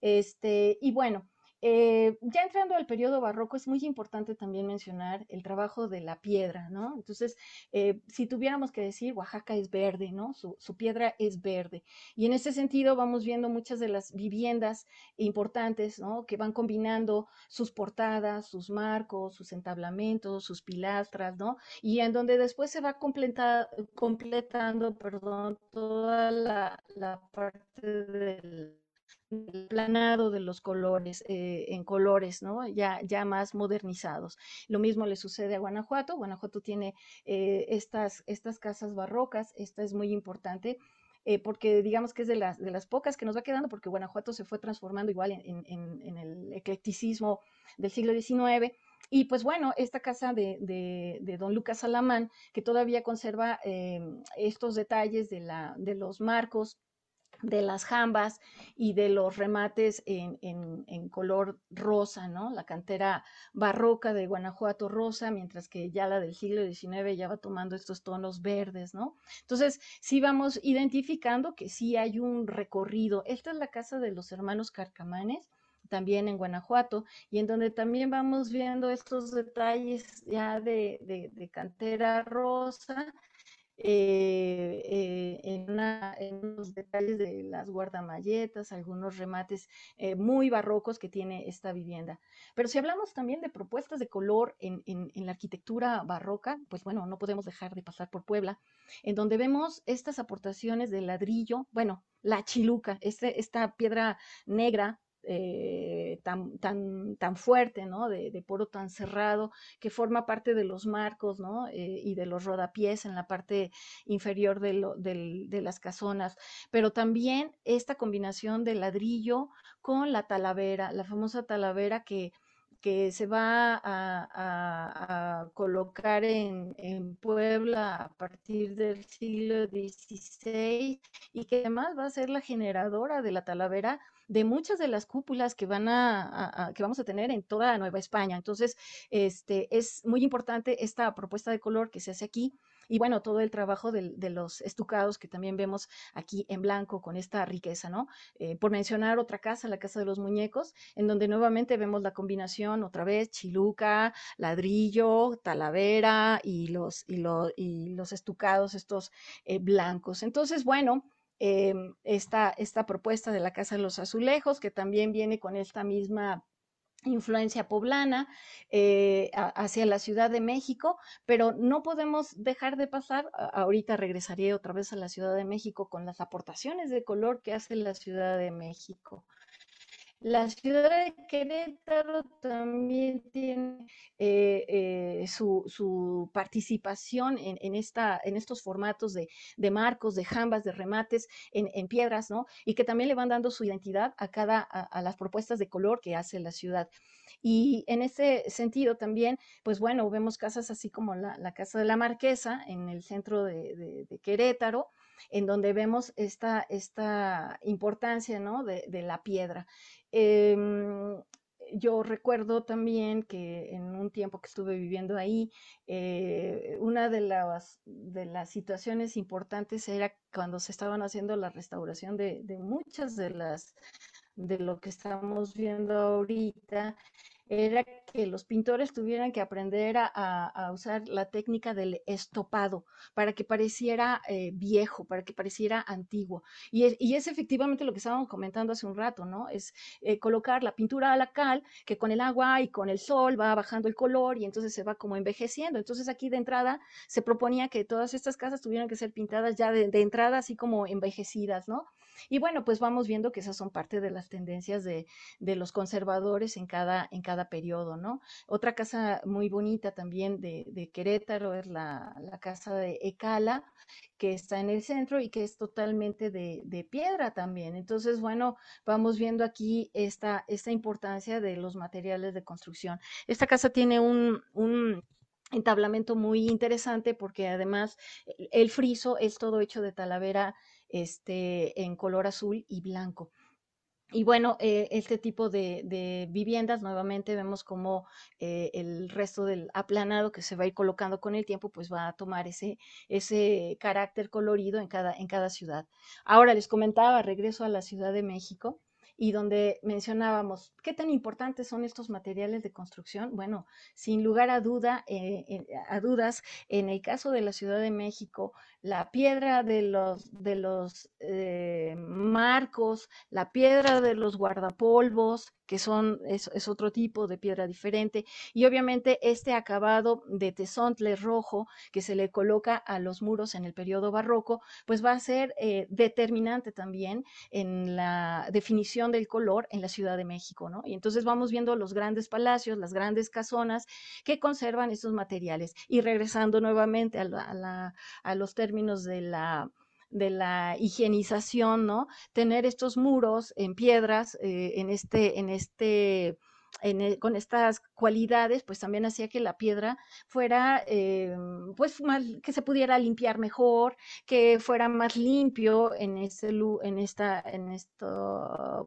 Este, y bueno, eh, ya entrando al periodo barroco, es muy importante también mencionar el trabajo de la piedra, ¿no? Entonces, eh, si tuviéramos que decir, Oaxaca es verde, ¿no? Su, piedra es verde. Y en ese sentido vamos viendo muchas de las viviendas importantes, ¿no? Que van combinando sus portadas, sus marcos, sus entablamentos, sus pilastras, ¿no? Y en donde después se va completando, perdón, toda la, parte del el planado de los colores, eh, en colores, ¿no? Ya, ya más modernizados. Lo mismo le sucede a Guanajuato. Guanajuato tiene eh, estas, estas casas barrocas, esta es muy importante. Eh, porque digamos que es de las, de las pocas que nos va quedando, porque Guanajuato se fue transformando igual en, en, el eclecticismo del siglo XIX. Y pues bueno, esta casa de, de, don Lucas Alamán, que todavía conserva estos detalles de, la, de los marcos de las jambas y de los remates en, color rosa, ¿no? La cantera barroca de Guanajuato rosa, mientras que ya la del siglo XIX ya va tomando estos tonos verdes, ¿no? Entonces, sí vamos identificando que sí hay un recorrido. Esta es la casa de los hermanos Carcamanes, también en Guanajuato, y en donde también vamos viendo estos detalles ya de, de cantera rosa eh, eh, en, los detalles de las guardamalletas, algunos remates eh, muy barrocos que tiene esta vivienda. Pero si hablamos también de propuestas de color en, la arquitectura barroca, pues bueno, no podemos dejar de pasar por Puebla, en donde vemos estas aportaciones de ladrillo, bueno, la chiluca, este, esta piedra negra eh, tan, tan, tan fuerte, ¿no? De, poro tan cerrado, que forma parte de los marcos, ¿no? Eh, y de los rodapiés en la parte inferior de, las casonas. Pero también esta combinación de ladrillo con la talavera, la famosa talavera que que se va a, colocar en, Puebla a partir del siglo XVI y que además va a ser la generadora de la talavera de muchas de las cúpulas que van a, que vamos a tener en toda Nueva España. Entonces, este es muy importante esta propuesta de color que se hace aquí y bueno, todo el trabajo de, los estucados que también vemos aquí en blanco con esta riqueza, ¿no? Eh, por mencionar otra casa, la Casa de los Muñecos, en donde nuevamente vemos la combinación otra vez, chiluca, ladrillo, talavera y los, y los estucados estos eh, blancos. Entonces, bueno, em, esta, esta propuesta de la Casa de los Azulejos, que también viene con esta misma influencia poblana eh, hacia la Ciudad de México, pero no podemos dejar de pasar, ahorita regresaré otra vez a la Ciudad de México con las aportaciones de color que hace la Ciudad de México. La ciudad de Querétaro también tiene eh, eh, su, participación en, en estos formatos de, marcos, de jambas, de remates en, piedras, ¿no? Y que también le van dando su identidad a cada, a, las propuestas de color que hace la ciudad. Y en ese sentido también, pues bueno, vemos casas así como la, Casa de la Marquesa en el centro de Querétaro, en donde vemos esta, esta importancia ¿no? de, la piedra. Em, yo recuerdo también que en un tiempo que estuve viviendo ahí, eh, una de las, de las situaciones importantes era cuando se estaban haciendo la restauración de, de muchas de las de lo que estamos viendo ahorita era que los pintores tuvieran que aprender a, usar la técnica del estopado para que pareciera eh, viejo, para que pareciera antiguo. Y es, efectivamente lo que estábamos comentando hace un rato, ¿no? Es eh, colocar la pintura a la cal, que con el agua y con el sol va bajando el color y entonces se va como envejeciendo. Entonces aquí de entrada se proponía que todas estas casas tuvieran que ser pintadas ya de, de entrada así como envejecidas, ¿no? Y bueno, pues vamos viendo que esas son parte de las tendencias de, los conservadores en cada, en cada periodo, ¿no? Otra casa muy bonita también de, Querétaro es la, casa de Ecala, que está en el centro y que es totalmente de, piedra también. Entonces, bueno, vamos viendo aquí esta, esta importancia de los materiales de construcción. Esta casa tiene un, un entablamento muy interesante porque además el friso es todo hecho de talavera este, en color azul y blanco. Y bueno, eh, este tipo de, viviendas, nuevamente vemos como eh, el resto del aplanado que se va a ir colocando con el tiempo, pues va a tomar ese, ese carácter colorido en cada, en cada ciudad. Ahora les comentaba, regreso a la Ciudad de México y donde mencionábamos qué tan importantes son estos materiales de construcción. Bueno, sin lugar a, duda, eh, a dudas, en el caso de la Ciudad de México, la piedra de los, de los eh, marcos, la piedra de los guardapolvos, que son, es, otro tipo de piedra diferente, y obviamente este acabado de tesontle rojo que se le coloca a los muros en el periodo barroco, pues va a ser eh, determinante también en la definición del color en la Ciudad de México, ¿no? Y entonces vamos viendo los grandes palacios, las grandes casonas que conservan estos materiales. Y regresando nuevamente a, a los términos de la de la higienización, ¿no? Tener estos muros en piedras, eh, en este, en este, e, con estas cualidades, pues también hacía que la piedra fuera, eh, pues, que se pudiera limpiar mejor, que fuera más limpio en ese, en esta, en esto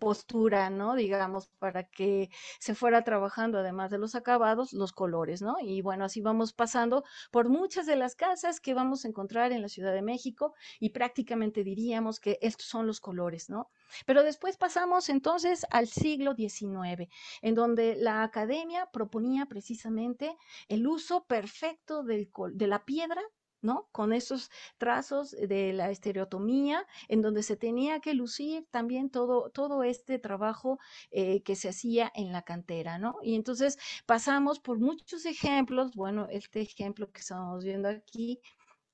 postura, ¿no? Digamos, para que se fuera trabajando, además de los acabados, los colores, ¿no? Y bueno, así vamos pasando por muchas de las casas que vamos a encontrar en la Ciudad de México y prácticamente diríamos que estos son los colores, ¿no? Pero después pasamos entonces al siglo XIX, en donde la academia proponía precisamente el uso perfecto de la piedra ¿no? Con esos trazos de la estereotomía, en donde se tenía que lucir también todo, todo este trabajo eh, que se hacía en la cantera, ¿no? Y entonces pasamos por muchos ejemplos, bueno, este ejemplo que estamos viendo aquí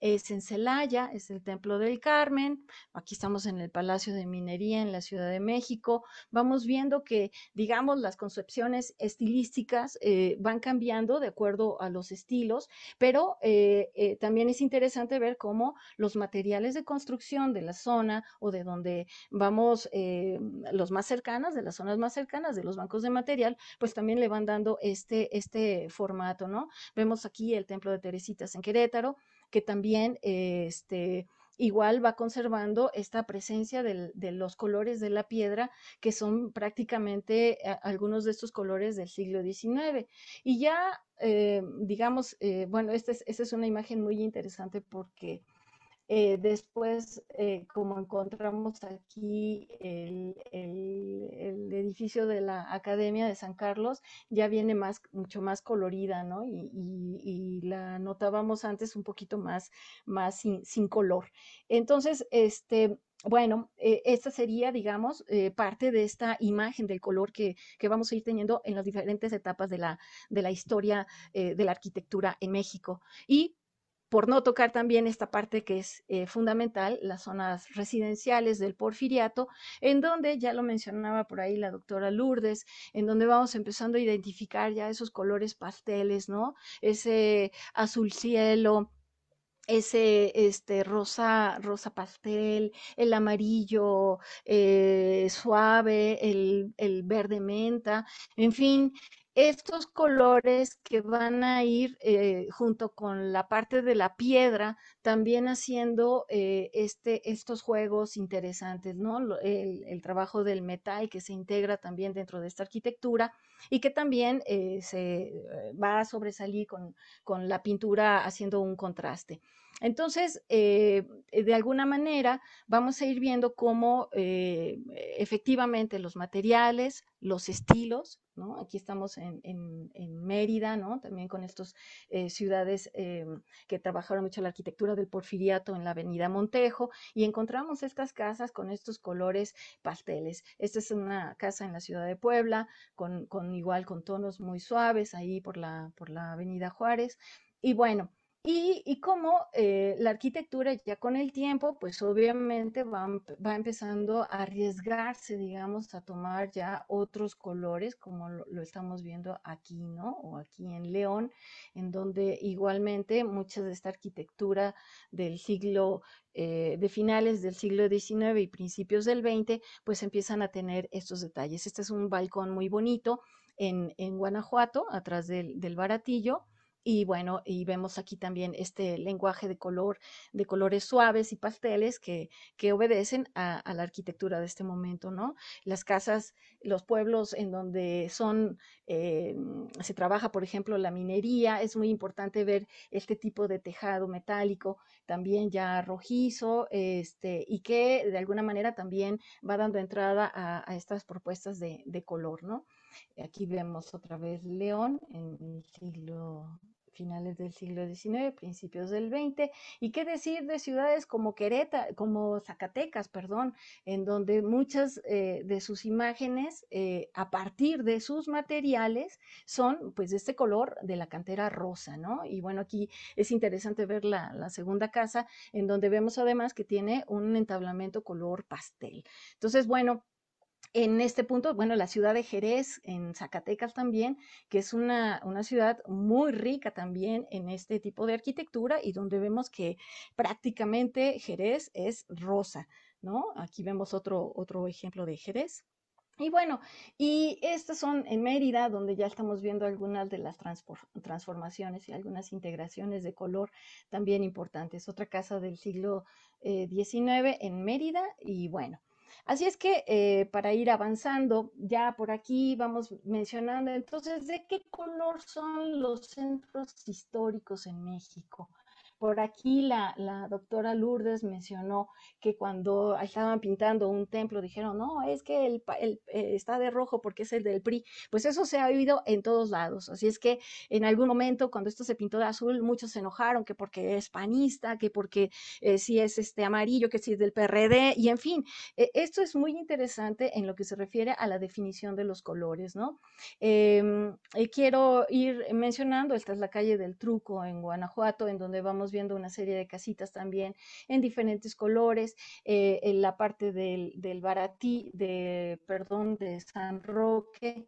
es en Celaya, es el Templo del Carmen, aquí estamos en el Palacio de Minería en la Ciudad de México, vamos viendo que, digamos, las concepciones estilísticas eh, van cambiando de acuerdo a los estilos, pero eh, eh, también es interesante ver cómo los materiales de construcción de la zona o de donde vamos, los más cercanas, de las zonas más cercanas, de los bancos de material, pues también le van dando este, este formato, ¿no? Vemos aquí el Templo de Teresitas en Querétaro, que también este, igual va conservando esta presencia de los colores de la piedra, que son prácticamente eh, algunos de estos colores del siglo XIX. Y ya, eh, digamos, eh, bueno, esta es, una imagen muy interesante porque eh, después, eh, como encontramos aquí el, edificio de la Academia de San Carlos, ya viene más, mucho más colorida, ¿no? Y, la notábamos antes un poquito más, más sin, color. Entonces, este, bueno, eh, esta sería, digamos, parte de esta imagen del color que, que, vamos a ir teniendo en las diferentes etapas de la, de la historia de la arquitectura en México. Y por no tocar también esta parte que es eh, fundamental, las zonas residenciales del porfiriato, en donde ya lo mencionaba por ahí la doctora Lourdes, en donde vamos empezando a identificar ya esos colores pasteles, ¿no? Ese azul cielo, ese este rosa, rosa pastel, el amarillo eh, suave, el, el, verde menta, en fin, estos colores que van a ir eh, junto con la parte de la piedra, también haciendo eh, este, estos juegos interesantes, ¿no? El, trabajo del metal que se integra también dentro de esta arquitectura y que también eh, se va a sobresalir con, con la pintura haciendo un contraste. Entonces, eh, de alguna manera, vamos a ir viendo cómo eh, efectivamente los materiales, los estilos, ¿no? Aquí estamos en, Mérida, ¿no? También con estas eh, ciudades que trabajaron mucho la arquitectura del porfiriato en la avenida Montejo y encontramos estas casas con estos colores pasteles. Esta es una casa en la ciudad de Puebla, con, con igual con tonos muy suaves ahí por la, por la avenida Juárez. Y bueno, y, y cómo eh, la arquitectura ya con el tiempo, pues obviamente va, va, empezando a arriesgarse, digamos, a tomar ya otros colores, como lo, estamos viendo aquí, ¿no? O aquí en León, en donde igualmente mucha de esta arquitectura del siglo, eh, de finales del siglo XIX y principios del XX, pues empiezan a tener estos detalles. Este es un balcón muy bonito en, en Guanajuato, atrás del baratillo y bueno, y vemos aquí también este lenguaje de color, de colores suaves y pasteles que, que obedecen a, la arquitectura de este momento, ¿no? Las casas, los pueblos en donde son, eh, se trabaja, por ejemplo, la minería, es muy importante ver este tipo de tejado metálico, también ya rojizo, este, y que de alguna manera también va dando entrada a, estas propuestas de, de color, ¿no? Aquí vemos otra vez León en el siglo finales del siglo XIX, principios del XX, y qué decir de ciudades como Querétaro, como Zacatecas, perdón, en donde muchas eh, de sus imágenes, eh, a partir de sus materiales, son pues de este color de la cantera rosa, ¿no? Y bueno, aquí es interesante ver la, la segunda casa, en donde vemos además que tiene un entablamento color pastel. Entonces, bueno, en este punto, bueno, la ciudad de Jerez, en Zacatecas también, que es una, una, ciudad muy rica también en este tipo de arquitectura y donde vemos que prácticamente Jerez es rosa, ¿no? Aquí vemos otro, otro ejemplo de Jerez. Y bueno, y estas son en Mérida, donde ya estamos viendo algunas de las transformaciones y algunas integraciones de color también importantes. Otra casa del siglo XIX eh, en Mérida y bueno, Así es que eh, para ir avanzando, ya por aquí vamos mencionando entonces de qué color son los centros históricos en México. Por aquí la, doctora Lourdes mencionó que cuando estaban pintando un templo dijeron, no, es que el, eh, está de rojo porque es el del PRI. Pues eso se ha oído en todos lados. Así es que en algún momento cuando esto se pintó de azul, muchos se enojaron que porque es panista, que porque eh, si es este amarillo, que si es del PRD, y en fin, e, esto es muy interesante en lo que se refiere a la definición de los colores, ¿no? Em, quiero ir mencionando, esta es la calle del Truco en Guanajuato, en donde vamos viendo una serie de casitas también en diferentes colores, eh, en la parte del, del baratí, de, perdón, de San Roque,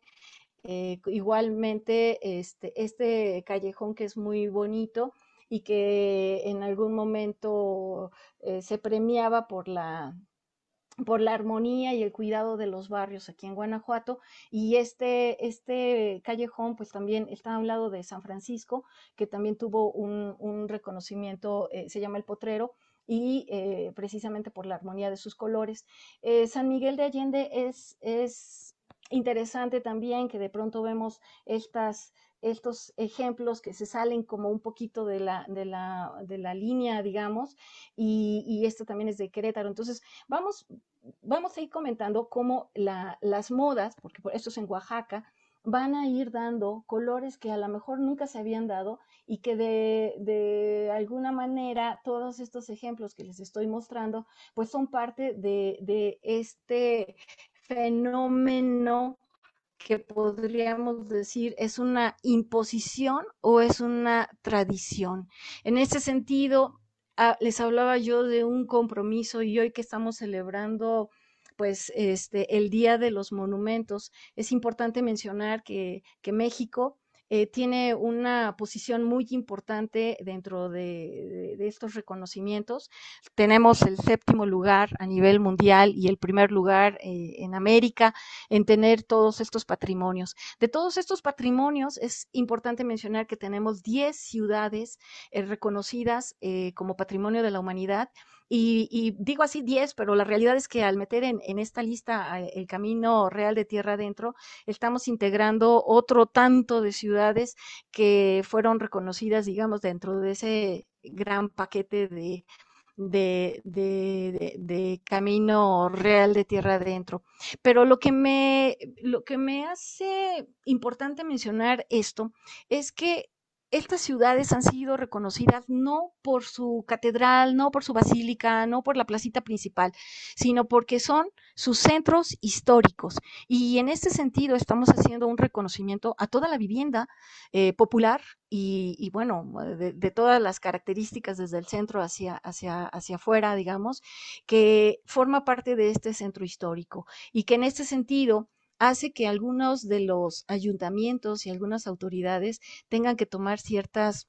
eh, igualmente este, este callejón que es muy bonito y que en algún momento eh, se premiaba por la por la armonía y el cuidado de los barrios aquí en Guanajuato. Y este, este callejón, pues también está a un lado de San Francisco, que también tuvo un, reconocimiento, eh, se llama El Potrero, y eh, precisamente por la armonía de sus colores. Eh, San Miguel de Allende es, es interesante también que de pronto vemos estas estos ejemplos que se salen como un poquito de la, de la, de la línea, digamos, y, y, esto también es de Querétaro. Entonces, vamos, vamos a ir comentando cómo la, las modas, porque esto es en Oaxaca, van a ir dando colores que a lo mejor nunca se habían dado y que de, de, alguna manera todos estos ejemplos que les estoy mostrando, pues son parte de, de este fenómeno que podríamos decir es una imposición o es una tradición. En ese sentido, ah, les hablaba yo de un compromiso y hoy que estamos celebrando pues este el Día de los Monumentos, es importante mencionar que México eh, tiene una posición muy importante dentro de, estos reconocimientos. Tenemos el séptimo lugar a nivel mundial y el primer lugar eh, en América en tener todos estos patrimonios. De todos estos patrimonios es importante mencionar que tenemos 10 ciudades eh, reconocidas como patrimonio de la humanidad y, digo así 10, pero la realidad es que al meter en, esta lista el camino real de tierra adentro, estamos integrando otro tanto de ciudades que fueron reconocidas, digamos, dentro de ese gran paquete de, de, de, de, camino real de tierra adentro. Pero lo que, me, lo que me hace importante mencionar esto es que estas ciudades han sido reconocidas no por su catedral, no por su basílica, no por la placita principal, sino porque son sus centros históricos. Y en este sentido estamos haciendo un reconocimiento a toda la vivienda eh, popular y, bueno, de, todas las características desde el centro hacia, hacia, hacia afuera, digamos, que forma parte de este centro histórico y que en este sentido hace que algunos de los ayuntamientos y algunas autoridades tengan que tomar ciertas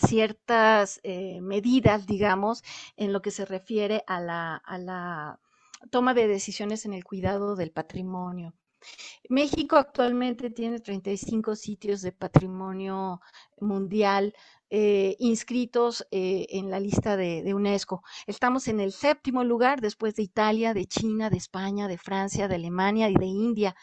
ciertas eh, medidas, digamos, en lo que se refiere a la, a la toma de decisiones en el cuidado del patrimonio. México actualmente tiene 35 sitios de patrimonio mundial eh, inscritos eh, en la lista de, UNESCO. Estamos en el séptimo lugar después de Italia, de China, de España, de Francia, de Alemania y de India.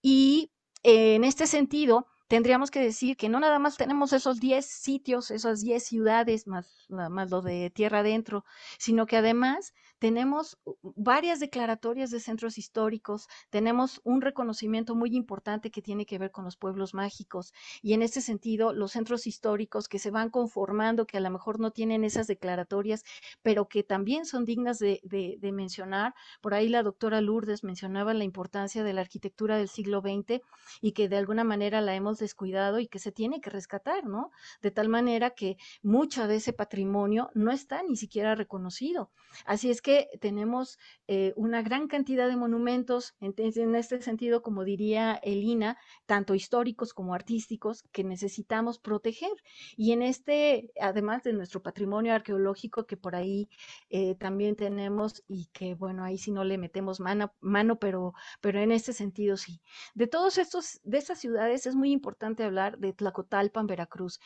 Y eh, en este sentido, tendríamos que decir que no nada más tenemos esos 10 sitios, esas 10 ciudades, más, más lo de tierra adentro, sino que además tenemos varias declaratorias de centros históricos, tenemos un reconocimiento muy importante que tiene que ver con los pueblos mágicos y en ese sentido los centros históricos que se van conformando, que a lo mejor no tienen esas declaratorias, pero que también son dignas de, mencionar. Por ahí la doctora Lourdes mencionaba la importancia de la arquitectura del siglo XX y que de alguna manera la hemos descuidado y que se tiene que rescatar, ¿no? De tal manera que mucha de ese patrimonio no está ni siquiera reconocido. Así es que tenemos eh, una gran cantidad de monumentos, en, este sentido, como diría Elina, tanto históricos como artísticos, que necesitamos proteger. Y en este, además de nuestro patrimonio arqueológico, que por ahí eh, también tenemos y que, bueno, ahí sí no le metemos mano, mano pero, pero en este sentido sí. De todos estos, de estas ciudades es muy importante hablar de Tlacotalpan, Veracruz.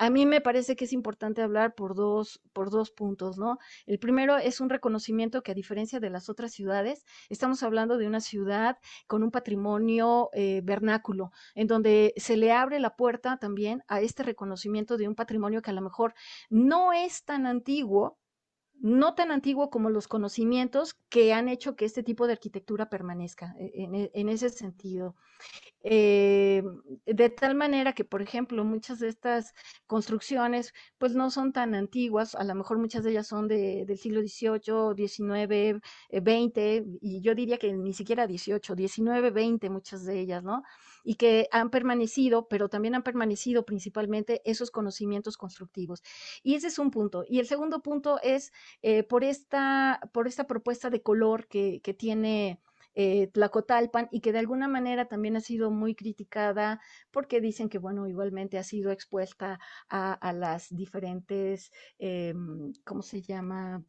A mí me parece que es importante hablar por dos, por dos puntos, ¿no? El primero es un reconocimiento que a diferencia de las otras ciudades, estamos hablando de una ciudad con un patrimonio eh, vernáculo, en donde se le abre la puerta también a este reconocimiento de un patrimonio que a lo mejor no es tan antiguo, no tan antiguo como los conocimientos que han hecho que este tipo de arquitectura permanezca e, en, en ese sentido. Eh, de tal manera que, por ejemplo, muchas de estas construcciones, pues no son tan antiguas, a lo mejor muchas de ellas son de, del siglo XVIII, XIX, XX, y yo diría que ni siquiera XVIII, XIX, XX, muchas de ellas, ¿no? Y que han permanecido, pero también han permanecido principalmente esos conocimientos constructivos. Y ese es un punto. Y el segundo punto es eh, por, esta, por esta propuesta de color que, que tiene eh, Tlacotalpan y que de alguna manera también ha sido muy criticada porque dicen que, bueno, igualmente ha sido expuesta a, las diferentes, eh, ¿cómo se llama?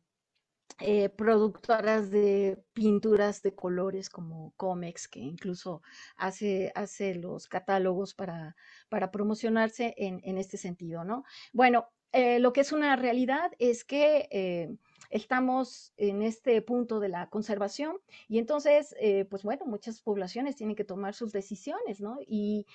Eh, productoras de pinturas de colores como Comex, que incluso hace, hace los catálogos para, para promocionarse en, en este sentido, ¿no? Bueno, lo que es una realidad es que estamos en este punto de la conservación y entonces, eh, pues bueno, muchas poblaciones tienen que tomar sus decisiones, ¿no? Y,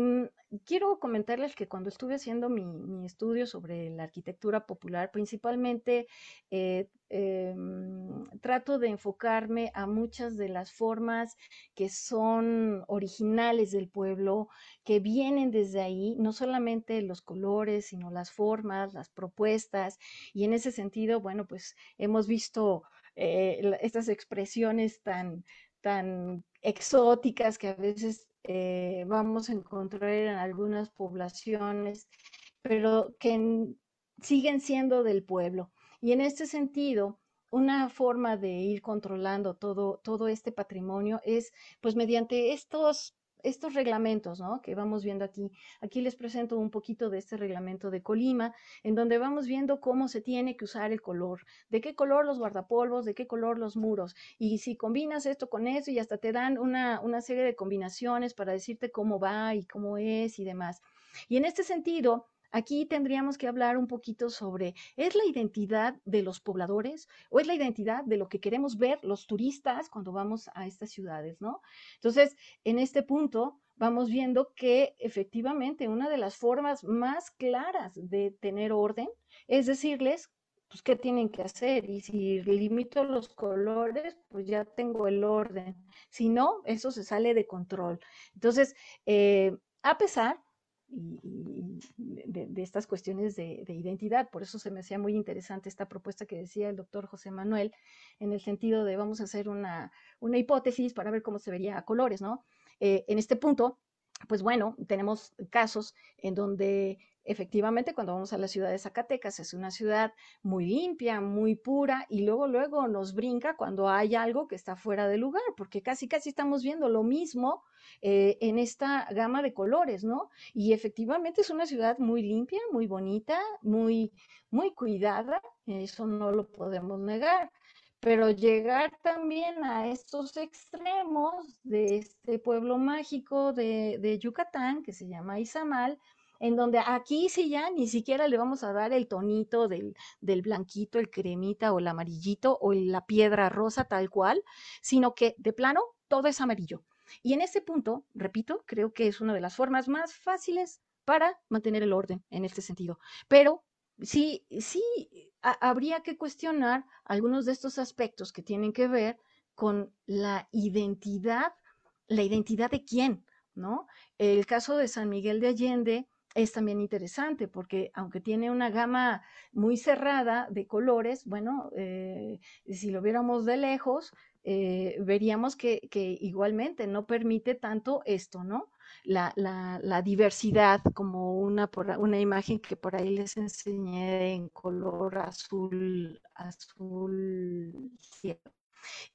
mm, quiero comentarles que cuando estuve haciendo mi, estudio sobre la arquitectura popular, principalmente eh, eh, mm, trato de enfocarme a muchas de las formas que son originales del pueblo, que vienen desde ahí, no solamente los colores, sino las formas, las propuestas, y en ese sentido, bueno, pues hemos visto eh, estas expresiones tan, tan exóticas que a veces eh, vamos a encontrar en algunas poblaciones, pero que siguen siendo del pueblo. Y en este sentido, una forma de ir controlando todo, todo este patrimonio es pues mediante estos estos reglamentos, ¿no? Que vamos viendo aquí. Aquí les presento un poquito de este reglamento de Colima, en donde vamos viendo cómo se tiene que usar el color, de qué color los guardapolvos, de qué color los muros. Y si combinas esto con eso y hasta te dan una, una serie de combinaciones para decirte cómo va y cómo es y demás. Y en este sentido, Aquí tendríamos que hablar un poquito sobre, ¿es la identidad de los pobladores o es la identidad de lo que queremos ver los turistas cuando vamos a estas ciudades, ¿no? Entonces, en este punto vamos viendo que efectivamente una de las formas más claras de tener orden es decirles, pues, qué tienen que hacer y si limito los colores, pues ya tengo el orden. Si no, eso se sale de control. Entonces, eh, a pesar y, de, estas cuestiones de, identidad. Por eso se me hacía muy interesante esta propuesta que decía el doctor José Manuel, en el sentido de vamos a hacer una, una hipótesis para ver cómo se vería a colores, ¿no? Eh, en este punto, pues bueno, tenemos casos en donde efectivamente cuando vamos a la ciudad de Zacatecas es una ciudad muy limpia, muy pura y luego luego nos brinca cuando hay algo que está fuera de lugar, porque casi casi estamos viendo lo mismo eh, en esta gama de colores, ¿no? Y efectivamente es una ciudad muy limpia, muy bonita, muy muy cuidada, eso no lo podemos negar. Pero llegar también a estos extremos de este pueblo mágico de, de Yucatán, que se llama Izamal, en donde aquí sí ya ni siquiera le vamos a dar el tonito del, del, blanquito, el cremita o el amarillito o la piedra rosa tal cual, sino que de plano todo es amarillo. Y en ese punto, repito, creo que es una de las formas más fáciles para mantener el orden en este sentido. Pero sí, sí habría que cuestionar algunos de estos aspectos que tienen que ver con la identidad, la identidad de quién, ¿no? El caso de San Miguel de Allende, es también interesante porque aunque tiene una gama muy cerrada de colores, bueno, eh, si lo viéramos de lejos, eh, veríamos que, igualmente no permite tanto esto, ¿no? La, diversidad, como una, una imagen que por ahí les enseñé en color azul, azul cielo.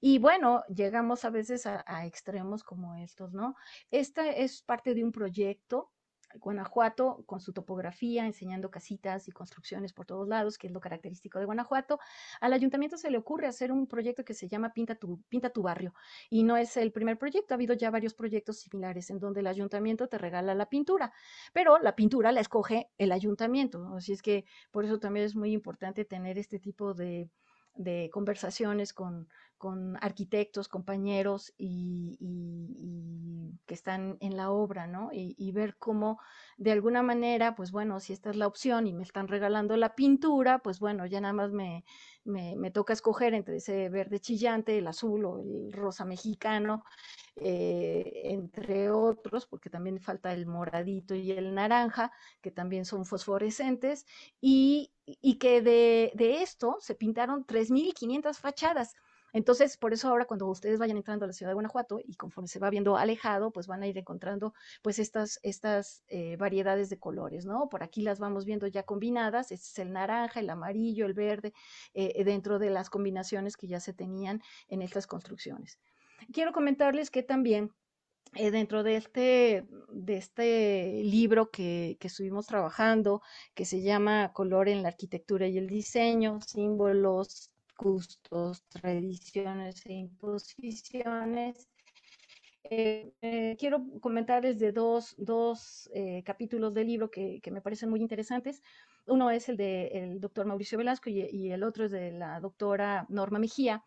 Y bueno, llegamos a veces a, extremos como estos, ¿no? Esta es parte de un proyecto Guanajuato con su topografía, enseñando casitas y construcciones por todos lados, que es lo característico de Guanajuato. Al ayuntamiento se le ocurre hacer un proyecto que se llama Pinta tu, Pinta tu barrio. Y no es el primer proyecto, ha habido ya varios proyectos similares en donde el ayuntamiento te regala la pintura, pero la pintura la escoge el ayuntamiento. Así es que por eso también es muy importante tener este tipo de, de conversaciones con, con arquitectos, compañeros y, que están en la obra, ¿no? Y, ver cómo de alguna manera, pues bueno, si esta es la opción y me están regalando la pintura, pues bueno, ya nada más me, me, toca escoger entre ese verde chillante, el azul o el rosa mexicano, eh, entre otros, porque también falta el moradito y el naranja, que también son fosforescentes, y, que de, de esto se pintaron 3.500 fachadas. Entonces, por eso ahora cuando ustedes vayan entrando a la ciudad de Guanajuato y conforme se va viendo alejado, pues van a ir encontrando pues estas, estas eh, variedades de colores, ¿no? Por aquí las vamos viendo ya combinadas, este es el naranja, el amarillo, el verde, eh, dentro de las combinaciones que ya se tenían en estas construcciones. Quiero comentarles que también eh, dentro de este, de este libro que, que, estuvimos trabajando, que se llama Color en la Arquitectura y el Diseño, símbolos, gustos, tradiciones e imposiciones. Eh, quiero comentarles de dos, dos eh, capítulos del libro que, que, me parecen muy interesantes. Uno es el del doctor Mauricio Velasco y, y, el otro es de la doctora Norma Mejía.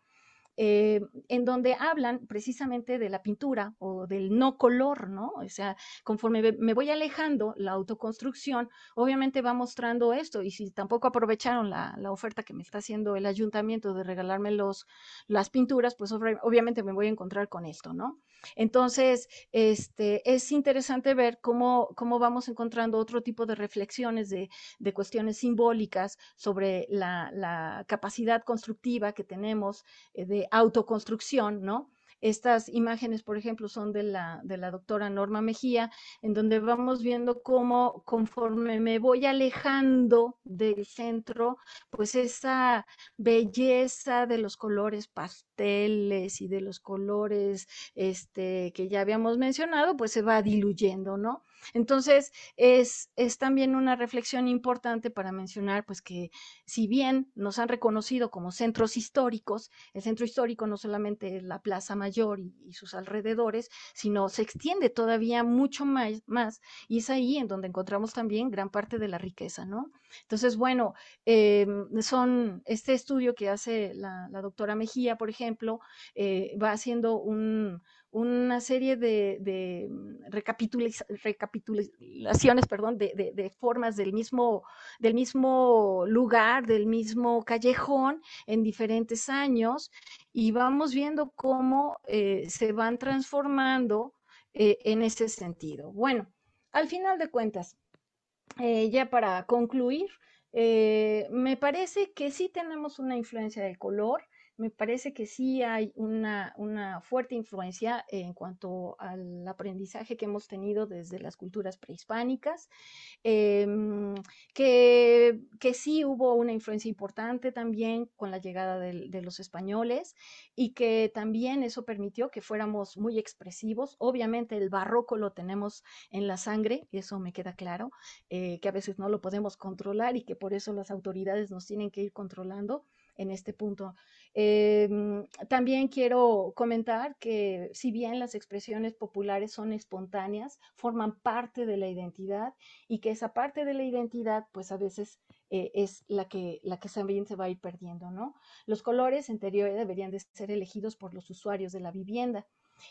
Eh, en donde hablan precisamente de la pintura o del no color, ¿no? O sea, conforme me voy alejando, la autoconstrucción obviamente va mostrando esto y si tampoco aprovecharon la, oferta que me está haciendo el ayuntamiento de regalarme los, las pinturas, pues obviamente me voy a encontrar con esto, ¿no? Entonces, este, es interesante ver cómo, cómo vamos encontrando otro tipo de reflexiones de, de cuestiones simbólicas sobre la, capacidad constructiva que tenemos autoconstrucción, ¿no? Estas imágenes, por ejemplo, son de la, de la doctora Norma Mejía, en donde vamos viendo cómo conforme me voy alejando del centro, pues esa belleza de los colores pasteles y de los colores este, que ya habíamos mencionado, pues se va diluyendo, ¿no? Entonces, es, es también una reflexión importante para mencionar, pues que si bien nos han reconocido como centros históricos, el centro histórico no solamente es la Plaza Mayor y, sus alrededores, sino se extiende todavía mucho más, más, y es ahí en donde encontramos también gran parte de la riqueza, ¿no? Entonces, bueno, eh, son este estudio que hace la, la doctora Mejía, por ejemplo, eh, va haciendo un, una serie de, mm, recapitulaciones perdón, de, formas del mismo, del mismo lugar, del mismo callejón en diferentes años y vamos viendo cómo eh, se van transformando eh, en ese sentido. Bueno, al final de cuentas, eh, ya para concluir, me parece que sí tenemos una influencia del color, me parece que sí hay una, fuerte influencia en cuanto al aprendizaje que hemos tenido desde las culturas prehispánicas, em, que, que, sí hubo una influencia importante también con la llegada de, los españoles y que también eso permitió que fuéramos muy expresivos. Obviamente el barroco lo tenemos en la sangre, eso me queda claro, eh, que a veces no lo podemos controlar y que por eso las autoridades nos tienen que ir controlando en este punto. Em, también quiero comentar que si bien las expresiones populares son espontáneas, forman parte de la identidad y que esa parte de la identidad pues a veces eh, es la que, la que también se va a ir perdiendo, ¿no? Los colores en teoría deberían de ser elegidos por los usuarios de la vivienda.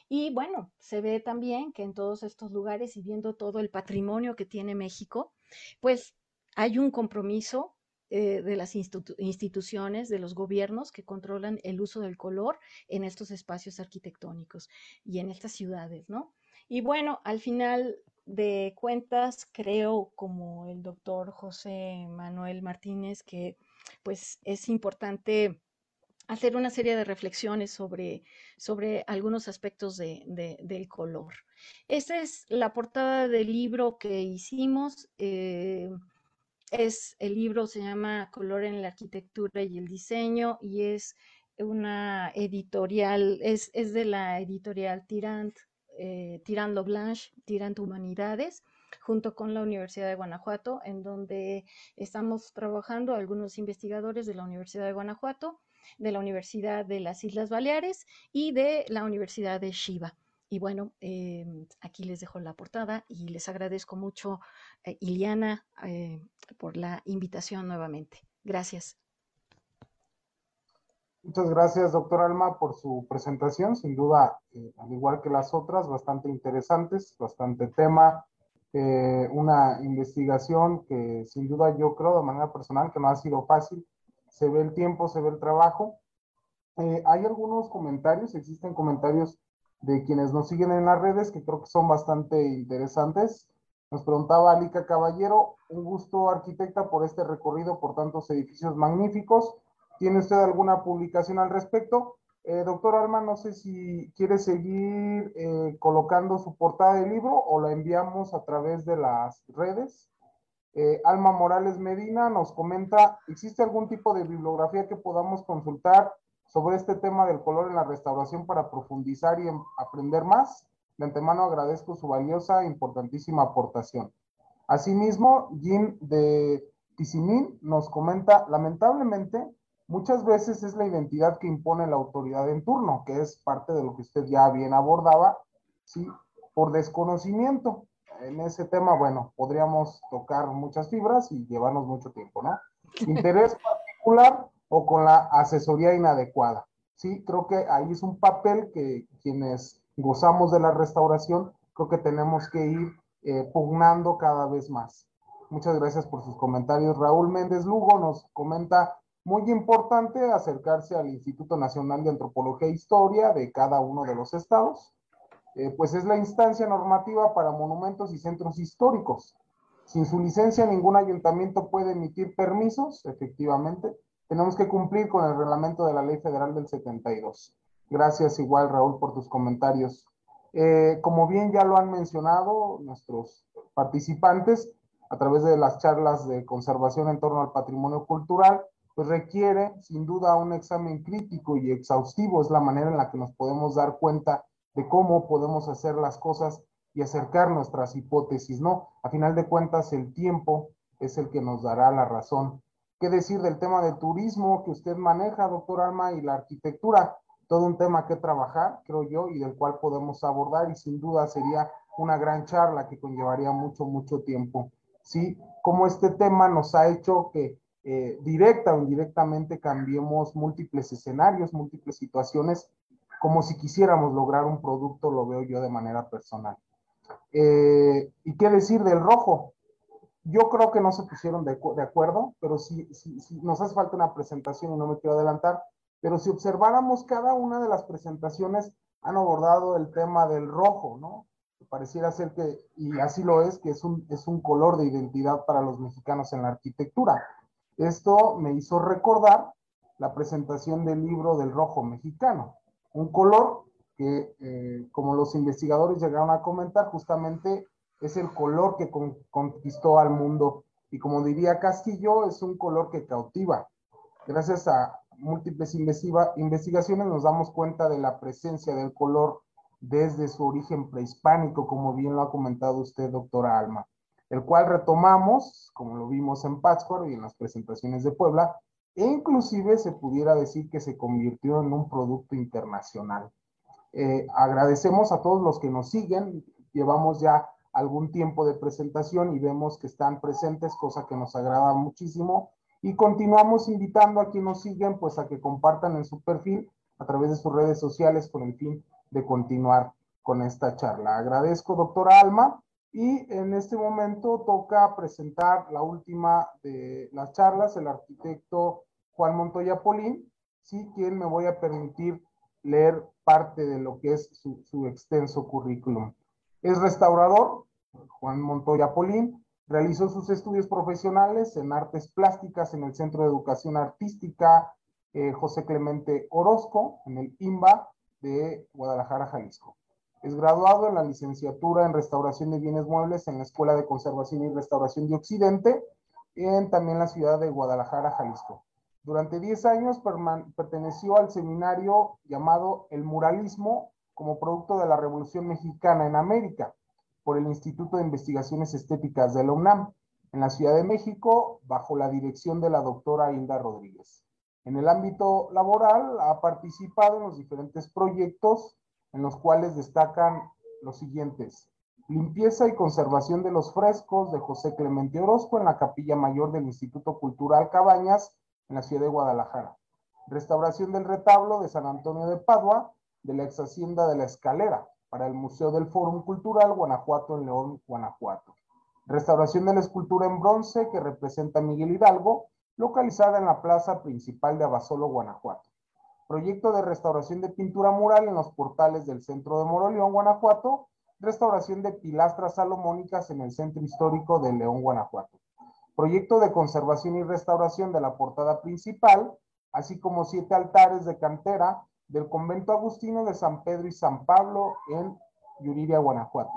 Y bueno, se ve también que en todos estos lugares y viendo todo el patrimonio que tiene México, pues hay un compromiso eh, de las instituciones, de los gobiernos que controlan el uso del color en estos espacios arquitectónicos y en estas ciudades, ¿no? Y bueno, al final de cuentas, creo, como el doctor José Manuel Martínez, que pues es importante hacer una serie de reflexiones sobre, sobre algunos aspectos de, del color. Esta es la portada del libro que hicimos. Eh, es, el libro se llama Color en la arquitectura y el diseño y es una editorial, es, de la editorial Tirant, eh, Tirant Blanche, Tirant Humanidades, junto con la Universidad de Guanajuato, en donde estamos trabajando algunos investigadores de la Universidad de Guanajuato, de la Universidad de las Islas Baleares y de la Universidad de Shiva. Y bueno, em, aquí les dejo la portada y les agradezco mucho, eh, Iliana, eh, por la invitación nuevamente. Gracias. Muchas gracias, doctor Alma, por su presentación. Sin duda, eh, al igual que las otras, bastante interesantes, bastante tema, una investigación que sin duda yo creo de manera personal que no ha sido fácil. Se ve el tiempo, se ve el trabajo. hay algunos comentarios, existen comentarios de quienes nos siguen en las redes, que creo que son bastante interesantes. Nos preguntaba Alica Caballero, un gusto arquitecta por este recorrido por tantos edificios magníficos. ¿Tiene usted alguna publicación al respecto? Eh, doctor Alma, no sé si quiere seguir eh, colocando su portada de libro o la enviamos a través de las redes. Eh, Alma Morales Medina nos comenta, ¿existe algún tipo de bibliografía que podamos consultar sobre este tema del color en la restauración para profundizar y aprender más. De antemano agradezco su valiosa e importantísima aportación. Asimismo, Jim de Tizimín nos comenta, lamentablemente, muchas veces es la identidad que impone la autoridad en turno, que es parte de lo que usted ya bien abordaba, ¿sí? Por desconocimiento. En ese tema, bueno, podríamos tocar muchas fibras y llevarnos mucho tiempo, ¿no? Interés particular o con la asesoría inadecuada. Sí, creo que ahí es un papel que quienes gozamos de la restauración, creo que tenemos que ir eh, pugnando cada vez más. Muchas gracias por sus comentarios. Raúl Méndez Lugo nos comenta, muy importante acercarse al Instituto Nacional de Antropología e Historia de cada uno de los estados, eh, pues es la instancia normativa para monumentos y centros históricos. Sin su licencia, ningún ayuntamiento puede emitir permisos, efectivamente, tenemos que cumplir con el reglamento de la Ley Federal del 72. Gracias igual, Raúl, por tus comentarios. Eh, como bien ya lo han mencionado nuestros participantes, a través de las charlas de conservación en torno al patrimonio cultural, pues requiere sin duda un examen crítico y exhaustivo, es la manera en la que nos podemos dar cuenta de cómo podemos hacer las cosas y acercar nuestras hipótesis, ¿no? A final de cuentas, el tiempo es el que nos dará la razón. ¿Qué decir del tema de turismo que usted maneja, doctor Alma, y la arquitectura? Todo un tema que trabajar, creo yo, y del cual podemos abordar y sin duda sería una gran charla que conllevaría mucho, mucho tiempo. ¿Sí? Como este tema nos ha hecho que eh, directa o indirectamente cambiemos múltiples escenarios, múltiples situaciones, como si quisiéramos lograr un producto, lo veo yo de manera personal. Eh, ¿Y qué decir del rojo? Yo creo que no se pusieron de, acuerdo, pero sí, nos hace falta una presentación y no me quiero adelantar, pero si observáramos cada una de las presentaciones han abordado el tema del rojo, ¿no? Pareciera ser que, y así lo es, que es un, es un color de identidad para los mexicanos en la arquitectura. Esto me hizo recordar la presentación del libro del rojo mexicano, un color que, eh, como los investigadores llegaron a comentar, justamente es el color que conquistó al mundo. Y como diría Castillo, es un color que cautiva. Gracias a múltiples investigaciones nos damos cuenta de la presencia del color desde su origen prehispánico, como bien lo ha comentado usted, doctora Alma, el cual retomamos, como lo vimos en Pátzcuaro y en las presentaciones de Puebla, e inclusive se pudiera decir que se convirtió en un producto internacional. Eh, agradecemos a todos los que nos siguen. Llevamos ya algún tiempo de presentación y vemos que están presentes, cosa que nos agrada muchísimo. Y continuamos invitando a quienes nos siguen, pues a que compartan en su perfil a través de sus redes sociales con el fin de continuar con esta charla. Agradezco, doctora Alma. Y en este momento toca presentar la última de las charlas, el arquitecto Juan Montoya Polín, sí, quien me voy a permitir leer parte de lo que es su, extenso currículum. Es restaurador, Juan Montoya Polín, realizó sus estudios profesionales en artes plásticas en el Centro de Educación Artística eh, José Clemente Orozco, en el IMBA de Guadalajara, Jalisco. Es graduado en la licenciatura en restauración de bienes muebles en la Escuela de Conservación y Restauración de Occidente, en también la ciudad de Guadalajara, Jalisco. Durante 10 años perteneció al seminario llamado El Muralismo como producto de la Revolución Mexicana en América por el Instituto de Investigaciones Estéticas de la UNAM en la Ciudad de México bajo la dirección de la doctora Hilda Rodríguez. En el ámbito laboral ha participado en los diferentes proyectos en los cuales destacan los siguientes. Limpieza y conservación de los frescos de José Clemente Orozco en la Capilla Mayor del Instituto Cultural Cabañas en la ciudad de Guadalajara. Restauración del retablo de San Antonio de Padua, de la ex hacienda de la Escalera, para el Museo del Fórum Cultural Guanajuato en León, Guanajuato. Restauración de la escultura en bronce que representa a Miguel Hidalgo, localizada en la plaza principal de Abasolo, Guanajuato. Proyecto de restauración de pintura mural en los portales del centro de Moroleón, Guanajuato. Restauración de pilastras salomónicas en el centro histórico de León, Guanajuato proyecto de conservación y restauración de la portada principal, así como siete altares de cantera del convento agustino de San Pedro y San Pablo en Yuriria, Guanajuato.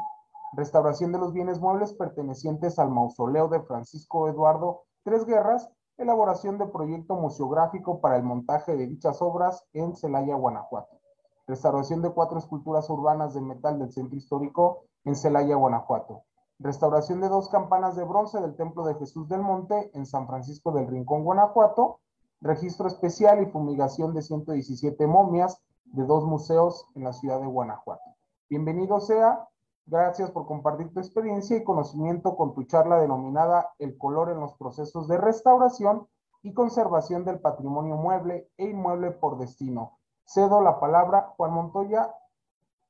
Restauración de los bienes muebles pertenecientes al mausoleo de Francisco Eduardo Tres Guerras, elaboración de proyecto museográfico para el montaje de dichas obras en Celaya, Guanajuato. Restauración de cuatro esculturas urbanas de metal del centro histórico en Celaya, Guanajuato restauración de dos campanas de bronce del Templo de Jesús del Monte en San Francisco del Rincón, Guanajuato, registro especial y fumigación de 117 momias de dos museos en la ciudad de Guanajuato. Bienvenido sea, gracias por compartir tu experiencia y conocimiento con tu charla denominada El color en los procesos de restauración y conservación del patrimonio mueble e inmueble por destino. Cedo la palabra, Juan Montoya,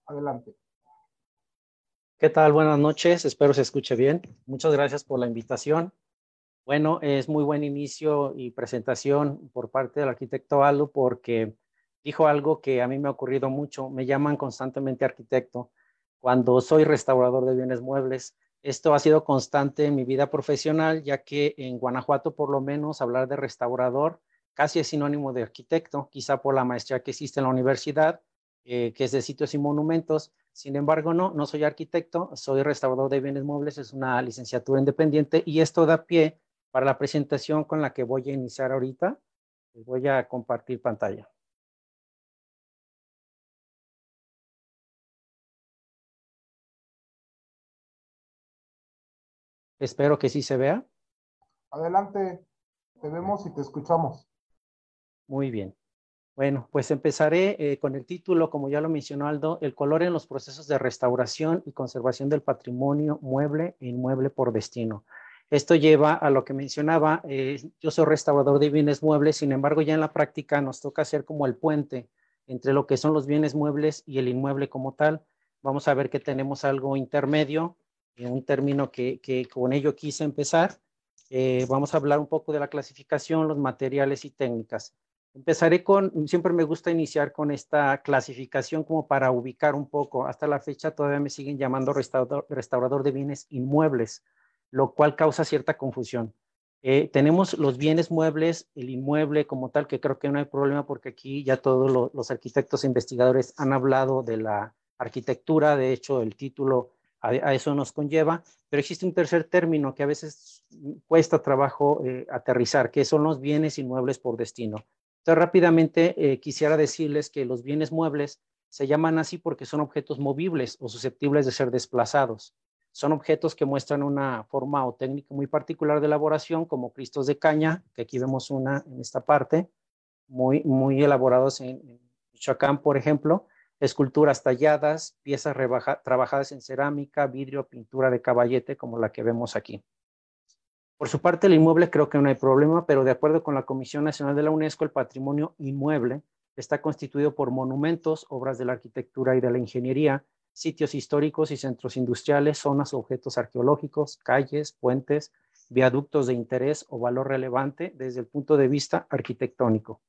adelante. ¿Qué tal? Buenas noches, espero se escuche bien. Muchas gracias por la invitación. Bueno, es muy buen inicio y presentación por parte del arquitecto Aldo porque dijo algo que a mí me ha ocurrido mucho. Me llaman constantemente arquitecto cuando soy restaurador de bienes muebles. Esto ha sido constante en mi vida profesional, ya que en Guanajuato, por lo menos, hablar de restaurador casi es sinónimo de arquitecto, quizá por la maestría que existe en la universidad, eh, que es de sitios y monumentos. Sin embargo, no, no soy arquitecto, soy restaurador de bienes muebles, es una licenciatura independiente y esto da pie para la presentación con la que voy a iniciar ahorita. Voy a compartir pantalla. Espero que sí se vea. Adelante, te vemos y te escuchamos. Muy bien. Bueno, pues empezaré eh, con el título, como ya lo mencionó Aldo, el color en los procesos de restauración y conservación del patrimonio mueble e inmueble por destino. Esto lleva a lo que mencionaba, eh, yo soy restaurador de bienes muebles, sin embargo ya en la práctica nos toca hacer como el puente entre lo que son los bienes muebles y el inmueble como tal. Vamos a ver que tenemos algo intermedio, un término que, con ello quise empezar. Eh, vamos a hablar un poco de la clasificación, los materiales y técnicas. Empezaré con, siempre me gusta iniciar con esta clasificación como para ubicar un poco. Hasta la fecha todavía me siguen llamando restaurador, de bienes inmuebles, lo cual causa cierta confusión. Eh, tenemos los bienes muebles, el inmueble como tal, que creo que no hay problema porque aquí ya todos los arquitectos e investigadores han hablado de la arquitectura. De hecho, el título a, eso nos conlleva, pero existe un tercer término que a veces cuesta trabajo eh, aterrizar, que son los bienes inmuebles por destino. Entonces, rápidamente eh, quisiera decirles que los bienes muebles se llaman así porque son objetos movibles o susceptibles de ser desplazados. Son objetos que muestran una forma o técnica muy particular de elaboración, como cristos de caña, que aquí vemos una en esta parte, muy, muy elaborados en, en Michoacán, por ejemplo, esculturas talladas, piezas trabajadas en cerámica, vidrio, pintura de caballete, como la que vemos aquí. Por su parte, el inmueble creo que no hay problema, pero de acuerdo con la Comisión Nacional de la UNESCO, el patrimonio inmueble está constituido por monumentos, obras de la arquitectura y de la ingeniería, sitios históricos y centros industriales, zonas o objetos arqueológicos, calles, puentes, viaductos de interés o valor relevante desde el punto de vista arquitectónico.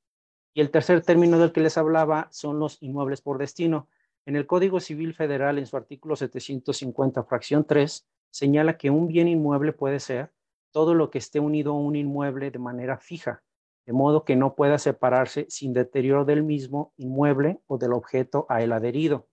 Y el tercer término del que les hablaba son los inmuebles por destino. En el Código Civil Federal, en su artículo 750, fracción 3, señala que un bien inmueble puede ser todo lo que esté unido a un inmueble de manera fija, de modo que no pueda separarse sin deterioro del mismo inmueble o del objeto a él adherido.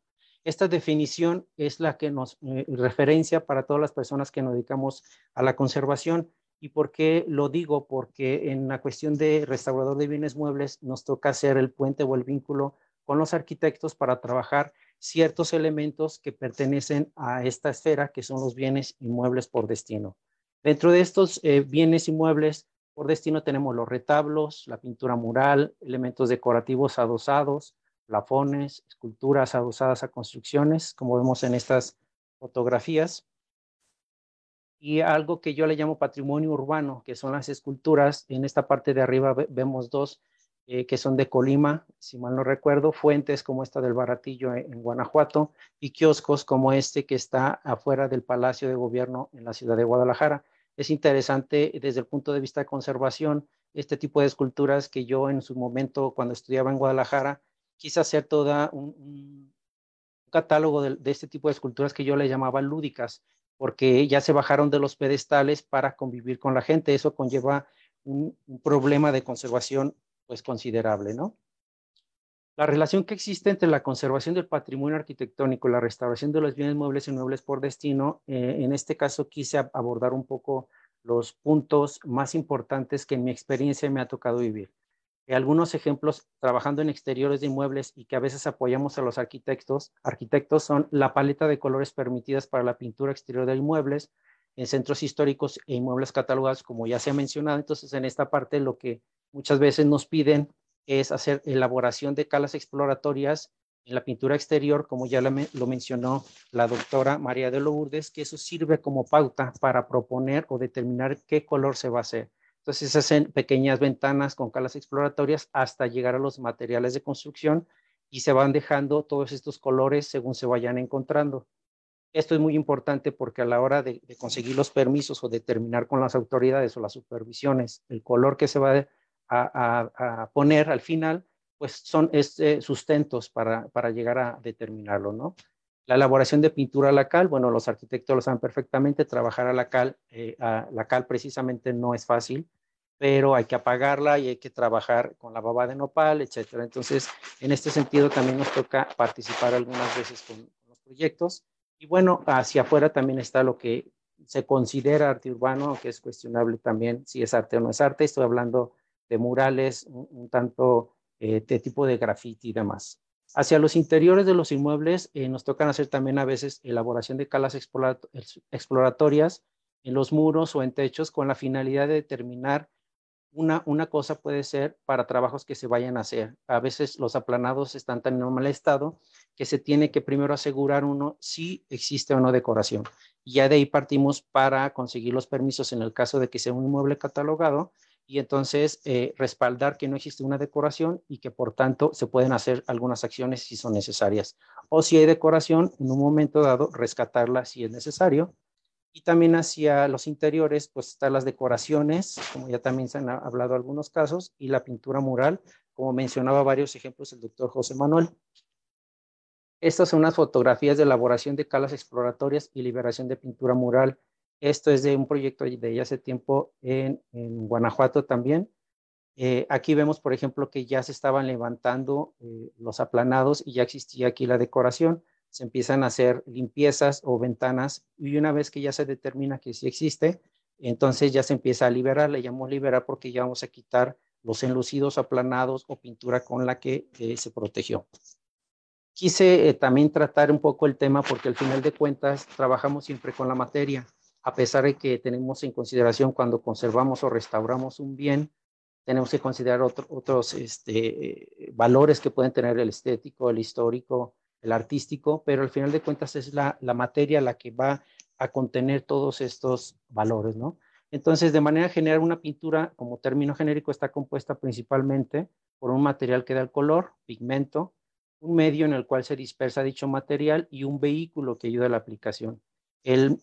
Esta definición es la que nos eh, referencia para todas las personas que nos dedicamos a la conservación ¿Y por qué lo digo? Porque en la cuestión de restaurador de bienes muebles nos toca hacer el puente o el vínculo con los arquitectos para trabajar ciertos elementos que pertenecen a esta esfera, que son los bienes inmuebles por destino. Dentro de estos eh, bienes inmuebles por destino tenemos los retablos, la pintura mural, elementos decorativos adosados, plafones, esculturas adosadas a construcciones, como vemos en estas fotografías y algo que yo le llamo patrimonio urbano, que son las esculturas. En esta parte de arriba vemos dos eh, que son de Colima, si mal no recuerdo, fuentes como esta del Baratillo en, Guanajuato y kioscos como este que está afuera del Palacio de Gobierno en la ciudad de Guadalajara. Es interesante desde el punto de vista de conservación este tipo de esculturas que yo en su momento cuando estudiaba en Guadalajara quise hacer toda un, catálogo de, este tipo de esculturas que yo le llamaba lúdicas porque ya se bajaron de los pedestales para convivir con la gente. Eso conlleva un, problema de conservación pues considerable, ¿no? La relación que existe entre la conservación del patrimonio arquitectónico y la restauración de los bienes muebles y inmuebles por destino, eh, en este caso quise abordar un poco los puntos más importantes que en mi experiencia me ha tocado vivir algunos ejemplos trabajando en exteriores de inmuebles y que a veces apoyamos a los arquitectos, arquitectos son la paleta de colores permitidas para la pintura exterior de inmuebles en centros históricos e inmuebles catalogados, como ya se ha mencionado. Entonces, en esta parte lo que muchas veces nos piden es hacer elaboración de calas exploratorias en la pintura exterior, como ya lo mencionó la doctora María de Lourdes, que eso sirve como pauta para proponer o determinar qué color se va a hacer. Entonces se hacen pequeñas ventanas con calas exploratorias hasta llegar a los materiales de construcción y se van dejando todos estos colores según se vayan encontrando. Esto es muy importante porque a la hora de, conseguir los permisos o de terminar con las autoridades o las supervisiones, el color que se va a, poner al final, pues son este, sustentos para, para llegar a determinarlo, ¿no? La elaboración de pintura a la cal, bueno, los arquitectos lo saben perfectamente, trabajar a la cal, eh, a la cal precisamente no es fácil. pero hay que apagarla y hay que trabajar con la baba de nopal, etcétera. Entonces, en este sentido también nos toca participar algunas veces con, los proyectos. Y bueno, hacia afuera también está lo que se considera arte urbano, que es cuestionable también si es arte o no es arte. Estoy hablando de murales, un, tanto eh, de tipo de graffiti y demás. Hacia los interiores de los inmuebles eh, nos tocan hacer también a veces elaboración de calas exploratorias en los muros o en techos con la finalidad de determinar una, una cosa puede ser para trabajos que se vayan a hacer. A veces los aplanados están tan en mal estado que se tiene que primero asegurar uno si existe o no decoración. Ya de ahí partimos para conseguir los permisos en el caso de que sea un inmueble catalogado y entonces eh, respaldar que no existe una decoración y que por tanto se pueden hacer algunas acciones si son necesarias. O si hay decoración, en un momento dado, rescatarla si es necesario y también hacia los interiores, pues están las decoraciones, como ya también se han hablado algunos casos, y la pintura mural, como mencionaba varios ejemplos el doctor José Manuel. Estas son unas fotografías de elaboración de calas exploratorias y liberación de pintura mural. Esto es de un proyecto de hace tiempo en, Guanajuato también. Eh, aquí vemos, por ejemplo, que ya se estaban levantando eh, los aplanados y ya existía aquí la decoración se empiezan a hacer limpiezas o ventanas y una vez que ya se determina que sí existe, entonces ya se empieza a liberar, le llamamos liberar porque ya vamos a quitar los enlucidos aplanados o pintura con la que eh, se protegió. Quise también tratar un poco el tema porque al final de cuentas trabajamos siempre con la materia, a pesar de que tenemos en consideración cuando conservamos o restauramos un bien, tenemos que considerar otros este, valores que pueden tener el estético, el histórico, el artístico, pero al final de cuentas es la, materia la que va a contener todos estos valores, ¿no? Entonces, de manera general, una pintura como término genérico está compuesta principalmente por un material que da el color, pigmento, un medio en el cual se dispersa dicho material y un vehículo que ayuda a la aplicación. El,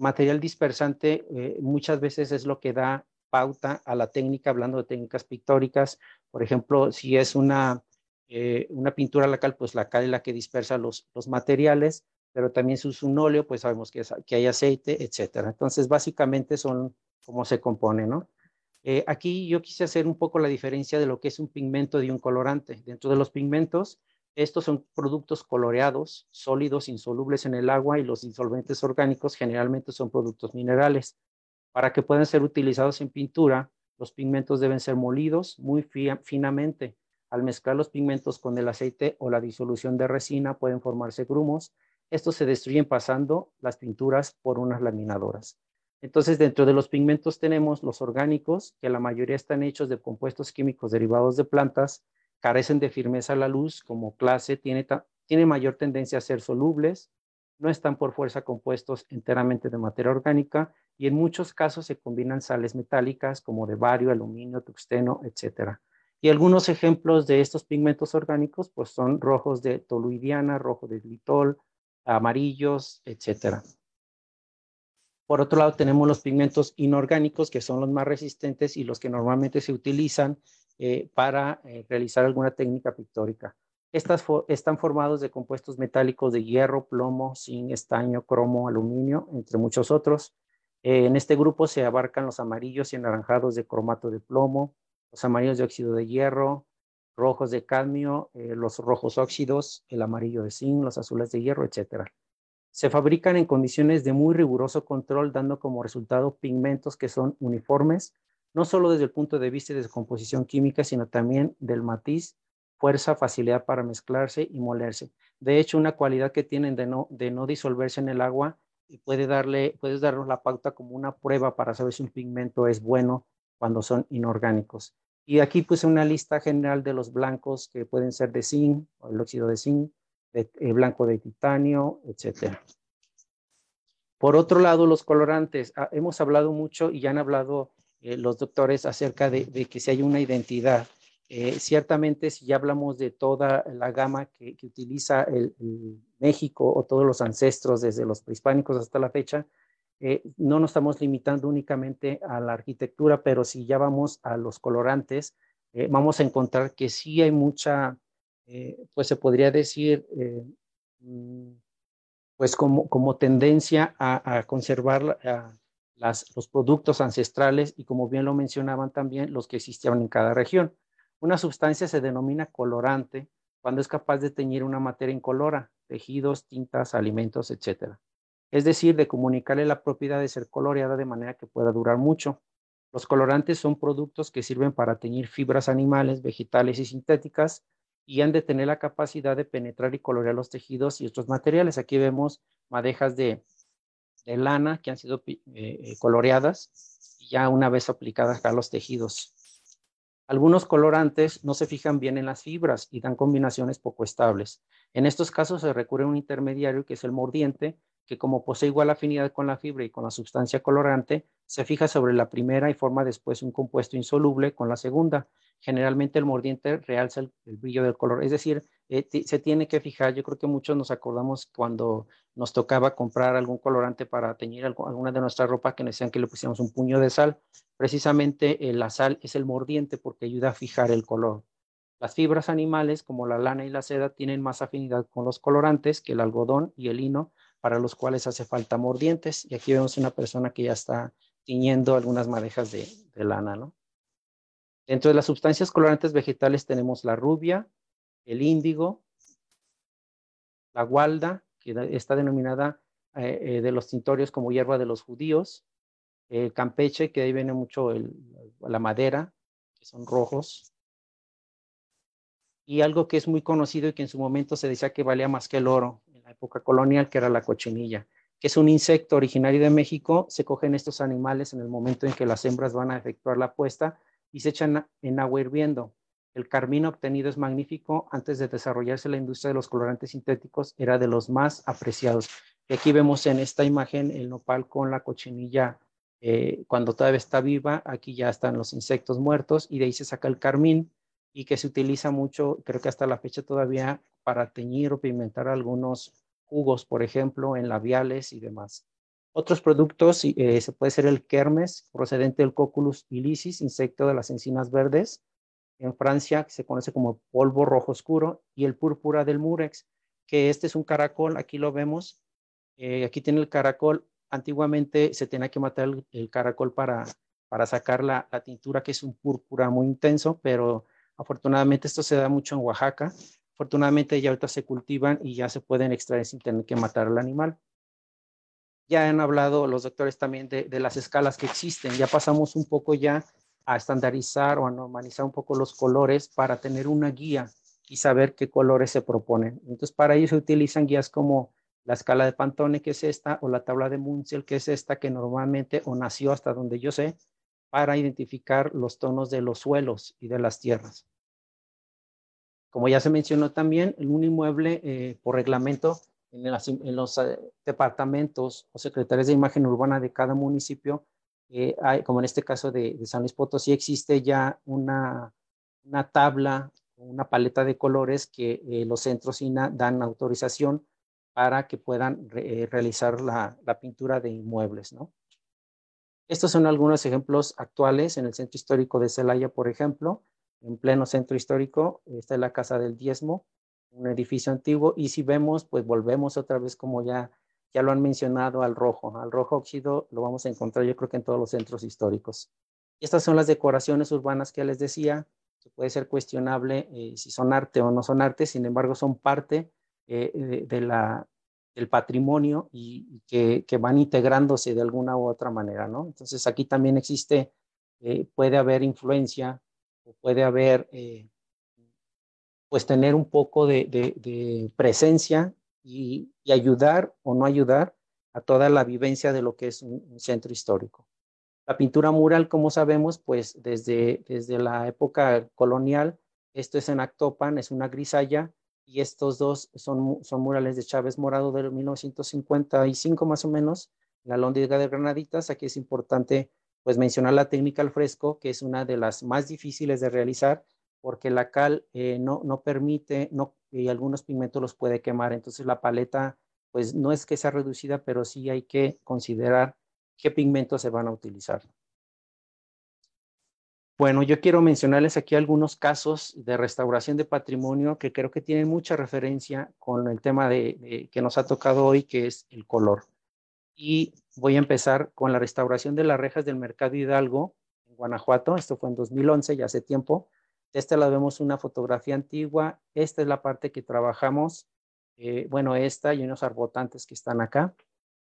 material dispersante eh, muchas veces es lo que da pauta a la técnica, hablando de técnicas pictóricas. Por ejemplo, si es una eh, una pintura la cal, pues la cal es la que dispersa los, los materiales, pero también si usa un óleo, pues sabemos que, que hay aceite, etcétera. Entonces, básicamente son como se compone, ¿no? Eh, aquí yo quise hacer un poco la diferencia de lo que es un pigmento de un colorante. Dentro de los pigmentos, estos son productos coloreados, sólidos, insolubles en el agua y los disolventes orgánicos generalmente son productos minerales. Para que puedan ser utilizados en pintura, los pigmentos deben ser molidos muy finamente al mezclar los pigmentos con el aceite o la disolución de resina pueden formarse grumos. Estos se destruyen pasando las pinturas por unas laminadoras. Entonces, dentro de los pigmentos tenemos los orgánicos, que la mayoría están hechos de compuestos químicos derivados de plantas, carecen de firmeza a la luz, como clase, tiene, tiene mayor tendencia a ser solubles, no están por fuerza compuestos enteramente de materia orgánica y en muchos casos se combinan sales metálicas como de bario, aluminio, tuxteno, etcétera. Y algunos ejemplos de estos pigmentos orgánicos pues son rojos de toluidiana, rojo de litol, amarillos, etc. Por otro lado, tenemos los pigmentos inorgánicos, que son los más resistentes y los que normalmente se utilizan eh, para eh, realizar alguna técnica pictórica. Estas están formados de compuestos metálicos de hierro, plomo, zinc, estaño, cromo, aluminio, entre muchos otros. Eh, en este grupo se abarcan los amarillos y anaranjados de cromato de plomo, los amarillos de óxido de hierro, rojos de cadmio, los rojos óxidos, el amarillo de zinc, los azules de hierro, etc. Se fabrican en condiciones de muy riguroso control, dando como resultado pigmentos que son uniformes, no solo desde el punto de vista de su composición química, sino también del matiz, fuerza, facilidad para mezclarse y molerse. De hecho, una cualidad que tienen de no, de no disolverse en el agua y puede darle, puedes darnos la pauta como una prueba para saber si un pigmento es bueno cuando son inorgánicos. Y aquí puse una lista general de los blancos que pueden ser de zinc, el óxido de zinc, de, eh, blanco de titanio, etc. Por otro lado, los colorantes. Ah, hemos hablado mucho y ya han hablado eh, los doctores acerca de, que si hay una identidad. Eh, ciertamente, si ya hablamos de toda la gama que, utiliza el, México o todos los ancestros desde los prehispánicos hasta la fecha, eh, no nos estamos limitando únicamente a la arquitectura, pero si ya vamos a los colorantes, eh, vamos a encontrar que sí hay mucha, eh, pues se podría decir, mm, pues como, como tendencia a, conservar los productos ancestrales y como bien lo mencionaban también, los que existían en cada región. Una sustancia se denomina colorante cuando es capaz de teñir una materia incolora, tejidos, tintas, alimentos, etc. Es decir, de comunicarle la propiedad de ser coloreada de manera que pueda durar mucho. Los colorantes son productos que sirven para teñir fibras animales, vegetales y sintéticas y han de tener la capacidad de penetrar y colorear los tejidos y otros materiales. Aquí vemos madejas de, lana que han sido eh, coloreadas ya una vez aplicadas a los tejidos. Algunos colorantes no se fijan bien en las fibras y dan combinaciones poco estables. En estos casos se recurre a un intermediario que es el mordiente, que como posee igual afinidad con la fibra y con la sustancia colorante, se fija sobre la primera y forma después un compuesto insoluble con la segunda. Generalmente el mordiente realza el, brillo del color, es decir, eh, se tiene que fijar, yo creo que muchos nos acordamos cuando nos tocaba comprar algún colorante para teñir alguna de nuestras ropa que decían que le pusiéramos un puño de sal. Precisamente eh, la sal es el mordiente porque ayuda a fijar el color. Las fibras animales, como la lana y la seda, tienen más afinidad con los colorantes que el algodón y el lino, para los cuales hace falta mordientes. Y aquí vemos una persona que ya está tiñendo algunas madejas de, lana, ¿no? Dentro de las sustancias colorantes vegetales tenemos la rubia, el índigo, la gualda, que está denominada eh, eh, de los tintorios como hierba de los judíos, el campeche, que ahí viene mucho la madera, que son rojos, y algo que es muy conocido y que en su momento se decía que valía más que el oro época colonial, que era la cochinilla que es un insecto originario de México, se cogen estos animales en el momento en que las hembras van a efectuar la puesta y se echan en agua hirviendo. El carmín obtenido es magnífico. Antes de desarrollarse la industria de los colorantes sintéticos, era de los más apreciados. Y aquí vemos en esta imagen el nopal con la cochinilla eh, cuando todavía está viva. Aquí ya están los insectos muertos y de ahí se saca el carmín y que se utiliza mucho, creo que hasta la fecha todavía, para teñir o pigmentar algunos jugos, por ejemplo, en labiales y demás. Otros productos, eh, se puede ser el kermes, procedente del Coculus ilicis, insecto de las encinas verdes. En Francia se conoce como polvo rojo oscuro y el púrpura del murex, que este es un caracol, aquí lo vemos. Eh, aquí tiene el caracol. Antiguamente se tenía que matar el, caracol para, para sacar la, tintura, que es un púrpura muy intenso, pero afortunadamente esto se da mucho en Oaxaca Afortunadamente ya ahorita se cultivan y ya se pueden extraer sin tener que matar al animal. Ya han hablado los doctores también de, las escalas que existen. Ya pasamos un poco ya a estandarizar o a normalizar un poco los colores para tener una guía y saber qué colores se proponen. Entonces, para ello se utilizan guías como la escala de Pantone, que es esta, o la tabla de Munsell, que es esta, que normalmente o nació hasta donde yo sé, para identificar los tonos de los suelos y de las tierras. Como ya se mencionó también, un inmueble eh, por reglamento en, los eh, departamentos o secretarias de imagen urbana de cada municipio, eh, hay, como en este caso de, San Luis Potosí, existe ya una, una tabla, una paleta de colores que los centros INA dan autorización para que puedan realizar la, la, pintura de inmuebles. ¿no? Estos son algunos ejemplos actuales en el centro histórico de Celaya, por ejemplo en pleno centro histórico. Esta es la Casa del Diezmo, un edificio antiguo. Y si vemos, pues volvemos otra vez, como ya, ya lo han mencionado, al rojo. Al rojo óxido lo vamos a encontrar yo creo que en todos los centros históricos. Estas son las decoraciones urbanas que les decía. que puede ser cuestionable eh, si son arte o no son arte, sin embargo son parte eh, de, la, del patrimonio y, que, que, van integrándose de alguna u otra manera, ¿no? Entonces aquí también existe, eh, puede haber influencia puede haber, eh, pues tener un poco de, presencia y, ayudar o no ayudar a toda la vivencia de lo que es un, centro histórico. La pintura mural, como sabemos, pues desde, desde la época colonial, esto es en Actopan, es una grisalla, y estos dos son, son murales de Chávez Morado de 1955 más o menos, la Lóndiga de Granaditas. Aquí es importante pues mencionar la técnica al fresco, que es una de las más difíciles de realizar, porque la cal eh, no, no permite, no, y algunos pigmentos los puede quemar, entonces la paleta, pues no es que sea reducida, pero sí hay que considerar qué pigmentos se van a utilizar. Bueno, yo quiero mencionarles aquí algunos casos de restauración de patrimonio que creo que tienen mucha referencia con el tema de, que nos ha tocado hoy, que es el color. Y voy a empezar con la restauración de las rejas del Mercado Hidalgo en Guanajuato. Esto fue en 2011, ya hace tiempo. Esta la vemos una fotografía antigua. Esta es la parte que trabajamos. Eh, bueno, esta y unos arbotantes que están acá.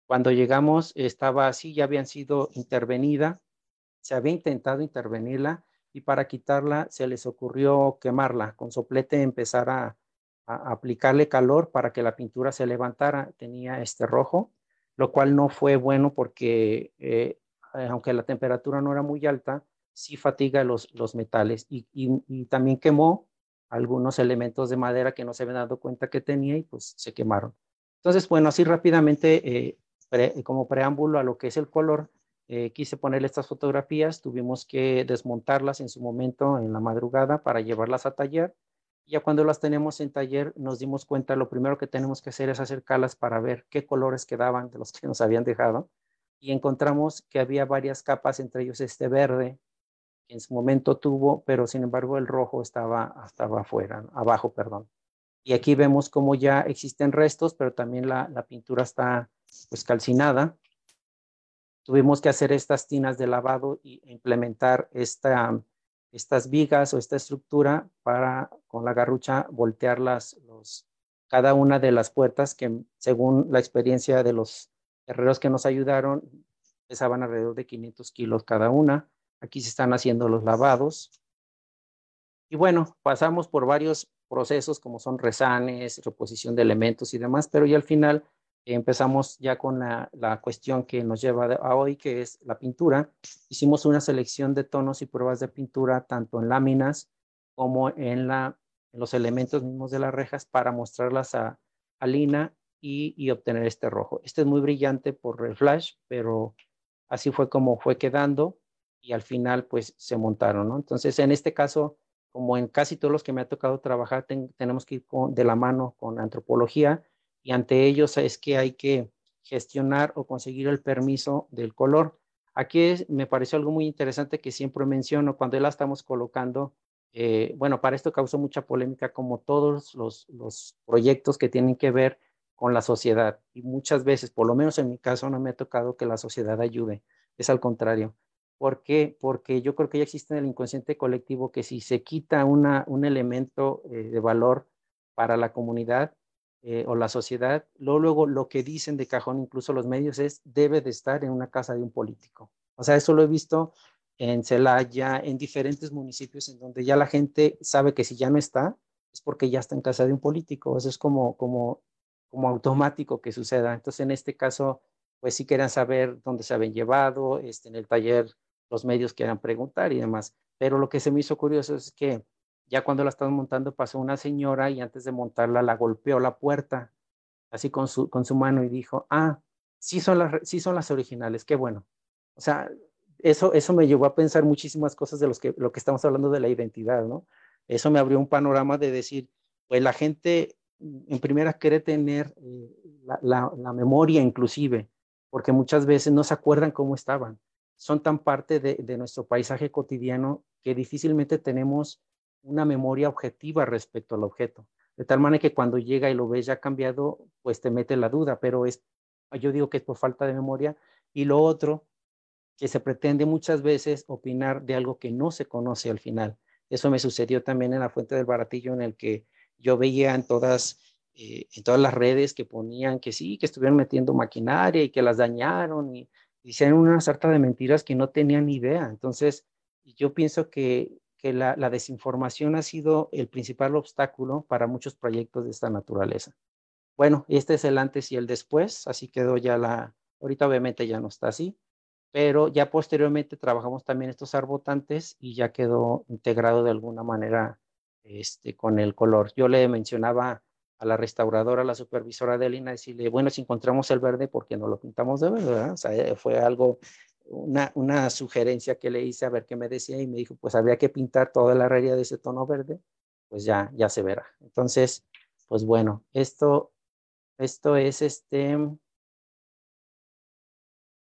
Cuando llegamos estaba así, ya habían sido intervenida. Se había intentado intervenirla y para quitarla se les ocurrió quemarla. Con soplete empezar a, aplicarle calor para que la pintura se levantara. Tenía este rojo, lo cual no fue bueno porque eh, aunque la temperatura no era muy alta, sí fatiga los, los metales y, también quemó algunos elementos de madera que no se habían dado cuenta que tenía y pues se quemaron. Entonces, bueno, así rápidamente, eh, como preámbulo a lo que es el color, eh, quise ponerle estas fotografías, tuvimos que desmontarlas en su momento en la madrugada para llevarlas a taller. Ya cuando las tenemos en taller nos dimos cuenta, lo primero que tenemos que hacer es acercarlas para ver qué colores quedaban de los que nos habían dejado. Y encontramos que había varias capas, entre ellos este verde, que en su momento tuvo, pero sin embargo el rojo estaba, estaba afuera, abajo, perdón. Y aquí vemos cómo ya existen restos, pero también la, la pintura está pues calcinada tuvimos que hacer estas tinas de lavado y implementar esta, estas vigas o esta estructura para con la garrucha voltear las, los, cada una de las puertas que según la experiencia de los herreros que nos ayudaron pesaban alrededor de 500 kilos cada una. Aquí se están haciendo los lavados. Y bueno, pasamos por varios procesos como son resanes, reposición de elementos y demás, pero ya al final empezamos ya con la, cuestión que nos lleva a hoy, que es la pintura. Hicimos una selección de tonos y pruebas de pintura, tanto en láminas como en, la, los elementos mismos de las rejas, para mostrarlas a, a Lina y, obtener este rojo. Este es muy brillante por el flash, pero así fue como fue quedando y al final pues se montaron, ¿no? Entonces, en este caso, como en casi todos los que me ha tocado trabajar, tenemos que ir de la mano con antropología y ante ellos es que hay que gestionar o conseguir el permiso del color. Aquí me pareció algo muy interesante que siempre menciono cuando la estamos colocando. Eh, bueno, para esto causó mucha polémica como todos los, los proyectos que tienen que ver con la sociedad. Y muchas veces, por lo menos en mi caso, no me ha tocado que la sociedad ayude. Es al contrario. ¿Por qué? Porque yo creo que ya existe en el inconsciente colectivo que si se quita una, un elemento eh, de valor para la comunidad, eh, o la sociedad, luego, luego lo que dicen de cajón, incluso los medios, es debe de estar en una casa de un político. O sea, eso lo he visto en Celaya, en diferentes municipios en donde ya la gente sabe que si ya no está, es porque ya está en casa de un político. Eso es como, como, como automático que suceda. Entonces, en este caso, pues sí querían saber dónde se habían llevado, este, en el taller los medios quieran preguntar y demás. Pero lo que se me hizo curioso es que ya cuando la estaban montando pasó una señora y antes de montarla la golpeó la puerta, así con su, con su mano y dijo, ah, sí son las, sí son las originales, qué bueno. O sea, eso, eso me llevó a pensar muchísimas cosas de los que, lo que estamos hablando de la identidad, ¿no? Eso me abrió un panorama de decir, pues la gente en primera quiere tener eh, la, la, memoria inclusive, porque muchas veces no se acuerdan cómo estaban. Son tan parte de, de nuestro paisaje cotidiano que difícilmente tenemos una memoria objetiva respecto al objeto. De tal manera que cuando llega y lo ves ya cambiado, pues te mete la duda, pero es, yo digo que es por falta de memoria. Y lo otro, que se pretende muchas veces opinar de algo que no se conoce al final. Eso me sucedió también en la Fuente del Baratillo, en el que yo veía en todas, eh, en todas las redes que ponían que sí, que estuvieron metiendo maquinaria y que las dañaron y, hicieron una sarta de mentiras que no tenían idea. Entonces, yo pienso que que la, desinformación ha sido el principal obstáculo para muchos proyectos de esta naturaleza. Bueno, este es el antes y el después, así quedó ya la, ahorita obviamente ya no está así, pero ya posteriormente trabajamos también estos arbotantes y ya quedó integrado de alguna manera este, con el color. Yo le mencionaba a la restauradora, a la supervisora de Lina, decirle, bueno, si encontramos el verde, ¿por qué no lo pintamos de verde? O sea, fue algo una, sugerencia que le hice a ver qué me decía y me dijo, pues habría que pintar toda la herrería de ese tono verde, pues ya, ya se verá. Entonces, pues bueno, esto, esto es este...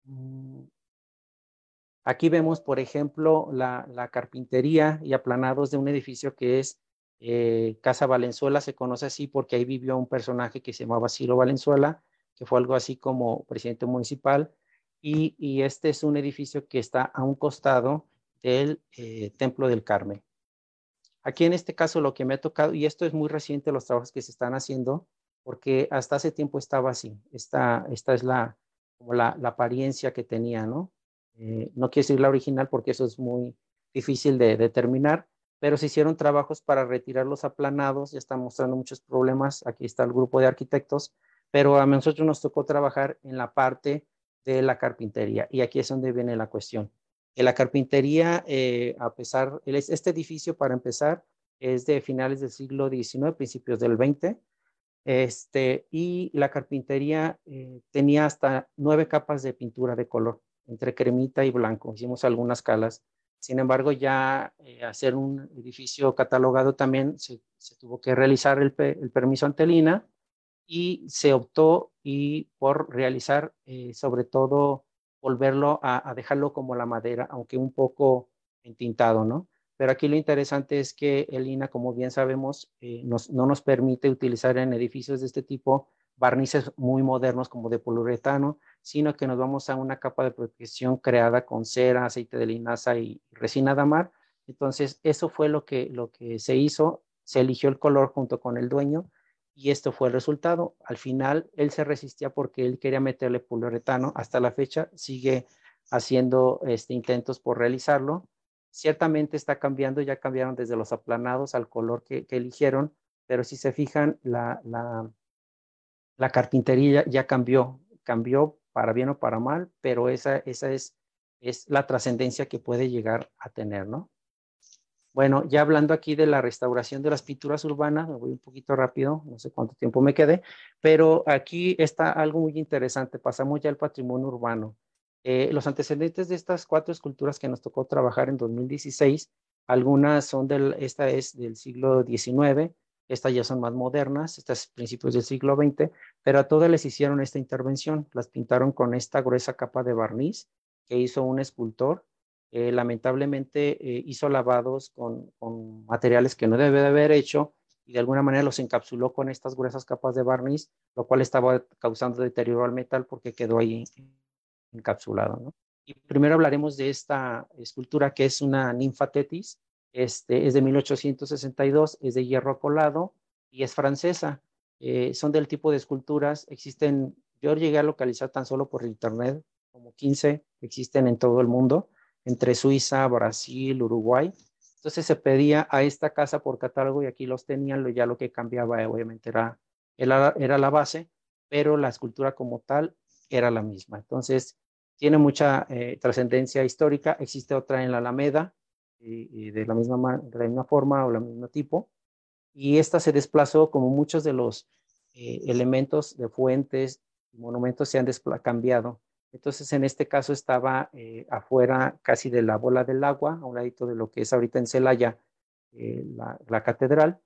Mm, aquí vemos, por ejemplo, la, carpintería y aplanados de un edificio que es eh, Casa Valenzuela, se conoce así porque ahí vivió un personaje que se llamaba Ciro Valenzuela, que fue algo así como presidente municipal y, este es un edificio que está a un costado del eh, Templo del Carmen. Aquí en este caso lo que me ha tocado, y esto es muy reciente los trabajos que se están haciendo, porque hasta hace tiempo estaba así. Esta, esta es la, la, apariencia que tenía, ¿no? Eh, no quiero decir la original porque eso es muy difícil de determinar, pero se hicieron trabajos para retirar los aplanados, ya están mostrando muchos problemas, aquí está el grupo de arquitectos, pero a nosotros nos tocó trabajar en la parte de la carpintería y aquí es donde viene la cuestión. En la carpintería, eh, a pesar, este edificio para empezar es de finales del siglo XIX, principios del XX, este, y la carpintería eh, tenía hasta nueve capas de pintura de color, entre cremita y blanco. Hicimos algunas calas sin embargo, ya eh, hacer un edificio catalogado también se, tuvo que realizar el, permiso ante Lina y se optó y por realizar, eh, sobre todo, volverlo a, dejarlo como la madera, aunque un poco entintado, ¿no? Pero aquí lo interesante es que el INA, como bien sabemos, eh, no nos permite utilizar en edificios de este tipo barnices muy modernos como de poliuretano, sino que nos vamos a una capa de protección creada con cera, aceite de linaza y resina damar. Entonces, eso fue lo que, lo que se hizo, se eligió el color junto con el dueño y esto fue el resultado. Al final, él se resistía porque él quería meterle poliuretano. Hasta la fecha sigue haciendo este, intentos por realizarlo. Ciertamente está cambiando, ya cambiaron desde los aplanados al color que, eligieron, pero si se fijan, la, la, la carpintería ya cambió, cambió para bien o para mal, pero esa, esa es, es la trascendencia que puede llegar a tener, ¿no? Bueno, ya hablando aquí de la restauración de las pinturas urbanas, me voy un poquito rápido, no sé cuánto tiempo me quede, pero aquí está algo muy interesante, pasamos ya al patrimonio urbano. Eh, los antecedentes de estas cuatro esculturas que nos tocó trabajar en 2016, algunas son del, esta es del siglo XIX, estas ya son más modernas, estas principios del siglo XX, pero a todas les hicieron esta intervención, las pintaron con esta gruesa capa de barniz que hizo un escultor. Eh, lamentablemente eh, hizo lavados con, materiales que no debe de haber hecho y de alguna manera los encapsuló con estas gruesas capas de barniz, lo cual estaba causando deterioro al metal porque quedó ahí encapsulado. Primero hablaremos de esta escultura que es una ninfa tetis, este, es de 1862, es de hierro colado y es francesa. Eh, son del tipo de esculturas, existen, yo llegué a localizar tan solo por internet, como 15 existen en todo el mundo, entre Suiza, Brasil, Uruguay. Entonces se pedía a esta casa por catálogo y aquí los tenían, ya lo que cambiaba obviamente era, era, la base, pero la escultura como tal era la misma. Entonces tiene mucha eh, trascendencia histórica. Existe otra en la Alameda, de, la misma, de la misma forma o el mismo tipo. Y esta se desplazó como muchos de los eh, elementos de fuentes y monumentos se han cambiado. Entonces, en este caso estaba eh, afuera casi de la bola del agua, a un ladito de lo que es ahorita en Celaya, eh, la, catedral,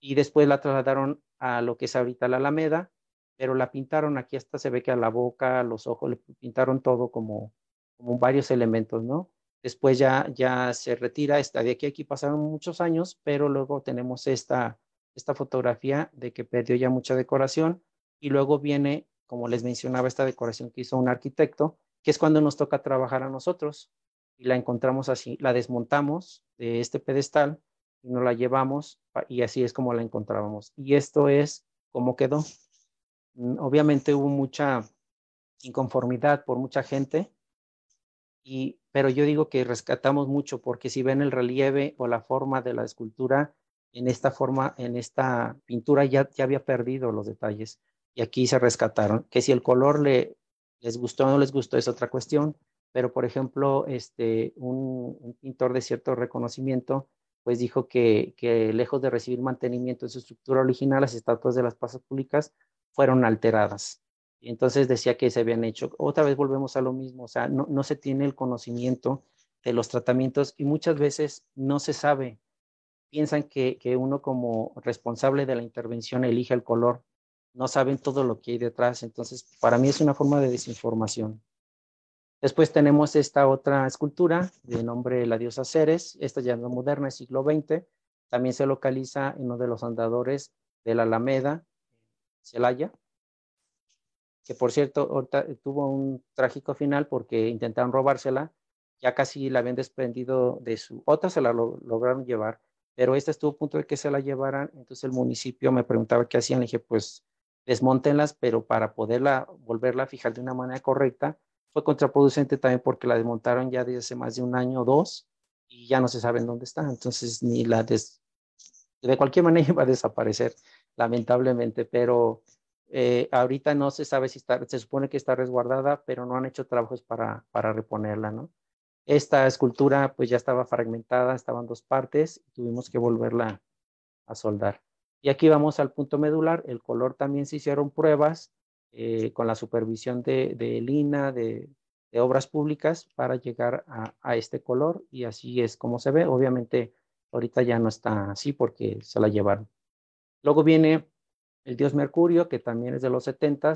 y después la trasladaron a lo que es ahorita la Alameda, pero la pintaron aquí hasta se ve que a la boca, a los ojos, le pintaron todo como, como varios elementos, ¿no? Después ya, ya se retira, está de aquí aquí pasaron muchos años, pero luego tenemos esta, esta fotografía de que perdió ya mucha decoración y luego viene, como les mencionaba, esta decoración que hizo un arquitecto, que es cuando nos toca trabajar a nosotros y la encontramos así, la desmontamos de este pedestal y nos la llevamos y así es como la encontrábamos. Y esto es como quedó. Mm, obviamente hubo mucha inconformidad por mucha gente y pero yo digo que rescatamos mucho porque si ven el relieve o la forma de la escultura, en esta forma, en esta pintura ya, ya había perdido los detalles y aquí se rescataron. Que si el color le, les gustó o no les gustó es otra cuestión, pero por ejemplo, este, un, pintor de cierto reconocimiento pues dijo que, que, lejos de recibir mantenimiento en su estructura original, las estatuas de las plazas públicas fueron alteradas. Y entonces decía que se habían hecho. Otra vez volvemos a lo mismo, o sea, no, no se tiene el conocimiento de los tratamientos y muchas veces no se sabe. Piensan que, que uno como responsable de la intervención elige el color, no saben todo lo que hay detrás. Entonces, para mí es una forma de desinformación. Después tenemos esta otra escultura de nombre La diosa Ceres, esta ya no moderna, siglo XX, también se localiza en uno de los andadores de la Alameda, Celaya, que por cierto, tuvo un trágico final porque intentaron robársela, ya casi la habían desprendido de su, otra se la lograron llevar, pero esta estuvo a punto de que se la llevaran, entonces el municipio me preguntaba qué hacían, le dije, pues desmontenlas, pero para poderla, volverla a fijar de una manera correcta, fue contraproducente también porque la desmontaron ya desde hace más de un año o dos y ya no se sabe en dónde está, entonces ni la des, de cualquier manera [LAUGHS] iba a desaparecer, lamentablemente, pero eh, ahorita no se sabe si está, se supone que está resguardada, pero no han hecho trabajos para, para reponerla, ¿no? Esta escultura pues ya estaba fragmentada, estaban dos partes, tuvimos que volverla a soldar. Y aquí vamos al punto medular, el color también se hicieron pruebas eh, con la supervisión de, de Lina, de, obras públicas, para llegar a, a, este color y así es como se ve. Obviamente ahorita ya no está así porque se la llevaron. Luego viene el dios Mercurio, que también es de los 70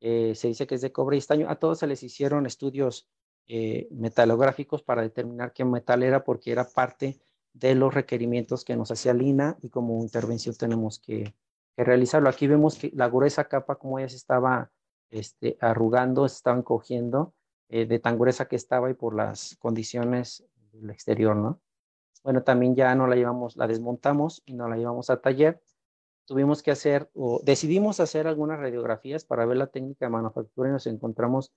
eh, se dice que es de cobre y estaño. A todos se les hicieron estudios eh, metalográficos para determinar qué metal era, porque era parte de los requerimientos que nos hacía Lina y como intervención tenemos que, realizarlo. Aquí vemos que la gruesa capa, como ya se estaba este, arrugando, se estaba encogiendo, eh, de tan gruesa que estaba y por las condiciones del exterior, ¿no? Bueno, también ya no la llevamos, la desmontamos y no la llevamos a taller tuvimos que hacer o decidimos hacer algunas radiografías para ver la técnica de manufactura y nos encontramos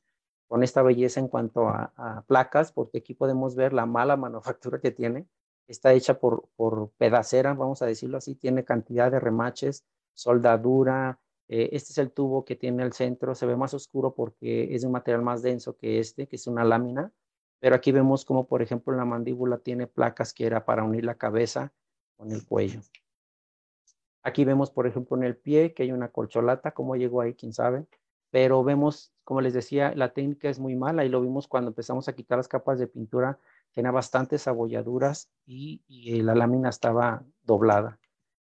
con esta belleza en cuanto a, placas, porque aquí podemos ver la mala [LAUGHS] manufactura que tiene. Está hecha por, por pedacera, vamos a decirlo así, tiene cantidad de remaches, soldadura. Eh, este es el tubo que tiene el centro, se ve más oscuro porque es un material más denso que este, que es una lámina. Pero aquí vemos como, por ejemplo, la mandíbula tiene placas que era para unir la cabeza con el cuello. Aquí vemos, por ejemplo, en el pie que hay una colcholata, cómo llegó ahí, quién sabe. Pero vemos, como les decía, la técnica es muy mala y lo vimos cuando empezamos a quitar las capas de pintura, tenía bastantes abolladuras y, la lámina estaba doblada.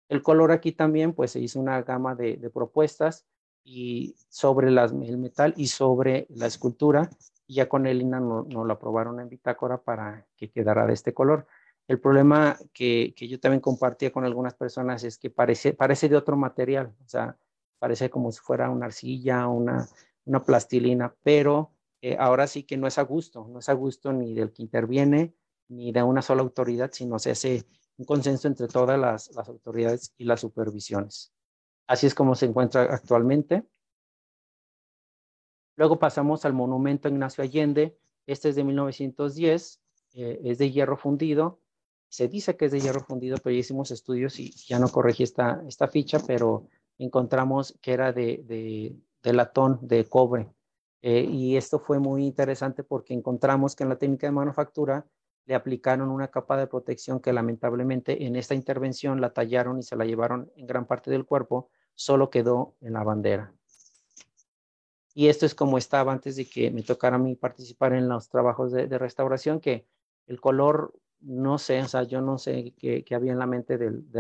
El color aquí también, pues se hizo una gama de, propuestas y sobre el metal y sobre la escultura, y ya con el INA nos no lo aprobaron en bitácora para que quedara de este color. El problema que, yo también compartía con algunas personas es que parece, parece de otro material, o sea, parece como si fuera una arcilla, una, una plastilina, pero eh, ahora sí que no es a gusto, no es a gusto ni del que interviene, ni de una sola autoridad, sino se hace un consenso entre todas las, autoridades y las supervisiones. Así es como se encuentra actualmente. Luego pasamos al monumento Ignacio Allende. Este es de 1910, eh, es de hierro fundido se dice que es de hierro fundido, pero ya hicimos estudios y ya no corregí esta, ficha, pero encontramos que era de, de, latón, de cobre. Eh, y esto fue muy interesante porque encontramos que en la técnica de manufactura le aplicaron una capa de protección que lamentablemente en esta intervención la tallaron y se la llevaron en gran parte del cuerpo, solo quedó en la bandera. Y esto es como estaba antes de que me tocara a mí participar en los trabajos de, restauración, que el color no sé, o sea, yo no sé qué, había en la mente del,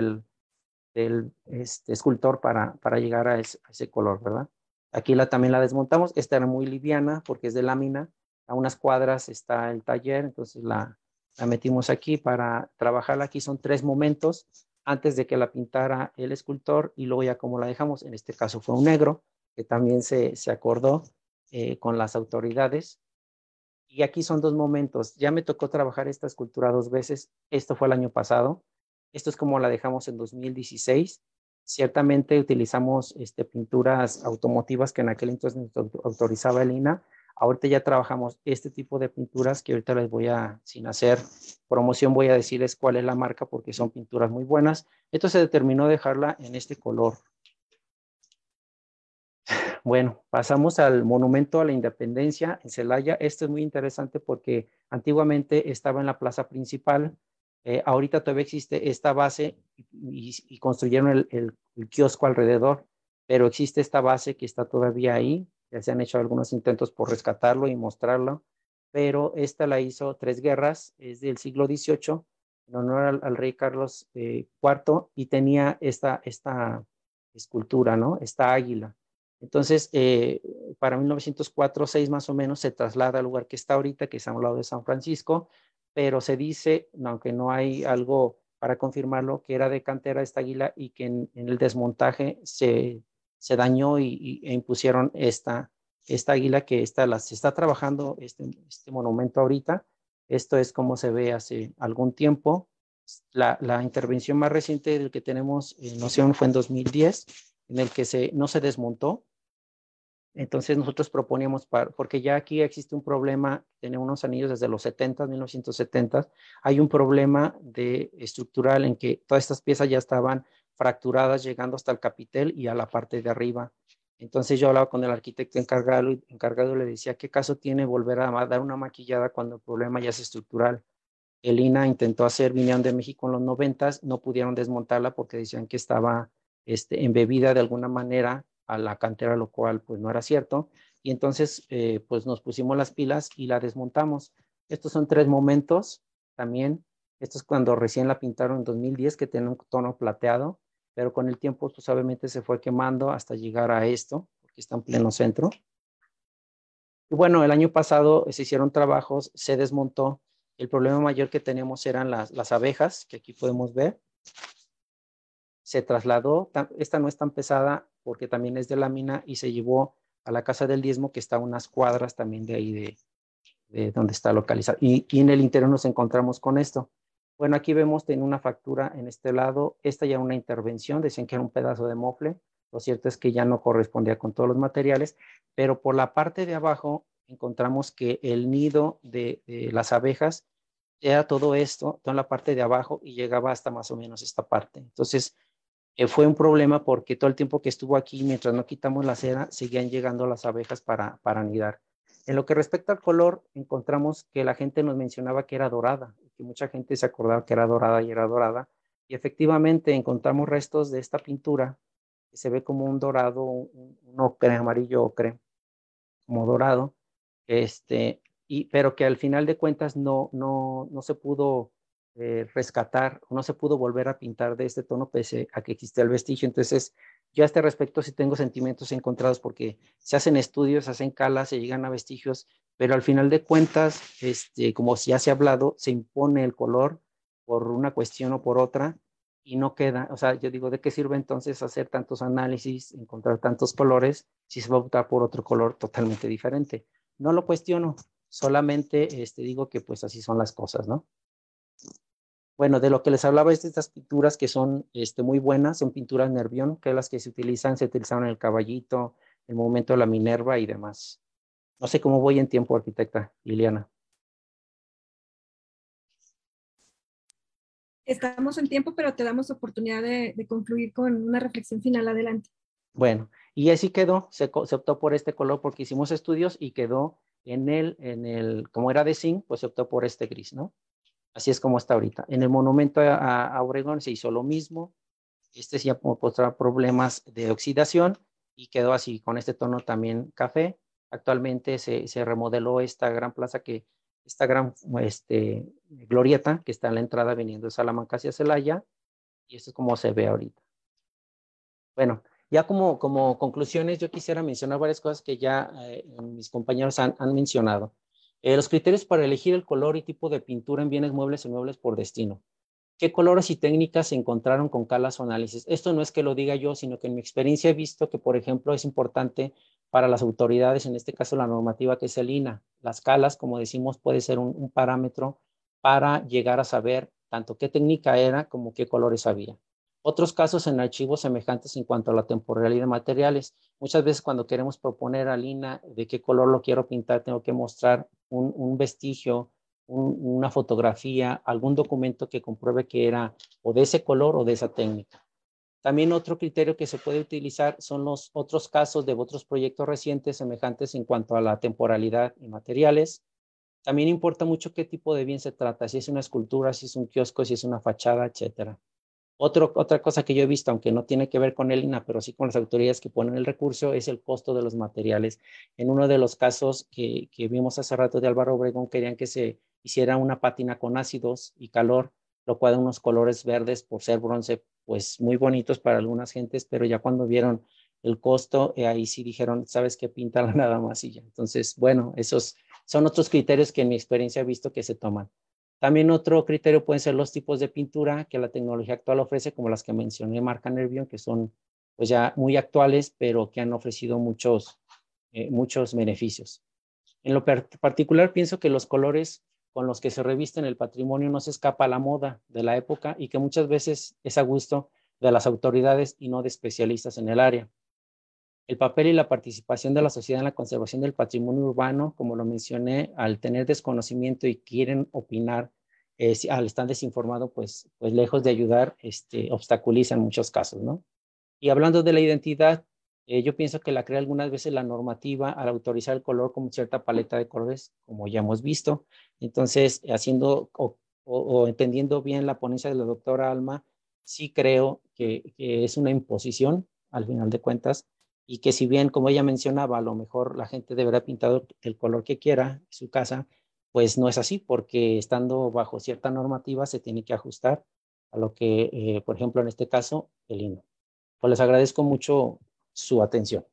del, este, escultor para, para llegar a ese, color, ¿verdad? Aquí la, también la desmontamos, esta era muy liviana porque es de lámina, a unas cuadras está el taller, entonces la, la metimos aquí para trabajarla. Aquí son tres momentos antes de que la pintara el escultor y luego ya como la dejamos, en este caso fue un negro, que también se, acordó eh, con las autoridades y aquí son dos momentos. Ya me tocó trabajar esta escultura dos veces. Esto fue el año pasado. Esto es como la dejamos en 2016. Ciertamente utilizamos este, pinturas automotivas que en aquel entonces autorizaba el INA. Ahorita ya trabajamos este tipo de pinturas que ahorita les voy a, sin hacer promoción, voy a decirles cuál es la marca porque son pinturas muy buenas. Esto se determinó dejarla en este color [LAUGHS] bueno, pasamos al Monumento a la Independencia en Celaya. Esto es muy interesante porque antiguamente estaba en la plaza principal. Eh, ahorita todavía existe esta base y, construyeron el, kiosco alrededor, pero existe esta base que está todavía ahí. Ya se han hecho algunos intentos por rescatarlo y mostrarlo, pero esta la hizo Tres Guerras, es del siglo XVIII, en honor al, rey Carlos IV, eh, y tenía esta, esta escultura, ¿no? Esta águila. Entonces, eh, para 1904-6 más o menos se traslada al lugar que está ahorita, que es a un lado de San Francisco, pero se dice, aunque no hay algo para confirmarlo, que era de cantera esta águila y que en, el desmontaje se, se dañó y, e impusieron esta, esta águila que está, la, se está trabajando este, este monumento ahorita. Esto es como se ve hace algún tiempo. La, la intervención más reciente del que tenemos en Noción fue en 2010, en el que se, no se desmontó. Entonces nosotros proponíamos, porque ya aquí existe un problema, tiene unos anillos desde los 70, 1970, hay un problema de estructural en que todas estas piezas ya estaban fracturadas llegando hasta el capitel y a la parte de arriba. Entonces yo hablaba con el arquitecto encargado y encargado le decía, ¿qué caso tiene volver a dar una maquillada cuando el problema ya es estructural? El INA intentó hacer Vinieron de México en los noventas, no pudieron desmontarla porque decían que estaba este, embebida de alguna manera a la cantera, lo cual pues no era cierto. Y entonces eh, pues nos pusimos las pilas y la desmontamos. Estos son tres momentos también. Esto es cuando recién la pintaron en 2010, que tiene un tono plateado pero con el tiempo pues obviamente se fue quemando hasta llegar a esto, porque está en pleno centro. Y bueno, el año pasado se hicieron trabajos, se desmontó. El problema mayor que tenemos eran las, las abejas, que aquí podemos ver. Se trasladó, esta no es tan pesada porque también es de lámina y se llevó a la casa del diezmo que está unas cuadras también de ahí de, de donde está localizado. Y, en el interior nos encontramos con esto. Bueno, aquí vemos, tiene una factura en este lado. Esta ya una intervención, decían que era un pedazo de mofle. Lo cierto es que ya no correspondía con todos los materiales, pero por la parte de abajo encontramos que el nido de, las abejas era todo esto, toda la parte de abajo y llegaba hasta más o menos esta parte. Entonces, eh, fue un problema porque todo el tiempo que estuvo aquí, mientras no quitamos la cera, seguían llegando las abejas para, para anidar. En lo que respecta al color, encontramos que la gente nos mencionaba que era dorada que mucha gente se acordaba que era dorada y era dorada. Y efectivamente encontramos restos de esta pintura se ve como un dorado, un, ocre, amarillo ocre, como dorado, este, y, pero que al final de cuentas no, no, no se pudo eh, rescatar, no se pudo volver a pintar de este tono pese a que existe el vestigio. Entonces, yo a este respecto sí tengo sentimientos encontrados porque se hacen estudios, se hacen calas, se llegan a vestigios, pero al final de cuentas, este, como ya se ha hablado, se impone el color por una cuestión o por otra y no queda, o sea, yo digo, ¿de qué sirve entonces hacer tantos análisis, encontrar tantos colores si se va a optar por otro color totalmente diferente? No lo cuestiono, solamente este, digo que pues así son las cosas, ¿no? Bueno, de lo que les hablaba es de estas pinturas que son este, muy buenas, son pinturas nervión, que es las que se utilizan, se utilizaron en el caballito, el momento de la Minerva y demás. No sé cómo voy en tiempo, arquitecta Liliana. Estamos en tiempo, pero te damos oportunidad de, concluir con una reflexión final adelante. Bueno, y así quedó, se, optó por este color porque hicimos estudios y quedó en el, en el, como era de zinc, pues se optó por este gris, ¿no? Así es como está ahorita. En el monumento a, a Obregón se hizo lo mismo. Este sí mostraba problemas de oxidación y quedó así, con este tono también café. Actualmente se, remodeló esta gran plaza que, esta gran este, glorieta que está en la entrada viniendo de Salamanca hacia Celaya, y esto es como se ve ahorita. Bueno, ya como, como conclusiones, yo quisiera mencionar varias cosas que ya eh, mis compañeros han, mencionado. Eh, los criterios para elegir el color y tipo de pintura en bienes muebles y muebles por destino. ¿Qué colores y técnicas se encontraron con calas o análisis? Esto no es que lo diga yo, sino que en mi experiencia he visto que, por ejemplo, es importante para las autoridades, en este caso la normativa que es el INA. Las calas, como decimos, puede ser un, parámetro para llegar a saber tanto qué técnica era como qué colores había. Otros casos en archivos semejantes en cuanto a la temporalidad de materiales. Muchas veces cuando queremos proponer al INA de qué color lo quiero pintar, tengo que mostrar un vestigio una fotografía, algún documento que compruebe que era o de ese color o de esa técnica. También otro criterio que se puede utilizar son los otros casos de otros proyectos recientes semejantes en cuanto a la temporalidad y materiales. También importa mucho qué tipo de bien se trata, si es una escultura, si es un kiosco, si es una fachada, etcétera. Otra cosa que yo he visto, aunque no tiene que ver con el INA, pero sí con las autoridades que ponen el recurso, es el costo de los materiales. En uno de los casos que, vimos hace rato de Álvaro Obregón, querían que se hiciera una pátina con ácidos y calor, lo cual unos colores verdes por ser bronce, pues muy bonitos para algunas gentes, pero ya cuando vieron el costo, eh, ahí sí dijeron, sabes qué, la [LAUGHS] nada más y ya. Entonces, bueno, esos son otros criterios que en mi experiencia he visto que se toman. También otro criterio pueden ser los tipos de pintura que la tecnología actual ofrece, como las que mencioné, marca Nervion, que son pues ya muy actuales, pero que han ofrecido muchos eh, muchos beneficios. En lo particular, pienso que los colores con los que se revisten el patrimonio no se escapa a la moda de la época y que muchas veces es a gusto de las autoridades y no de especialistas en el área. El papel y la participación de la sociedad en la conservación del patrimonio urbano, como lo mencioné, al tener desconocimiento y quieren opinar, eh, al estar desinformado, pues, pues lejos de ayudar, este, obstaculiza en muchos casos, ¿no? Y hablando de la identidad, eh, yo pienso que la crea algunas veces la normativa al autorizar el color como cierta paleta de colores, como ya hemos visto. Entonces, haciendo o, entendiendo bien la ponencia de la doctora Alma, sí creo que, que es una imposición, al final de cuentas, y que si bien, como ella mencionaba, a lo mejor la gente deberá pintar el color que quiera su casa, pues no es así, porque estando bajo cierta normativa se tiene que ajustar a lo que, eh, por ejemplo, en este caso, el himno. Pues les agradezco mucho su atención.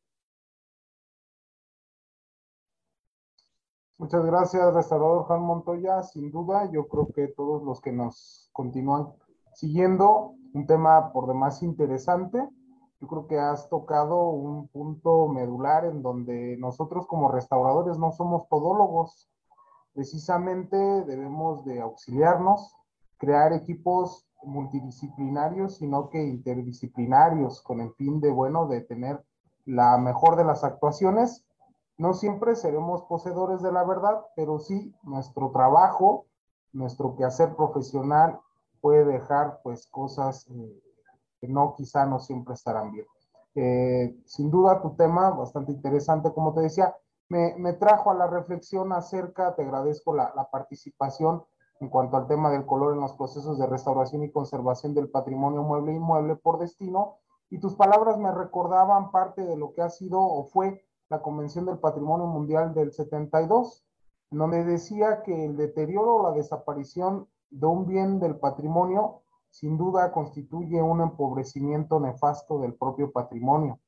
Muchas gracias, restaurador Juan Montoya. Sin duda, yo creo que todos los que nos continúan siguiendo, un tema por demás interesante yo creo que has tocado un punto medular en donde nosotros como restauradores no somos todólogos. Precisamente debemos de auxiliarnos, crear equipos multidisciplinarios, sino que interdisciplinarios, con el fin de, bueno, de tener la mejor de las actuaciones. No siempre seremos poseedores de la verdad, pero sí nuestro trabajo, nuestro quehacer profesional puede dejar pues cosas eh, que no, quizá no siempre estarán bien. Eh, sin duda, tu tema, bastante interesante, como te decía, me, me, trajo a la reflexión acerca, te agradezco la, la, participación en cuanto al tema del color en los procesos de restauración y conservación del patrimonio mueble e inmueble por destino, y tus palabras me recordaban parte de lo que ha sido o fue la Convención del Patrimonio Mundial del 72, en donde decía que el deterioro o la desaparición de un bien del patrimonio sin duda constituye un empobrecimiento nefasto del propio patrimonio.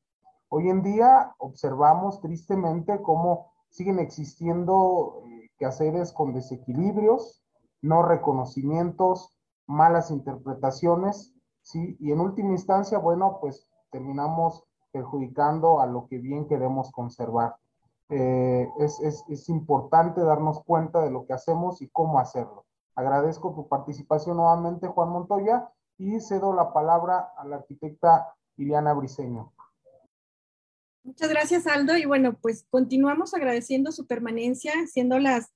Hoy en día observamos tristemente cómo siguen existiendo eh, quehaceres con desequilibrios, no reconocimientos, malas interpretaciones, ¿sí? Y en última instancia, bueno, pues terminamos perjudicando a lo que bien queremos conservar. Eh, es, es importante darnos cuenta de lo que hacemos y cómo hacerlo. Agradezco tu participación nuevamente, Juan Montoya, y cedo la palabra a la arquitecta Liliana Briseño. Muchas gracias, Aldo. Y bueno, pues continuamos agradeciendo su permanencia, siendo las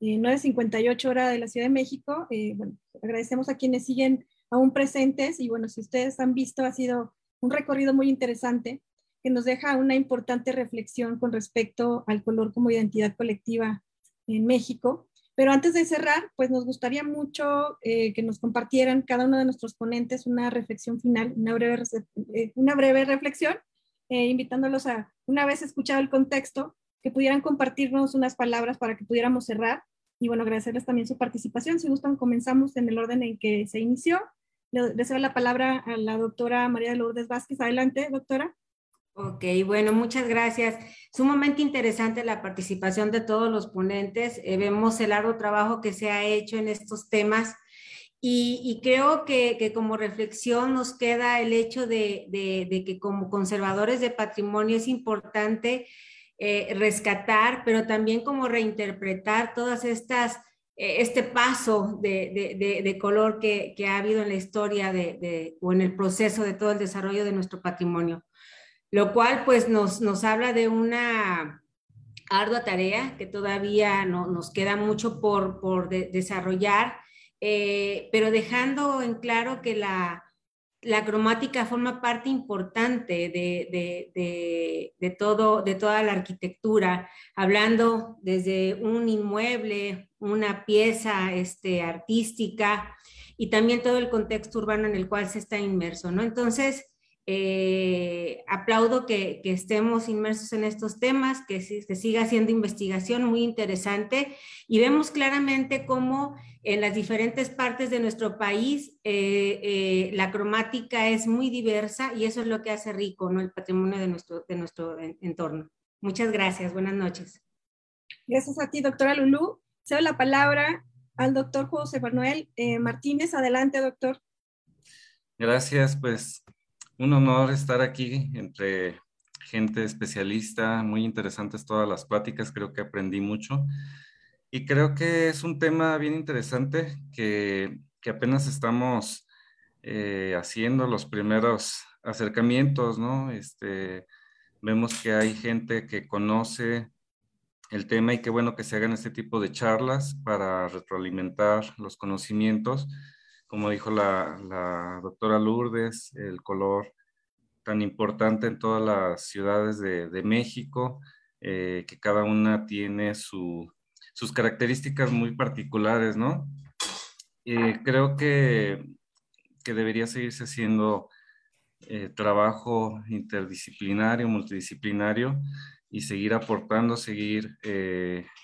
9.58 horas de la Ciudad de México. Eh, bueno, agradecemos a quienes siguen aún presentes y bueno, si ustedes han visto, ha sido un recorrido muy interesante que nos deja una importante reflexión con respecto al color como identidad colectiva en México. Pero antes de cerrar, pues nos gustaría mucho eh, que nos compartieran cada uno de nuestros ponentes una reflexión final, una breve, eh, una breve reflexión, eh, invitándolos a, una vez escuchado el contexto, que pudieran compartirnos unas palabras para que pudiéramos cerrar. Y bueno, agradecerles también su participación. Si gustan, comenzamos en el orden en que se inició. Le deseo la palabra a la doctora María Lourdes Vázquez. Adelante, doctora. Ok, bueno, muchas gracias. Sumamente interesante la participación de todos los ponentes. Eh, vemos el largo trabajo que se ha hecho en estos temas y, creo que, como reflexión nos queda el hecho de, que como conservadores de patrimonio es importante eh, rescatar, pero también como reinterpretar todas estas, eh, este paso de, color que, que, ha habido en la historia o en el proceso de todo el desarrollo de nuestro patrimonio lo cual pues nos, nos habla de una ardua tarea que todavía no, nos queda mucho por, por desarrollar, eh, pero dejando en claro que la, la cromática forma parte importante de, de, de, todo, de toda la arquitectura, hablando desde un inmueble, una pieza este, artística y también todo el contexto urbano en el cual se está inmerso, ¿no? Entonces, eh, aplaudo que, estemos inmersos en estos temas, que se siga haciendo investigación muy interesante y vemos claramente cómo en las diferentes partes de nuestro país eh, eh, la cromática es muy diversa y eso es lo que hace rico ¿no? el patrimonio de nuestro, de nuestro entorno. Muchas gracias, buenas noches. Gracias a ti, doctora Lulú. Cedo la palabra al doctor José Manuel Martínez. Adelante, doctor. Gracias, pues un honor estar aquí entre gente especialista, muy interesantes todas las pláticas, creo que aprendí mucho. Y creo que es un tema bien interesante que, que apenas estamos eh, haciendo los primeros acercamientos, ¿no? Este, vemos que hay gente que conoce el tema y qué bueno que se hagan este tipo de charlas para retroalimentar los conocimientos. Como dijo la, la doctora Lourdes, el color tan importante en todas las ciudades de, México, eh, que cada una tiene su, sus características muy particulares, ¿no? Eh, creo que, que, debería seguirse haciendo eh, trabajo interdisciplinario, multidisciplinario y seguir aportando, seguir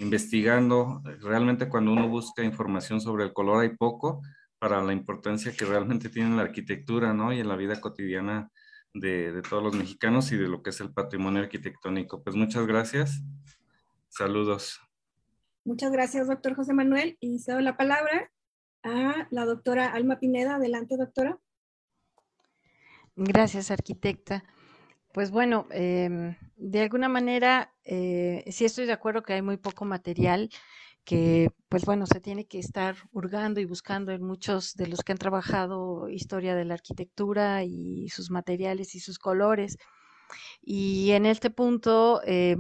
investigando. Realmente cuando uno busca información sobre el color hay poco para la importancia que realmente tiene en la arquitectura, ¿no? Y en la vida cotidiana de, de todos los mexicanos y de lo que es el patrimonio arquitectónico. Pues muchas gracias. Saludos. Muchas gracias, doctor José Manuel. Y cedo la palabra a la doctora Alma Pineda. Adelante, doctora. Gracias, arquitecta. Pues bueno, eh, de alguna manera, eh, sí estoy de acuerdo que hay muy poco material que, pues bueno, se tiene que estar hurgando y buscando en muchos de los que han trabajado historia de la arquitectura y sus materiales y sus colores. Y en este punto eh,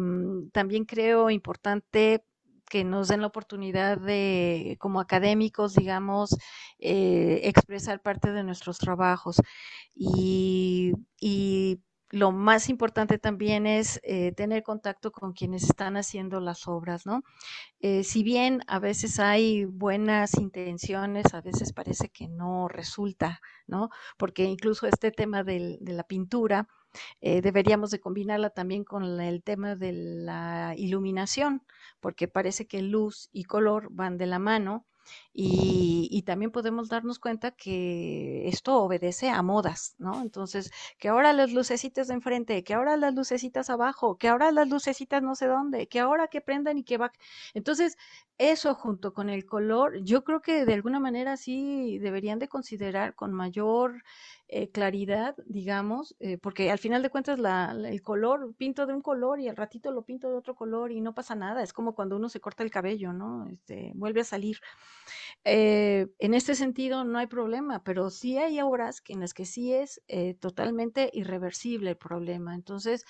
también creo importante que nos den la oportunidad de, como académicos, digamos, eh, expresar parte de nuestros trabajos. Y lo más importante también es eh, tener contacto con quienes están haciendo las obras, ¿no? Eh, si bien a veces hay buenas intenciones, a veces parece que no resulta, ¿no? Porque incluso este tema de la pintura, eh, deberíamos de combinarla también con el tema de la iluminación, porque parece que luz y color van de la mano. Y, también podemos darnos cuenta que esto obedece a modas, ¿no? Entonces, que ahora las lucecitas de enfrente, que ahora las lucecitas abajo, que ahora las lucecitas no sé dónde, que ahora que prendan y que va. Entonces, eso junto con el color, yo creo que de alguna manera sí deberían de considerar con mayor eh, claridad, digamos, eh, porque al final de cuentas el color, pinto de un color y al ratito lo pinto de otro color y no pasa nada, es como cuando uno se corta el cabello, ¿no? Este, vuelve a salir. Eh, en este sentido no hay problema, pero sí hay obras en las que sí es totalmente irreversible el problema. Entonces,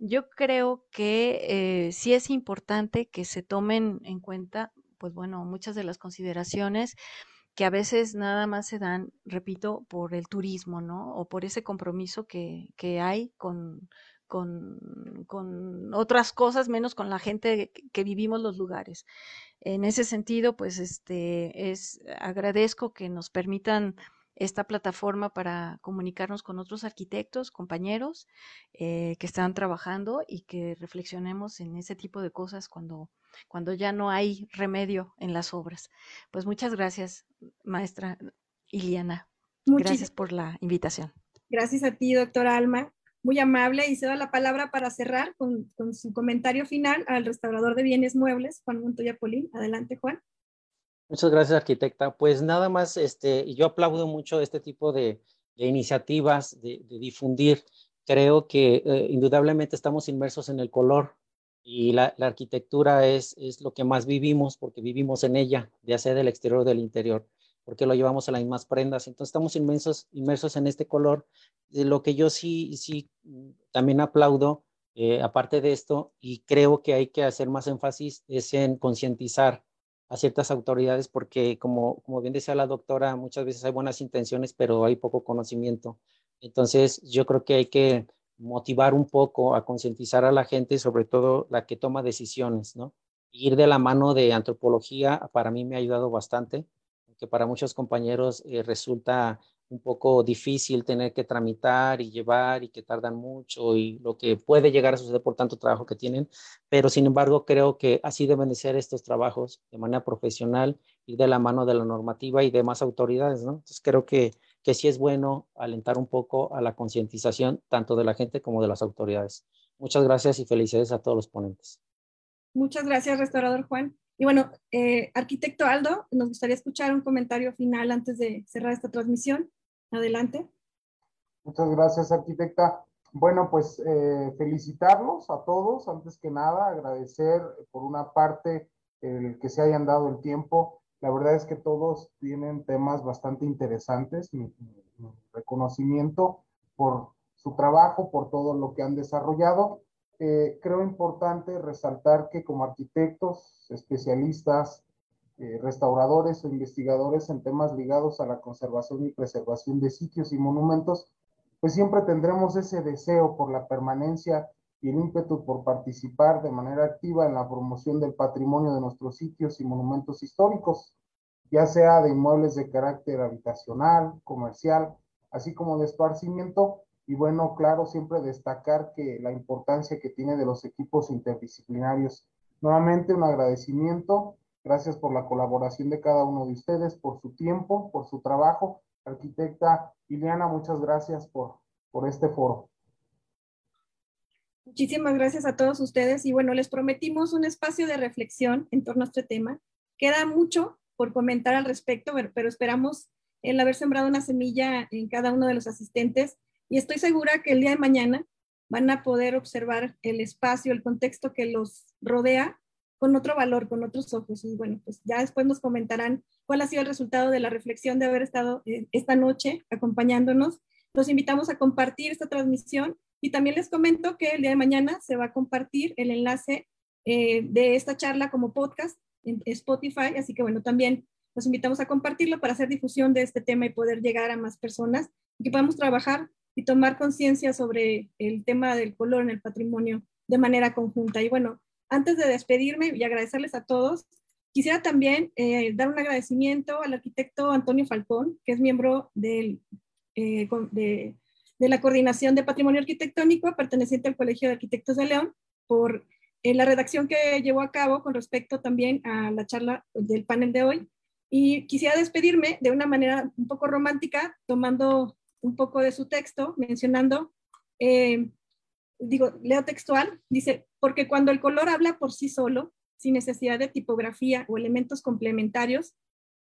yo creo que sí es importante que se tomen en cuenta, pues bueno, muchas de las consideraciones que a veces nada más se dan, repito, por el turismo, ¿no? O por ese compromiso que, que hay con, con, con, otras cosas, menos con la gente que vivimos los lugares. En ese sentido, pues este es agradezco que nos permitan esta plataforma para comunicarnos con otros arquitectos, compañeros eh, que están trabajando y que reflexionemos en ese tipo de cosas cuando, cuando ya no hay remedio en las obras. Pues muchas gracias, maestra Iliana. Gracias por la invitación. Gracias a ti, doctora Alma. Muy amable y cedo la palabra para cerrar con, con su comentario final al restaurador de bienes muebles, Juan Montoya Polín. Adelante, Juan. Muchas gracias, arquitecta. Pues nada más, este, yo aplaudo mucho este tipo de, iniciativas de, difundir. Creo que eh, indudablemente estamos inmersos en el color y la, arquitectura es, es lo que más vivimos porque vivimos en ella, ya sea del exterior o del interior, porque lo llevamos a las mismas prendas. Entonces estamos inmersos, inmersos en este color. De lo que yo sí, sí también aplaudo, eh, aparte de esto, y creo que hay que hacer más énfasis, es en concientizar a ciertas autoridades porque, como, como bien decía la doctora, muchas veces hay buenas intenciones, pero hay poco conocimiento. Entonces, yo creo que hay que motivar un poco a concientizar a la gente, sobre todo la que toma decisiones, ¿no? Ir de la mano de antropología para mí me ha ayudado bastante, que para muchos compañeros eh, resulta un poco difícil tener que tramitar y llevar y que tardan mucho y lo que puede llegar a suceder por tanto trabajo que tienen, pero sin embargo creo que así deben de ser estos trabajos de manera profesional y de la mano de la normativa y de más autoridades, ¿no? Entonces creo que, que sí es bueno alentar un poco a la concientización tanto de la gente como de las autoridades. Muchas gracias y felicidades a todos los ponentes. Muchas gracias, restaurador Juan. Y bueno, eh, arquitecto Aldo, nos gustaría escuchar un comentario final antes de cerrar esta transmisión. Adelante. Muchas gracias, arquitecta. bueno, pues eh, felicitarlos a todos, antes que nada, agradecer por una parte el que se hayan dado el tiempo. La verdad es que todos tienen temas bastante interesantes, mi, reconocimiento por su trabajo, por todo lo que han desarrollado. Eh, creo importante resaltar que como arquitectos, especialistas, eh, restauradores o investigadores en temas ligados a la conservación y preservación de sitios y monumentos, pues siempre tendremos ese deseo por la permanencia y el ímpetu por participar de manera activa en la promoción del patrimonio de nuestros sitios y monumentos históricos, ya sea de inmuebles de carácter habitacional, comercial, así como de esparcimiento. Y bueno, claro, siempre destacar que la importancia que tiene de los equipos interdisciplinarios. Nuevamente un agradecimiento Gracias por la colaboración de cada uno de ustedes, por su tiempo, por su trabajo. Arquitecta Ileana, muchas gracias por, por este foro. Muchísimas gracias a todos ustedes y bueno, les prometimos un espacio de reflexión en torno a este tema. Queda mucho por comentar al respecto, pero esperamos el haber sembrado una semilla en cada uno de los asistentes y estoy segura que el día de mañana van a poder observar el espacio, el contexto que los rodea con otro valor, con otros ojos. Y bueno, pues ya después nos comentarán cuál ha sido el resultado de la reflexión de haber estado eh, esta noche acompañándonos. Los invitamos a compartir esta transmisión y también les comento que el día de mañana se va a compartir el enlace eh, de esta charla como podcast en Spotify, así que bueno, también los invitamos a compartirlo para hacer difusión de este tema y poder llegar a más personas y que podamos trabajar y tomar conciencia sobre el tema del color en el patrimonio de manera conjunta. Y bueno, antes de despedirme y agradecerles a todos, quisiera también eh, dar un agradecimiento al arquitecto Antonio Falcón, que es miembro eh, de, la Coordinación de Patrimonio Arquitectónico, perteneciente al Colegio de Arquitectos de León, por eh, la redacción que llevó a cabo con respecto también a la charla del panel de hoy. Y quisiera despedirme de una manera un poco romántica, tomando un poco de su texto, mencionando digo, leo textual, dice, porque cuando el color habla por sí solo, sin necesidad de tipografía o elementos complementarios,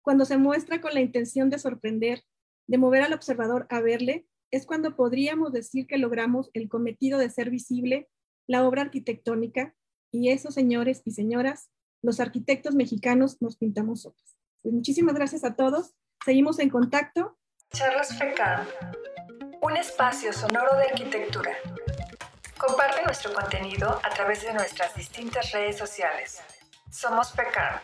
cuando se muestra con la intención de sorprender, de mover al observador a verle, es cuando podríamos decir que logramos el cometido de ser visible la obra arquitectónica y eso, señores y señoras, los arquitectos mexicanos nos pintamos otros. Pues muchísimas gracias a todos. Seguimos en contacto. Charlas FECAM, un espacio sonoro de arquitectura. Comparte nuestro contenido a través de nuestras distintas redes sociales. Somos PECAR.